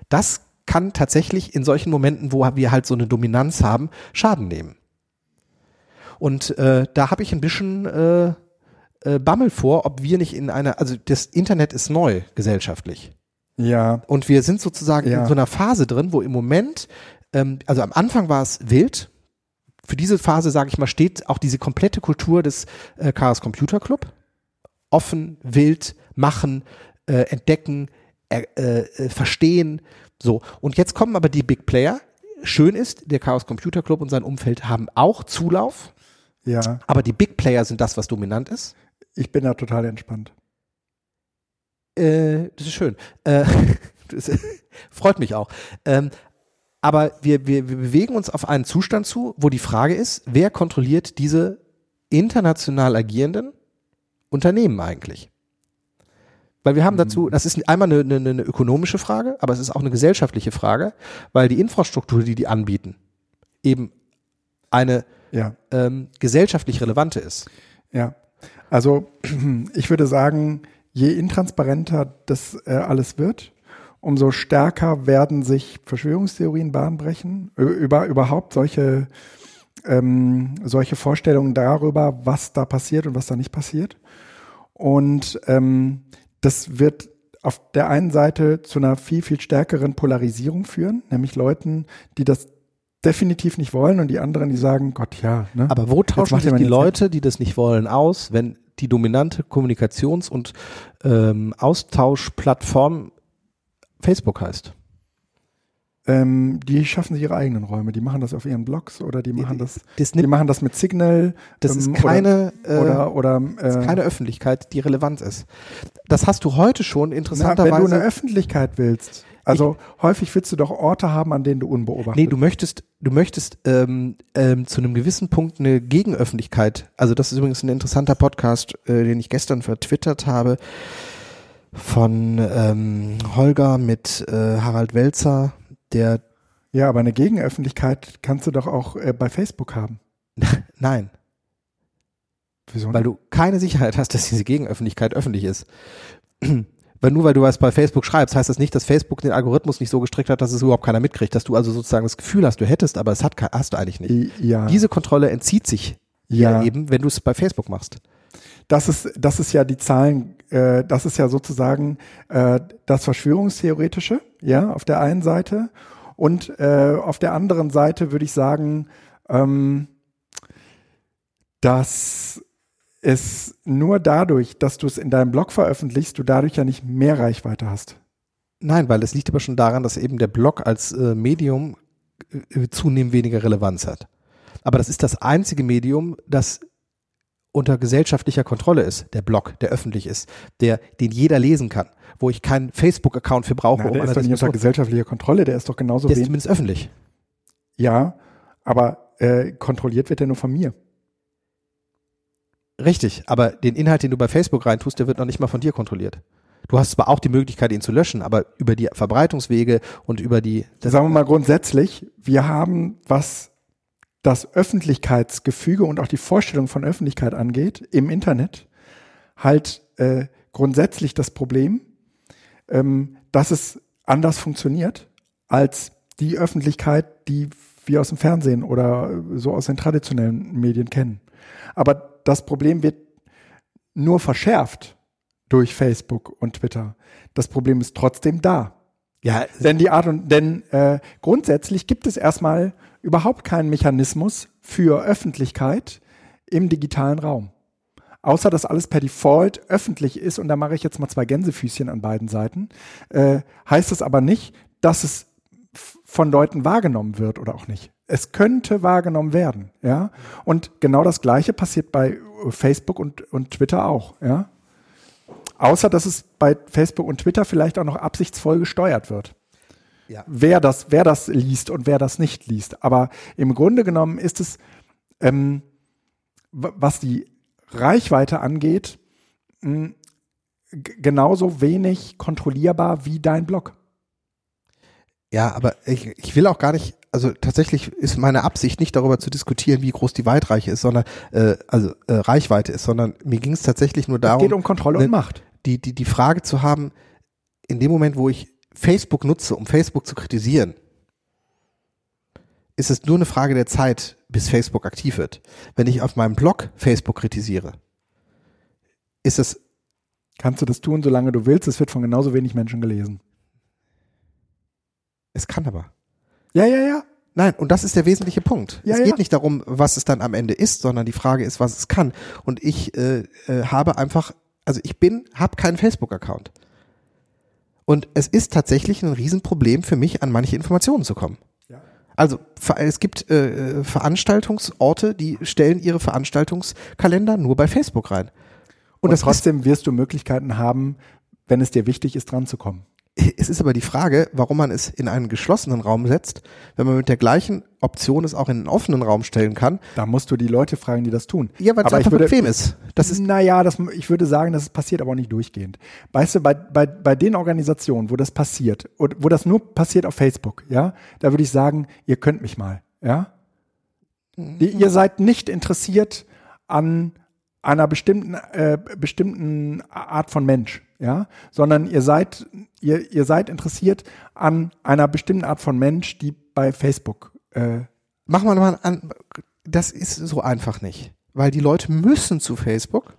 das kann tatsächlich in solchen Momenten, wo wir halt so eine Dominanz haben, Schaden nehmen. Und äh, da habe ich ein bisschen äh, äh, Bammel vor, ob wir nicht in einer, also das Internet ist neu gesellschaftlich. Ja, Und wir sind sozusagen Ja. in so einer Phase drin, wo im Moment, ähm, also am Anfang war es wild. Für diese Phase, sage ich mal, steht auch diese komplette Kultur des äh, Chaos Computer Club. Offen, wild, machen, äh, entdecken, äh, äh, verstehen. So. Und jetzt kommen aber die Big Player. Schön ist, der Chaos Computer Club und sein Umfeld haben auch Zulauf. ja. Aber die Big Player sind das, was dominant ist. Ich bin da total entspannt. Äh, das ist schön. Äh, <laughs> das freut mich auch. Ähm, aber wir, wir, wir bewegen uns auf einen Zustand zu, wo die Frage ist, wer kontrolliert diese international agierenden Unternehmen eigentlich? Weil wir haben dazu, das ist einmal eine, eine, eine ökonomische Frage, aber es ist auch eine gesellschaftliche Frage, weil die Infrastruktur, die die anbieten, eben eine Ja, ähm, gesellschaftlich relevante ist. ja. Also ich würde sagen, je intransparenter das äh, alles wird, umso stärker werden sich Verschwörungstheorien bahnbrechen, über, überhaupt solche, ähm, solche Vorstellungen darüber, was da passiert und was da nicht passiert. Und ähm, das wird auf der einen Seite zu einer viel, viel stärkeren Polarisierung führen, nämlich Leuten, die das definitiv nicht wollen und die anderen, die sagen, Gott, ja. Ne? Aber wo tauschen sich die Leute, die das nicht wollen, aus, wenn die dominante Kommunikations- und ähm, Austauschplattform Facebook heißt? Ähm, die schaffen sich ihre eigenen Räume. Die machen das auf ihren Blogs oder die machen das, das die machen das mit Signal. Das ähm, ist keine, oder, oder, äh, oder äh, ist keine Öffentlichkeit, die relevant ist. Das hast du heute schon interessanterweise. wenn du eine Öffentlichkeit willst, also ich, häufig willst du doch Orte haben, an denen du unbeobachtet. Nee, du möchtest, du möchtest ähm, ähm, zu einem gewissen Punkt eine Gegenöffentlichkeit. Also das ist übrigens ein interessanter Podcast, äh, den ich gestern vertwittert habe von ähm, Holger mit äh, Harald Welzer, der ja, aber eine Gegenöffentlichkeit kannst du doch auch äh, bei Facebook haben. <laughs> Nein. Wieso? Weil du keine Sicherheit hast, dass diese Gegenöffentlichkeit öffentlich ist. <clears throat> weil nur weil du was bei Facebook schreibst, heißt das nicht, dass Facebook den Algorithmus nicht so gestrickt hat, dass es überhaupt keiner mitkriegt, dass du also sozusagen das Gefühl hast, du hättest, aber es hat, hast du eigentlich nicht. Ja. Diese Kontrolle entzieht sich ja, eben, wenn du es bei Facebook machst. Das ist, das ist ja die Zahlen, äh, das ist ja sozusagen äh, das Verschwörungstheoretische, ja, auf der einen Seite. Und äh, auf der anderen Seite würde ich sagen, ähm, dass es nur dadurch, dass du es in deinem Blog veröffentlichst, du dadurch ja nicht mehr Reichweite hast. Nein, weil es liegt aber schon daran, dass eben der Blog als äh, Medium äh, zunehmend weniger Relevanz hat. Aber das ist das einzige Medium, das unter gesellschaftlicher Kontrolle ist, der Blog, der öffentlich ist, der, den jeder lesen kann, wo ich keinen Facebook-Account für brauche. Na, der um ist doch nicht unter gesellschaftlicher Kontrolle, der ist doch genauso Der ist zumindest öffentlich. Ja, aber äh, kontrolliert wird er nur von mir. Richtig, aber den Inhalt, den du bei Facebook reintust, der wird noch nicht mal von dir kontrolliert. Du hast zwar auch die Möglichkeit, ihn zu löschen, aber über die Verbreitungswege und über die. Sagen wir mal grundsätzlich, wir haben, was das Öffentlichkeitsgefüge und auch die Vorstellung von Öffentlichkeit angeht, im Internet, halt äh, grundsätzlich das Problem, ähm, dass es anders funktioniert als die Öffentlichkeit, die wir aus dem Fernsehen oder so aus den traditionellen Medien kennen. Aber das Problem wird nur verschärft durch Facebook und Twitter. Das Problem ist trotzdem da. Ja, denn die Art und denn äh, grundsätzlich gibt es erstmal überhaupt keinen Mechanismus für Öffentlichkeit im digitalen Raum. Außer dass alles per Default öffentlich ist, und da mache ich jetzt mal zwei Gänsefüßchen an beiden Seiten, äh, heißt es aber nicht, dass es von Leuten wahrgenommen wird oder auch nicht. Es könnte wahrgenommen werden, ja. Und genau das Gleiche passiert bei Facebook und, und Twitter auch, ja. Außer, dass es bei Facebook und Twitter vielleicht auch noch absichtsvoll gesteuert wird. Ja. Wer das, wer das liest und wer das nicht liest. Aber im Grunde genommen ist es, ähm, was die Reichweite angeht, mh, genauso wenig kontrollierbar wie dein Blog. Ja, aber ich, ich will auch gar nicht, also tatsächlich ist meine Absicht nicht darüber zu diskutieren, wie groß die Weitreiche ist, sondern äh, also äh, Reichweite ist, sondern mir ging es tatsächlich nur darum. Es geht um Kontrolle ne, und Macht. Die, die, die Frage zu haben, in dem Moment, wo ich Facebook nutze, um Facebook zu kritisieren, ist es nur eine Frage der Zeit, bis Facebook aktiv wird. Wenn ich auf meinem Blog Facebook kritisiere, ist es. Kannst du das tun, solange du willst? Es wird von genauso wenig Menschen gelesen. Es kann aber. Ja, ja, ja. Nein, und das ist der wesentliche Punkt. Ja, es geht ja. nicht darum, was es dann am Ende ist, sondern die Frage ist, was es kann. Und ich äh, äh, habe einfach, also ich bin, habe keinen Facebook-Account. Und es ist tatsächlich ein Riesenproblem für mich, an manche Informationen zu kommen. Ja. Also es gibt äh, Veranstaltungsorte, die stellen ihre Veranstaltungskalender nur bei Facebook rein. Und, Und trotzdem wirst du Möglichkeiten haben, wenn es dir wichtig ist, dran zu kommen. Es ist aber die Frage, warum man es in einen geschlossenen Raum setzt, wenn man mit der gleichen Option es auch in einen offenen Raum stellen kann. Da musst du die Leute fragen, die das tun. Ja, weil es einfach würde, bequem ist. Das ist. Naja, das, ich würde sagen, das passiert aber auch nicht durchgehend. Weißt du, bei, bei, bei den Organisationen, wo das passiert, wo das nur passiert auf Facebook, ja, da würde ich sagen, ihr könnt mich mal, ja. Mhm. Ihr seid nicht interessiert an einer bestimmten äh, bestimmten Art von Mensch, ja, sondern ihr seid ihr ihr seid interessiert an einer bestimmten Art von Mensch, die bei Facebook. Äh, Machen wir mal an. Das ist so einfach nicht, weil die Leute müssen zu Facebook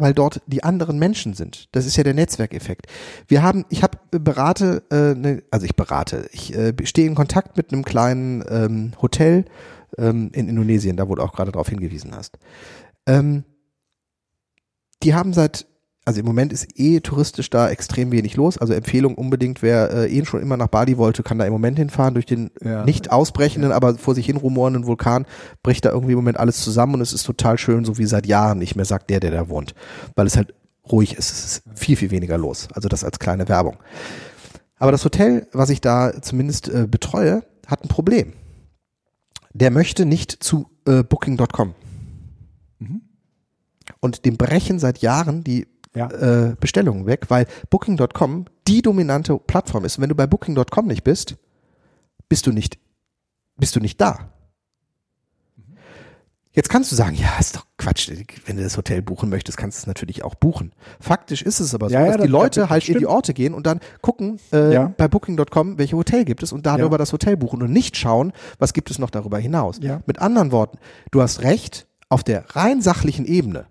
weil dort die anderen Menschen sind. Das ist ja der Netzwerkeffekt. Wir haben, ich habe berate, äh, ne, also ich berate, ich äh, stehe in Kontakt mit einem kleinen ähm, Hotel ähm, in Indonesien, da wo du auch gerade darauf hingewiesen hast. Ähm, die haben seit also im Moment ist eh touristisch da extrem wenig los. Also Empfehlung unbedingt, wer äh, eh schon immer nach Bali wollte, kann da im Moment hinfahren. Durch den ja. nicht ausbrechenden, ja. aber vor sich hin rumorenden Vulkan bricht da irgendwie im Moment alles zusammen und es ist total schön, so wie seit Jahren nicht mehr, sagt der, der da wohnt. Weil es halt ruhig ist. Es ist viel, viel weniger los. Also das als kleine Werbung. Aber das Hotel, was ich da zumindest äh, betreue, hat ein Problem. Der möchte nicht zu äh, Booking.com. Mhm. Und dem brechen seit Jahren die ja. äh, Bestellungen weg, weil Booking.com die dominante Plattform ist. Und wenn du bei Booking.com nicht bist, bist du nicht, bist du nicht da. Jetzt kannst du sagen, ja, ist doch Quatsch. Wenn du das Hotel buchen möchtest, kannst du es natürlich auch buchen. Faktisch ist es aber so, ja, dass ja, die das, Leute das halt stimmt. in die Orte gehen und dann gucken äh, ja. bei Booking.com, welche Hotel gibt es und darüber das Hotel buchen und nicht schauen, was gibt es noch darüber hinaus. Mit anderen Worten, du hast recht, auf der rein sachlichen Ebene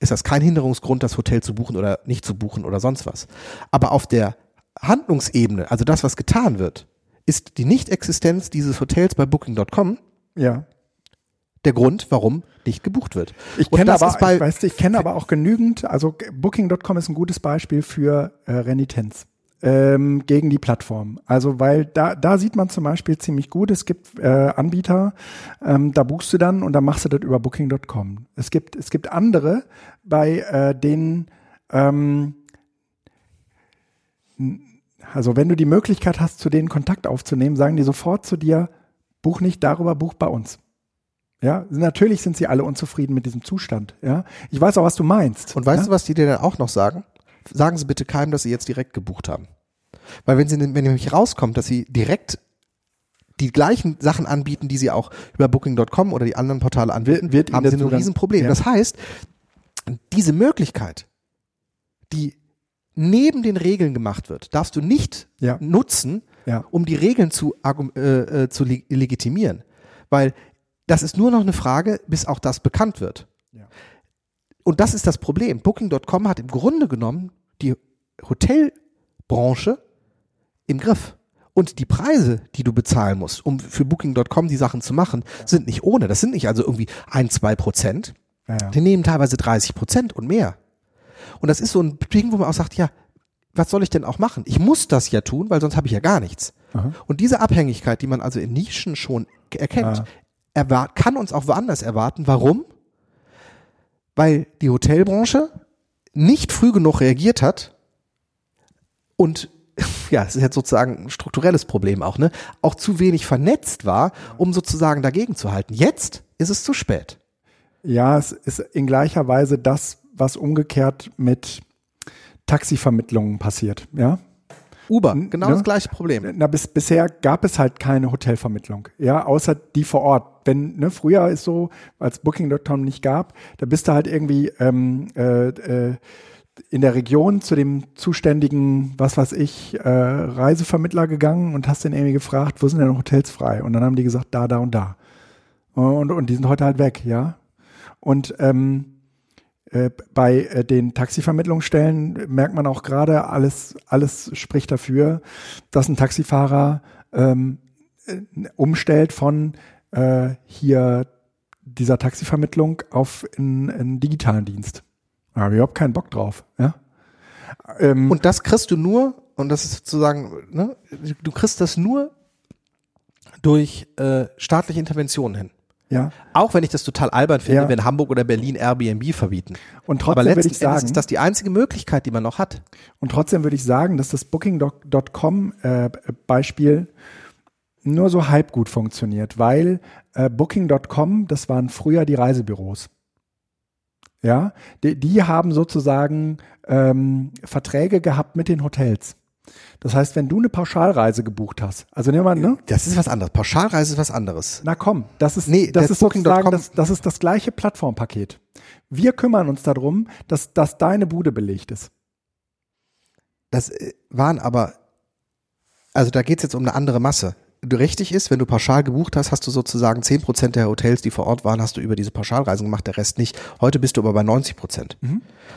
ist das kein Hinderungsgrund, das Hotel zu buchen oder nicht zu buchen oder sonst was. Aber auf der Handlungsebene, also das, was getan wird, ist die Nichtexistenz dieses Hotels bei Booking.com ja. der Grund, warum nicht gebucht wird. Ich kenne aber, bei, ich, weiß, ich kenne aber auch genügend, also Booking.com ist ein gutes Beispiel für äh, Renitenz ähm, gegen die Plattform. Also weil da, da sieht man zum Beispiel ziemlich gut, es gibt äh, Anbieter, ähm, da buchst du dann und dann machst du das über Booking.com. Es gibt, es gibt andere, bei äh, denen ähm, also wenn du die Möglichkeit hast, zu denen Kontakt aufzunehmen, sagen die sofort zu dir, buch nicht darüber, buch bei uns. Ja, natürlich sind sie alle unzufrieden mit diesem Zustand. Ja, ich weiß auch, was du meinst. Und weißt ja? du, was die dir dann auch noch sagen? Sagen Sie bitte keinem, dass Sie jetzt direkt gebucht haben. Weil wenn Sie, wenn nämlich rauskommt, dass Sie direkt die gleichen Sachen anbieten, die Sie auch über Booking.com oder die anderen Portale anbieten, wird, wird haben Sie ein Riesenproblem. Ja. Das heißt, diese Möglichkeit, die neben den Regeln gemacht wird, darfst du nicht ja. nutzen, ja. um die Regeln zu, äh, äh, zu legitimieren. Weil das ist nur noch eine Frage, bis auch das bekannt wird. Ja. Und das ist das Problem. Booking.com hat im Grunde genommen die Hotelbranche im Griff. Und die Preise, die du bezahlen musst, um für Booking.com die Sachen zu machen, sind nicht ohne. Das sind nicht also irgendwie ein, zwei Prozent. Ja, ja. Die nehmen teilweise 30 Prozent und mehr. Und das ist so ein Ding, wo man auch sagt, ja, was soll ich denn auch machen? Ich muss das ja tun, weil sonst habe ich ja gar nichts. Aha. Und diese Abhängigkeit, die man also in Nischen schon erkennt, ja. kann uns auch woanders erwarten. Warum? Weil die Hotelbranche nicht früh genug reagiert hat und <laughs> ja, es ist jetzt sozusagen ein strukturelles Problem auch, ne? Auch zu wenig vernetzt war, um sozusagen dagegen zu halten. Jetzt ist es zu spät. Ja, es ist in gleicher Weise das, was umgekehrt mit Taxivermittlungen passiert, ja? Uber, genau ne? das gleiche Problem. Na, bis, bisher gab es halt keine Hotelvermittlung, ja, außer die vor Ort. Wenn, ne, früher ist so, als Booking.com nicht gab, da bist du halt irgendwie ähm, äh, äh, in der Region zu dem zuständigen, was weiß ich, äh, Reisevermittler gegangen und hast den irgendwie gefragt, wo sind denn Hotels frei? Und dann haben die gesagt, da, da und da. Und, und die sind heute halt weg, ja. Und ähm, äh, bei äh, den Taxivermittlungsstellen merkt man auch gerade, alles, alles spricht dafür, dass ein Taxifahrer ähm, äh, umstellt von äh, hier dieser Taxivermittlung auf einen, einen digitalen Dienst. Da habe ich überhaupt keinen Bock drauf. Ja? Ähm, und das kriegst du nur, und das ist sozusagen, ne, du kriegst das nur durch äh, staatliche Interventionen hin. Ja. Auch wenn ich das total albern finde, ja. wenn Hamburg oder Berlin Airbnb verbieten. Und trotzdem Aber letzten ich sagen, Endes ist das die einzige Möglichkeit, die man noch hat. Und trotzdem würde ich sagen, dass das Booking.com äh, Beispiel nur so halb gut funktioniert, weil äh, Booking.com, das waren früher die Reisebüros. Ja, die, die haben sozusagen ähm, Verträge gehabt mit den Hotels. Das heißt, wenn du eine Pauschalreise gebucht hast, also nehmen wir mal, ne? Das ist was anderes. Pauschalreise ist was anderes. Na komm, das ist, Nee, das ist sozusagen das, das ist das gleiche Plattformpaket. Wir kümmern uns darum, dass, dass deine Bude belegt ist. Das äh, waren aber, also da geht's jetzt um eine andere Masse. Du- Richtig ist, wenn du pauschal gebucht hast, hast du sozusagen 10% der Hotels, die vor Ort waren, hast du über diese Pauschalreisen gemacht, der Rest nicht. Heute bist du aber bei 90%.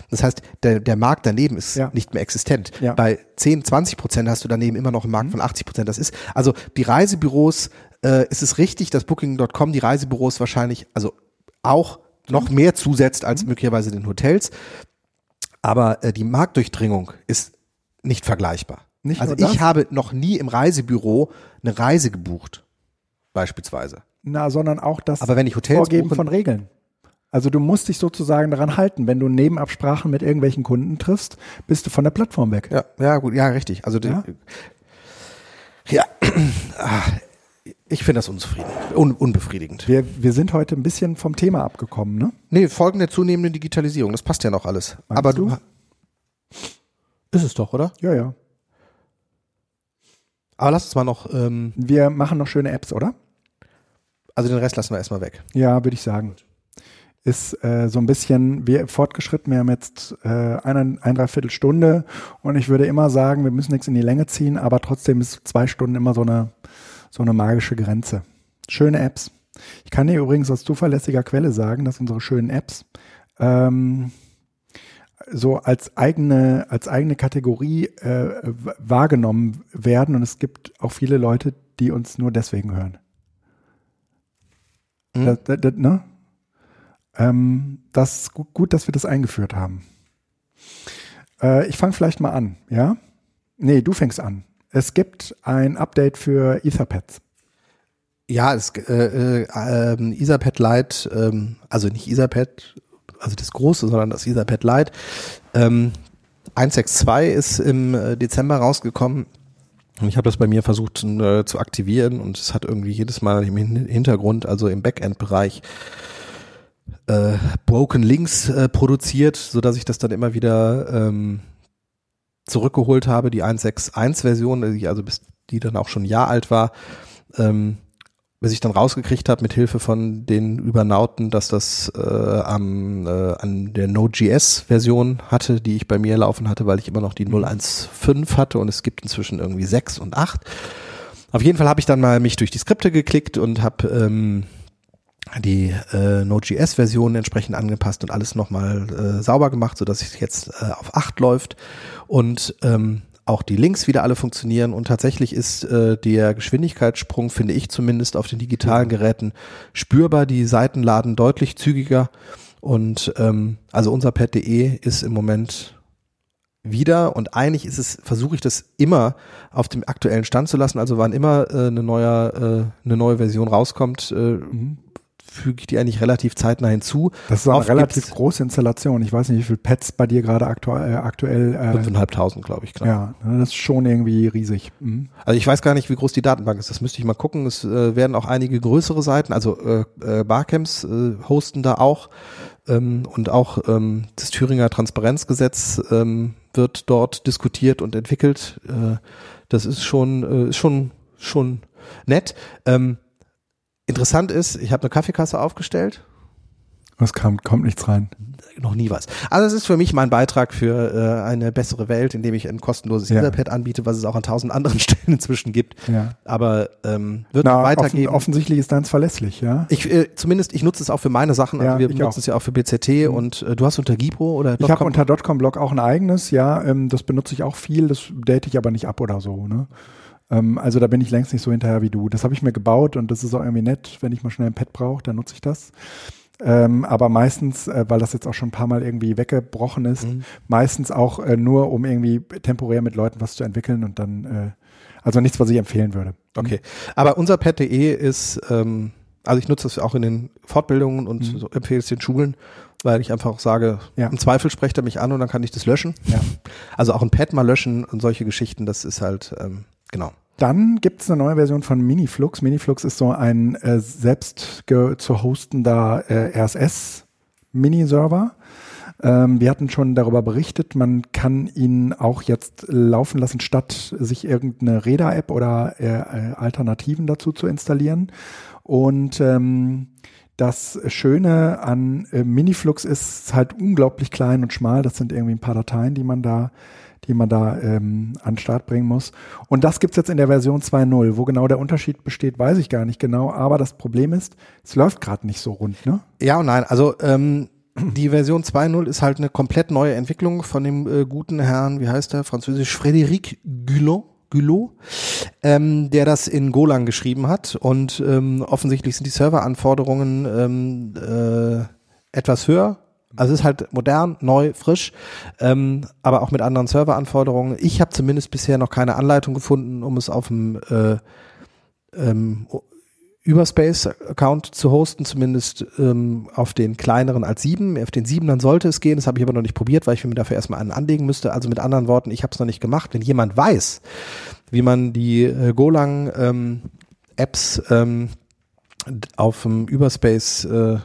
Das heißt, der, der Markt daneben ist Mhm. Ja. nicht mehr existent. Ja. Bei 10, 20% hast du daneben immer noch einen Markt von 80%. Das ist, also die Reisebüros, äh, ist es richtig, dass Booking.com die Reisebüros wahrscheinlich, also auch noch mehr zusetzt als möglicherweise den Hotels. Aber äh, die Marktdurchdringung ist nicht vergleichbar. Nicht also ich habe noch nie im Reisebüro eine Reise gebucht, beispielsweise. Na, sondern auch das Aber wenn ich Hotels Vorgeben buche- von Regeln. Also du musst dich sozusagen daran halten. Wenn du Nebenabsprachen mit irgendwelchen Kunden triffst, bist du von der Plattform weg. Ja, ja, gut, ja, richtig. Also Ja? ja, ja. <clears throat> Ah, ich finde das unzufrieden, un, unbefriedigend. Wir, wir sind heute ein bisschen vom Thema abgekommen, ne? Nee, Folgen der zunehmenden Digitalisierung, das passt ja noch alles. Meinst Aber du? du ist es doch, oder? Ja, ja. Aber lass uns mal noch, ähm, Wir machen noch schöne Apps, oder? also den Rest lassen wir erstmal weg. Ja, würde ich sagen. Ist äh, so ein bisschen wir fortgeschritten. Wir haben jetzt äh, eine, ein Dreiviertelstunde und ich würde immer sagen, wir müssen nichts in die Länge ziehen, aber trotzdem ist zwei Stunden immer so eine, so eine magische Grenze. Schöne Apps. Ich kann dir übrigens aus zuverlässiger Quelle sagen, dass unsere schönen Apps ähm, so als eigene, als eigene Kategorie äh, wahrgenommen werden und es gibt auch viele Leute, die uns nur deswegen hören. Mhm. Das, das, das, ne? ähm, das ist gut, gut, dass wir das eingeführt haben. Äh, ich fange vielleicht mal an, ja? Nee, du fängst an. Es gibt ein Update für Etherpads. Ja, es, äh, äh, ähm, Etherpad Lite, ähm, also nicht Etherpad, also das große, sondern das Etherpad Lite. Ähm, 162 ist im äh, Dezember rausgekommen. Und ich habe das bei mir versucht äh, zu aktivieren und es hat irgendwie jedes Mal im Hin- Hintergrund, also im Backend-Bereich, äh, Broken Links äh, produziert, so dass ich das dann immer wieder ähm, zurückgeholt habe, die 161-Version, die also bis die dann auch schon ein Jahr alt war. Ähm, bis ich dann rausgekriegt habe mit Hilfe von den Übernauten, dass das äh, am, äh, an der Node.js-Version hatte, die ich bei mir laufen hatte, weil ich immer noch die 0.1.5 hatte und es gibt inzwischen irgendwie 6 und 8. Auf jeden Fall habe ich dann mal mich durch die Skripte geklickt und habe ähm, die äh, Node.js-Version entsprechend angepasst und alles nochmal äh, sauber gemacht, sodass es jetzt äh, auf 8 läuft und ähm, auch die Links wieder alle funktionieren und tatsächlich ist äh, der Geschwindigkeitssprung, finde ich zumindest, auf den digitalen Geräten spürbar. Die Seiten laden deutlich zügiger und ähm, also unser Pad.de ist im Moment wieder und eigentlich ist es, versuche ich das immer auf dem aktuellen Stand zu lassen. Also wann immer äh, eine neue, äh, eine neue Version rauskommt, äh, füge ich die eigentlich relativ zeitnah hinzu. Das ist auch eine Oft relativ große Installation. Ich weiß nicht, wie viele Pads bei dir gerade aktuell, äh, aktuell äh, 5.500, glaube ich, klar. ja, ne, das ist schon irgendwie riesig. Mhm. Also ich weiß gar nicht, wie groß die Datenbank ist. Das müsste ich mal gucken. Es äh, werden auch einige größere Seiten, also äh, äh, Barcamps äh, hosten da auch ähm, und auch ähm, das Thüringer Transparenzgesetz ähm, wird dort diskutiert und entwickelt. Äh, das ist schon äh, schon schon nett. Ähm, interessant ist, ich habe eine Kaffeekasse aufgestellt Es kam, kommt nichts rein. noch nie was. Also es ist für mich mein Beitrag für äh, eine bessere Welt, indem ich ein kostenloses Ja. Etherpad anbiete, was es auch an tausend anderen <laughs> Stellen inzwischen gibt. Ja. Aber ähm, wird Na, noch offen, weitergeben. offensichtlich ist deins verlässlich, ja. Ich äh, zumindest, ich nutze es auch für meine Sachen. Also Ja, wir benutzen auch. Mhm. es ja auch für BCT und äh, du hast unter Gipro oder Ich habe .com? unter .com-Blog auch ein eigenes, ja, ähm, das benutze ich auch viel, das date ich aber nicht ab oder so, ne? Ähm, also da bin ich längst nicht so hinterher wie du. Das habe ich mir gebaut und das ist auch irgendwie nett, wenn ich mal schnell ein Pad brauche, dann nutze ich das. Ähm, aber meistens, äh, weil das jetzt auch schon ein paar Mal irgendwie weggebrochen ist, Mhm. meistens auch äh, nur, um irgendwie temporär mit Leuten was zu entwickeln und dann, äh, also nichts, was ich empfehlen würde. Okay. Aber unser Pad.de ist, ähm, also ich nutze es auch in den Fortbildungen und so empfehle es den Schulen, weil ich einfach sage, Mhm. Ja. im Zweifel sprecht er mich an und dann kann ich das löschen. Ja. Also auch ein Pad mal löschen und solche Geschichten, das ist halt, ähm, genau. Dann gibt es eine neue Version von Miniflux. Miniflux ist so ein äh, selbst zu hostender äh, RSS-Miniserver. Ähm, wir hatten schon darüber berichtet, man kann ihn auch jetzt laufen lassen, statt sich irgendeine Räder-App oder äh, äh, Alternativen dazu zu installieren. Und ähm, das Schöne an äh, Miniflux ist halt unglaublich klein und schmal. Das sind irgendwie ein paar Dateien, die man da die man da ähm, an Start bringen muss. Und das gibt's jetzt in der Version 2.0. Wo genau der Unterschied besteht, weiß ich gar nicht genau. Aber das Problem ist, es läuft gerade nicht so rund, ne? Ja und nein. Also ähm, die Version 2.0 ist halt eine komplett neue Entwicklung von dem äh, guten Herrn, wie heißt der, französisch Frédéric Gulot. Gulot, ähm, der das in Golang geschrieben hat und ähm, offensichtlich sind die Serveranforderungen ähm, äh, etwas höher also es ist halt modern, neu, frisch, ähm, aber auch mit anderen Serveranforderungen. Ich habe zumindest bisher noch keine Anleitung gefunden, um es auf dem äh, ähm, Überspace-Account zu hosten, zumindest ähm, auf den kleineren als sieben. Auf den sieben dann sollte es gehen. Das habe ich aber noch nicht probiert, weil ich mir dafür erstmal einen anlegen müsste. Also mit anderen Worten, ich habe es noch nicht gemacht. Wenn jemand weiß, wie man die äh, Golang-Apps ähm, ähm, auf dem Überspace äh,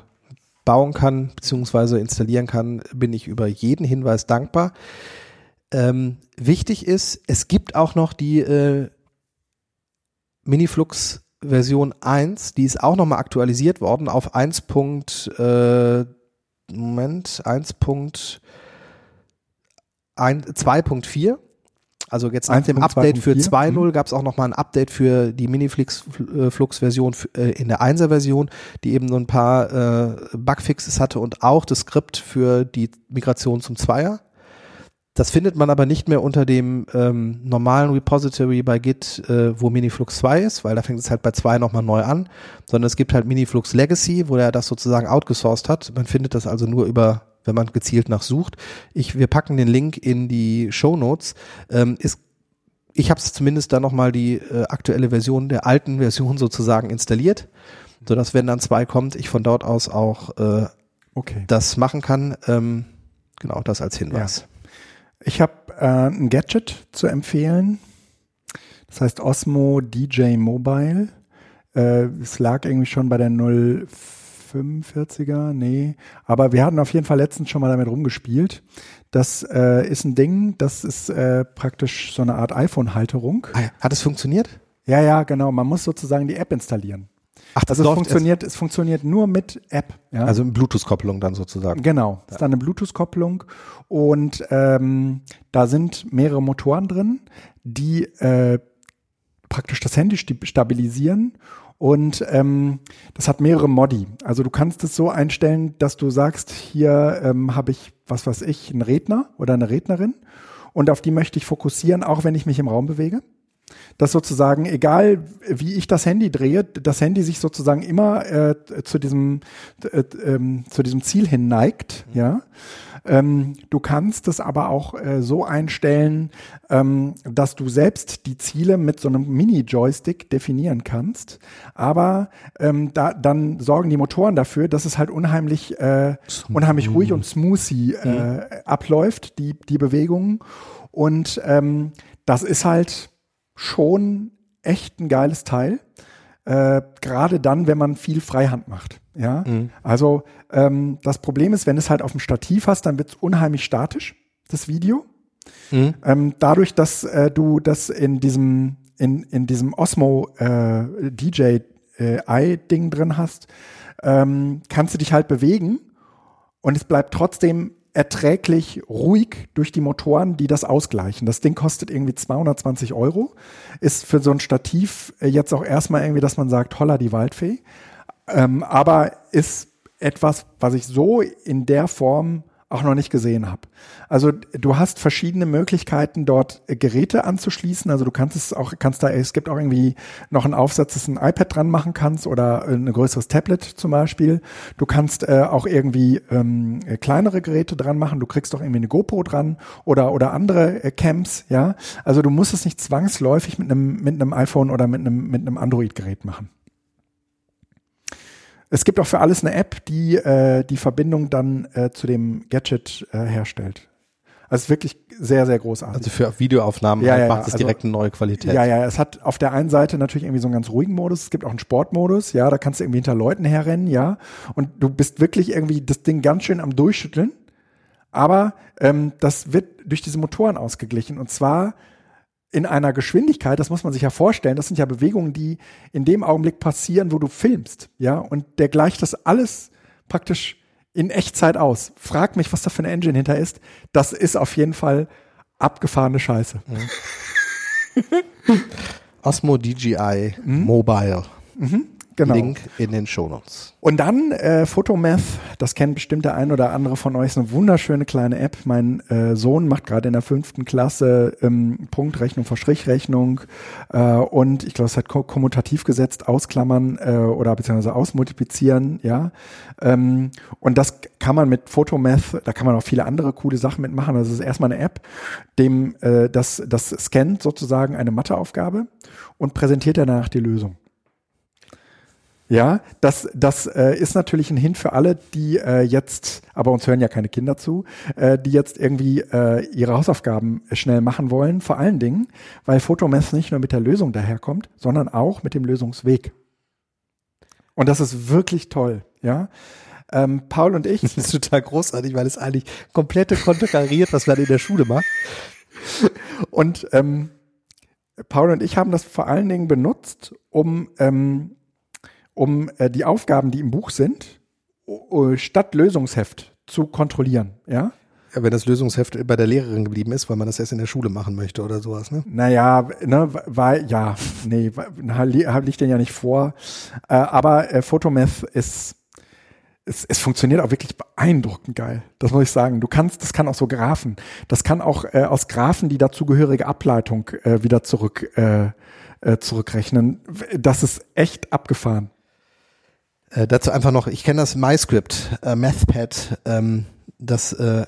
bauen kann bzw. installieren kann, bin ich über jeden Hinweis dankbar. Ähm, wichtig ist, es gibt auch noch die äh, Miniflux Version 1, die ist auch nochmal aktualisiert worden auf 1. Äh, Moment, 1.2.4. Also jetzt nach dem Update für 2.0 mhm. gab es auch nochmal ein Update für die Miniflux-Version äh, in der 1er-Version, die eben so ein paar äh, Bugfixes hatte und auch das Skript für die Migration zum Zweier. Das findet man aber nicht mehr unter dem ähm, normalen Repository bei Git, äh, wo Miniflux 2 ist, weil da fängt es halt bei 2 nochmal neu an, sondern es gibt halt Miniflux Legacy, wo er das sozusagen outgesourced hat. Man findet das also nur über wenn man gezielt nachsucht. Ich, wir packen den Link in die Show Notes. Ähm, ist, ich habe es zumindest da nochmal die äh, aktuelle Version der alten Version <laughs> sozusagen installiert, sodass wenn dann zwei kommt, ich von dort aus auch äh, okay. das machen kann. Ähm, genau, das als Hinweis. Ja. Ich habe äh, ein Gadget zu empfehlen. Das heißt Osmo DJ Mobile. Äh, es lag irgendwie schon bei der 0 45er, nee. Aber wir hatten auf jeden Fall letztens schon mal damit rumgespielt. Das äh, ist ein Ding, das ist äh, praktisch so eine Art iPhone-Halterung. Ah Hat es funktioniert? Ja, ja, genau. Man muss sozusagen die App installieren. Ach, das also es funktioniert, es funktioniert nur mit App. Ja? Also eine Bluetooth-Kopplung dann sozusagen. Genau, ist dann eine Bluetooth-Kopplung und ähm, da sind mehrere Motoren drin, die äh, praktisch das Handy stabilisieren und ähm, das hat mehrere Modi. Also du kannst es so einstellen, dass du sagst, hier ähm, habe ich, was weiß ich, einen Redner oder eine Rednerin und auf die möchte ich fokussieren, auch wenn ich mich im Raum bewege. Dass sozusagen, egal wie ich das Handy drehe, das Handy sich sozusagen immer äh, zu diesem äh, äh, zu diesem Ziel hin neigt, ja. Ähm, du kannst es aber auch äh, so einstellen, ähm, dass du selbst die Ziele mit so einem Mini-Joystick definieren kannst. Aber ähm, da, dann sorgen die Motoren dafür, dass es halt unheimlich, äh, unheimlich ruhig und smoothie äh, mhm. abläuft, die, die Bewegungen. Und ähm, das ist halt schon echt ein geiles Teil. Äh, Gerade dann, wenn man viel Freihand macht. Ja, mhm. also ähm, das Problem ist, wenn es halt auf dem Stativ hast, dann wird es unheimlich statisch, das Video. Mhm. Ähm, dadurch, dass äh, du das in diesem in, in diesem Osmo äh, DJ äh, Ding drin hast, ähm, kannst du dich halt bewegen und es bleibt trotzdem erträglich ruhig durch die Motoren, die das ausgleichen. Das Ding kostet irgendwie 220 Euro, ist für so ein Stativ äh, jetzt auch erstmal irgendwie, dass man sagt, holla die Waldfee. Ähm, aber ist etwas, was ich so in der Form auch noch nicht gesehen habe. Also du hast verschiedene Möglichkeiten, dort äh, Geräte anzuschließen. Also du kannst es auch, kannst da, es gibt auch irgendwie noch einen Aufsatz, dass ein iPad dran machen kannst oder ein größeres Tablet zum Beispiel. Du kannst äh, auch irgendwie ähm, kleinere Geräte dran machen. Du kriegst doch irgendwie eine GoPro dran oder oder andere äh, Cams. Ja, also du musst es nicht zwangsläufig mit einem mit einem iPhone oder mit einem mit einem Android-Gerät machen. Es gibt auch für alles eine App, die äh, die Verbindung dann äh, zu dem Gadget äh, herstellt. Also wirklich sehr, sehr großartig. Also für Videoaufnahmen ja, halt ja, macht es also, direkt eine neue Qualität. Ja, ja, es hat auf der einen Seite natürlich irgendwie so einen ganz ruhigen Modus. Es gibt auch einen Sportmodus, ja, da kannst du irgendwie hinter Leuten herrennen, ja. Und du bist wirklich irgendwie das Ding ganz schön am Durchschütteln. Aber ähm, das wird durch diese Motoren ausgeglichen und zwar in einer Geschwindigkeit, das muss man sich ja vorstellen, das sind ja Bewegungen, die in dem Augenblick passieren, wo du filmst, ja, und der gleicht das alles praktisch in Echtzeit aus. Frag mich, was da für eine Engine hinter ist. Das ist auf jeden Fall abgefahrene Scheiße. Mhm. <laughs> Osmo DJI mhm. Mobile. Mhm. Genau. Link in den Shownotes. Und dann äh, Photomath, das kennt bestimmt der ein oder andere von euch, ist eine wunderschöne kleine App. Mein äh, Sohn macht gerade in der fünften Klasse ähm, Punktrechnung vor Strichrechnung äh, und ich glaube, es hat kommutativ gesetzt, ausklammern äh, oder beziehungsweise ausmultiplizieren, ja. Ähm, und das kann man mit Photomath, da kann man auch viele andere coole Sachen mitmachen. Das ist erstmal eine App, dem äh, das, das scannt sozusagen eine Matheaufgabe und präsentiert danach die Lösung. Ja, das, das äh, ist natürlich ein Hint für alle, die äh, jetzt, aber uns hören ja keine Kinder zu, äh, die jetzt irgendwie äh, ihre Hausaufgaben schnell machen wollen. Vor allen Dingen, weil Photomess nicht nur mit der Lösung daherkommt, sondern auch mit dem Lösungsweg. Und das ist wirklich toll, ja. Ähm, Paul und ich. <laughs> Das ist total großartig, weil es eigentlich komplette konterkariert, was man in der Schule macht. Und ähm, Paul und ich haben das vor allen Dingen benutzt, um ähm, um äh, die Aufgaben, die im Buch sind, statt Lösungsheft zu kontrollieren, ja? Ja, wenn das Lösungsheft bei der Lehrerin geblieben ist, weil man das erst in der Schule machen möchte oder sowas, ne? Naja, ne, weil, ja, nee, liegt denn ja nicht vor. Äh, aber äh, Photomath ist, es, es funktioniert auch wirklich beeindruckend geil. Das muss ich sagen. Du kannst, das kann auch so Graphen. Das kann auch äh, aus Graphen die dazugehörige Ableitung äh, wieder zurück, äh, äh, zurückrechnen. Das ist echt abgefahren. Äh, dazu einfach noch, ich kenne das MyScript, äh, MathPad, ähm, das äh,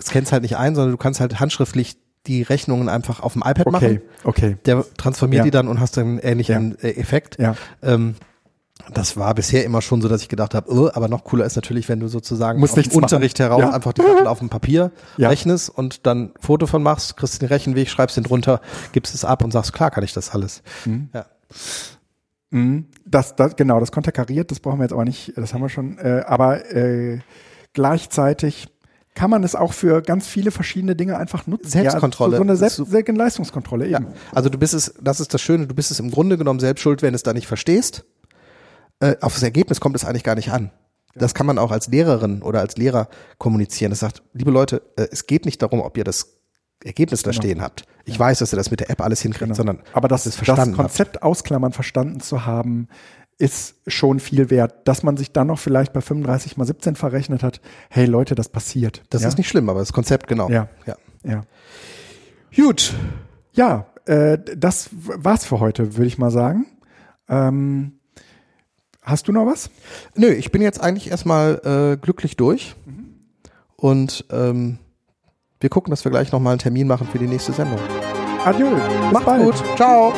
scannst halt nicht ein, sondern du kannst halt handschriftlich die Rechnungen einfach auf dem iPad okay, machen. Okay. Der transformiert ja. die dann und hast dann einen ähnlichen ja. Äh, Effekt. Ja. Ähm, das war bisher immer schon so, dass ich gedacht habe, oh, aber noch cooler ist natürlich, wenn du sozusagen Muss aus dem Unterricht heraus ja. einfach die Sachen <laughs> auf dem Papier ja. rechnest und dann Foto von machst, kriegst den Rechenweg, schreibst den drunter, gibst es ab und sagst, klar kann ich das alles. Mhm. Ja. Mhm. Das, das, genau, das konterkariert, das brauchen wir jetzt aber nicht, das haben wir schon. Äh, aber äh, gleichzeitig kann man es auch für ganz viele verschiedene Dinge einfach nutzen. Selbstkontrolle. Ja, so, eine Selbst Leistungskontrolle eben. Ja. Also du bist es, das ist das Schöne, du bist es im Grunde genommen selbst schuld, wenn du es da nicht verstehst. Äh, auf das Ergebnis kommt es eigentlich gar nicht an. Das kann man auch als Lehrerin oder als Lehrer kommunizieren. Das sagt, liebe Leute, äh, es geht nicht darum, ob ihr das Ergebnis da genau. stehen habt. Ich ja. weiß, dass ihr das mit der App alles hinkriegt, genau. sondern aber das, das, das Konzept habt. ausklammern verstanden zu haben, ist schon viel wert. Dass man sich dann noch vielleicht bei 35 mal 17 verrechnet hat, hey Leute, das passiert. Das ja? ist nicht schlimm, aber das Konzept genau. Ja, ja, ja. Gut, ja, äh, das war's für heute, würde ich mal sagen. Ähm, hast du noch was? Nö, ich bin jetzt eigentlich erstmal äh, glücklich durch mhm. und ähm, wir gucken, dass wir gleich nochmal einen Termin machen für die nächste Sendung. Adieu. Macht's gut. Ciao.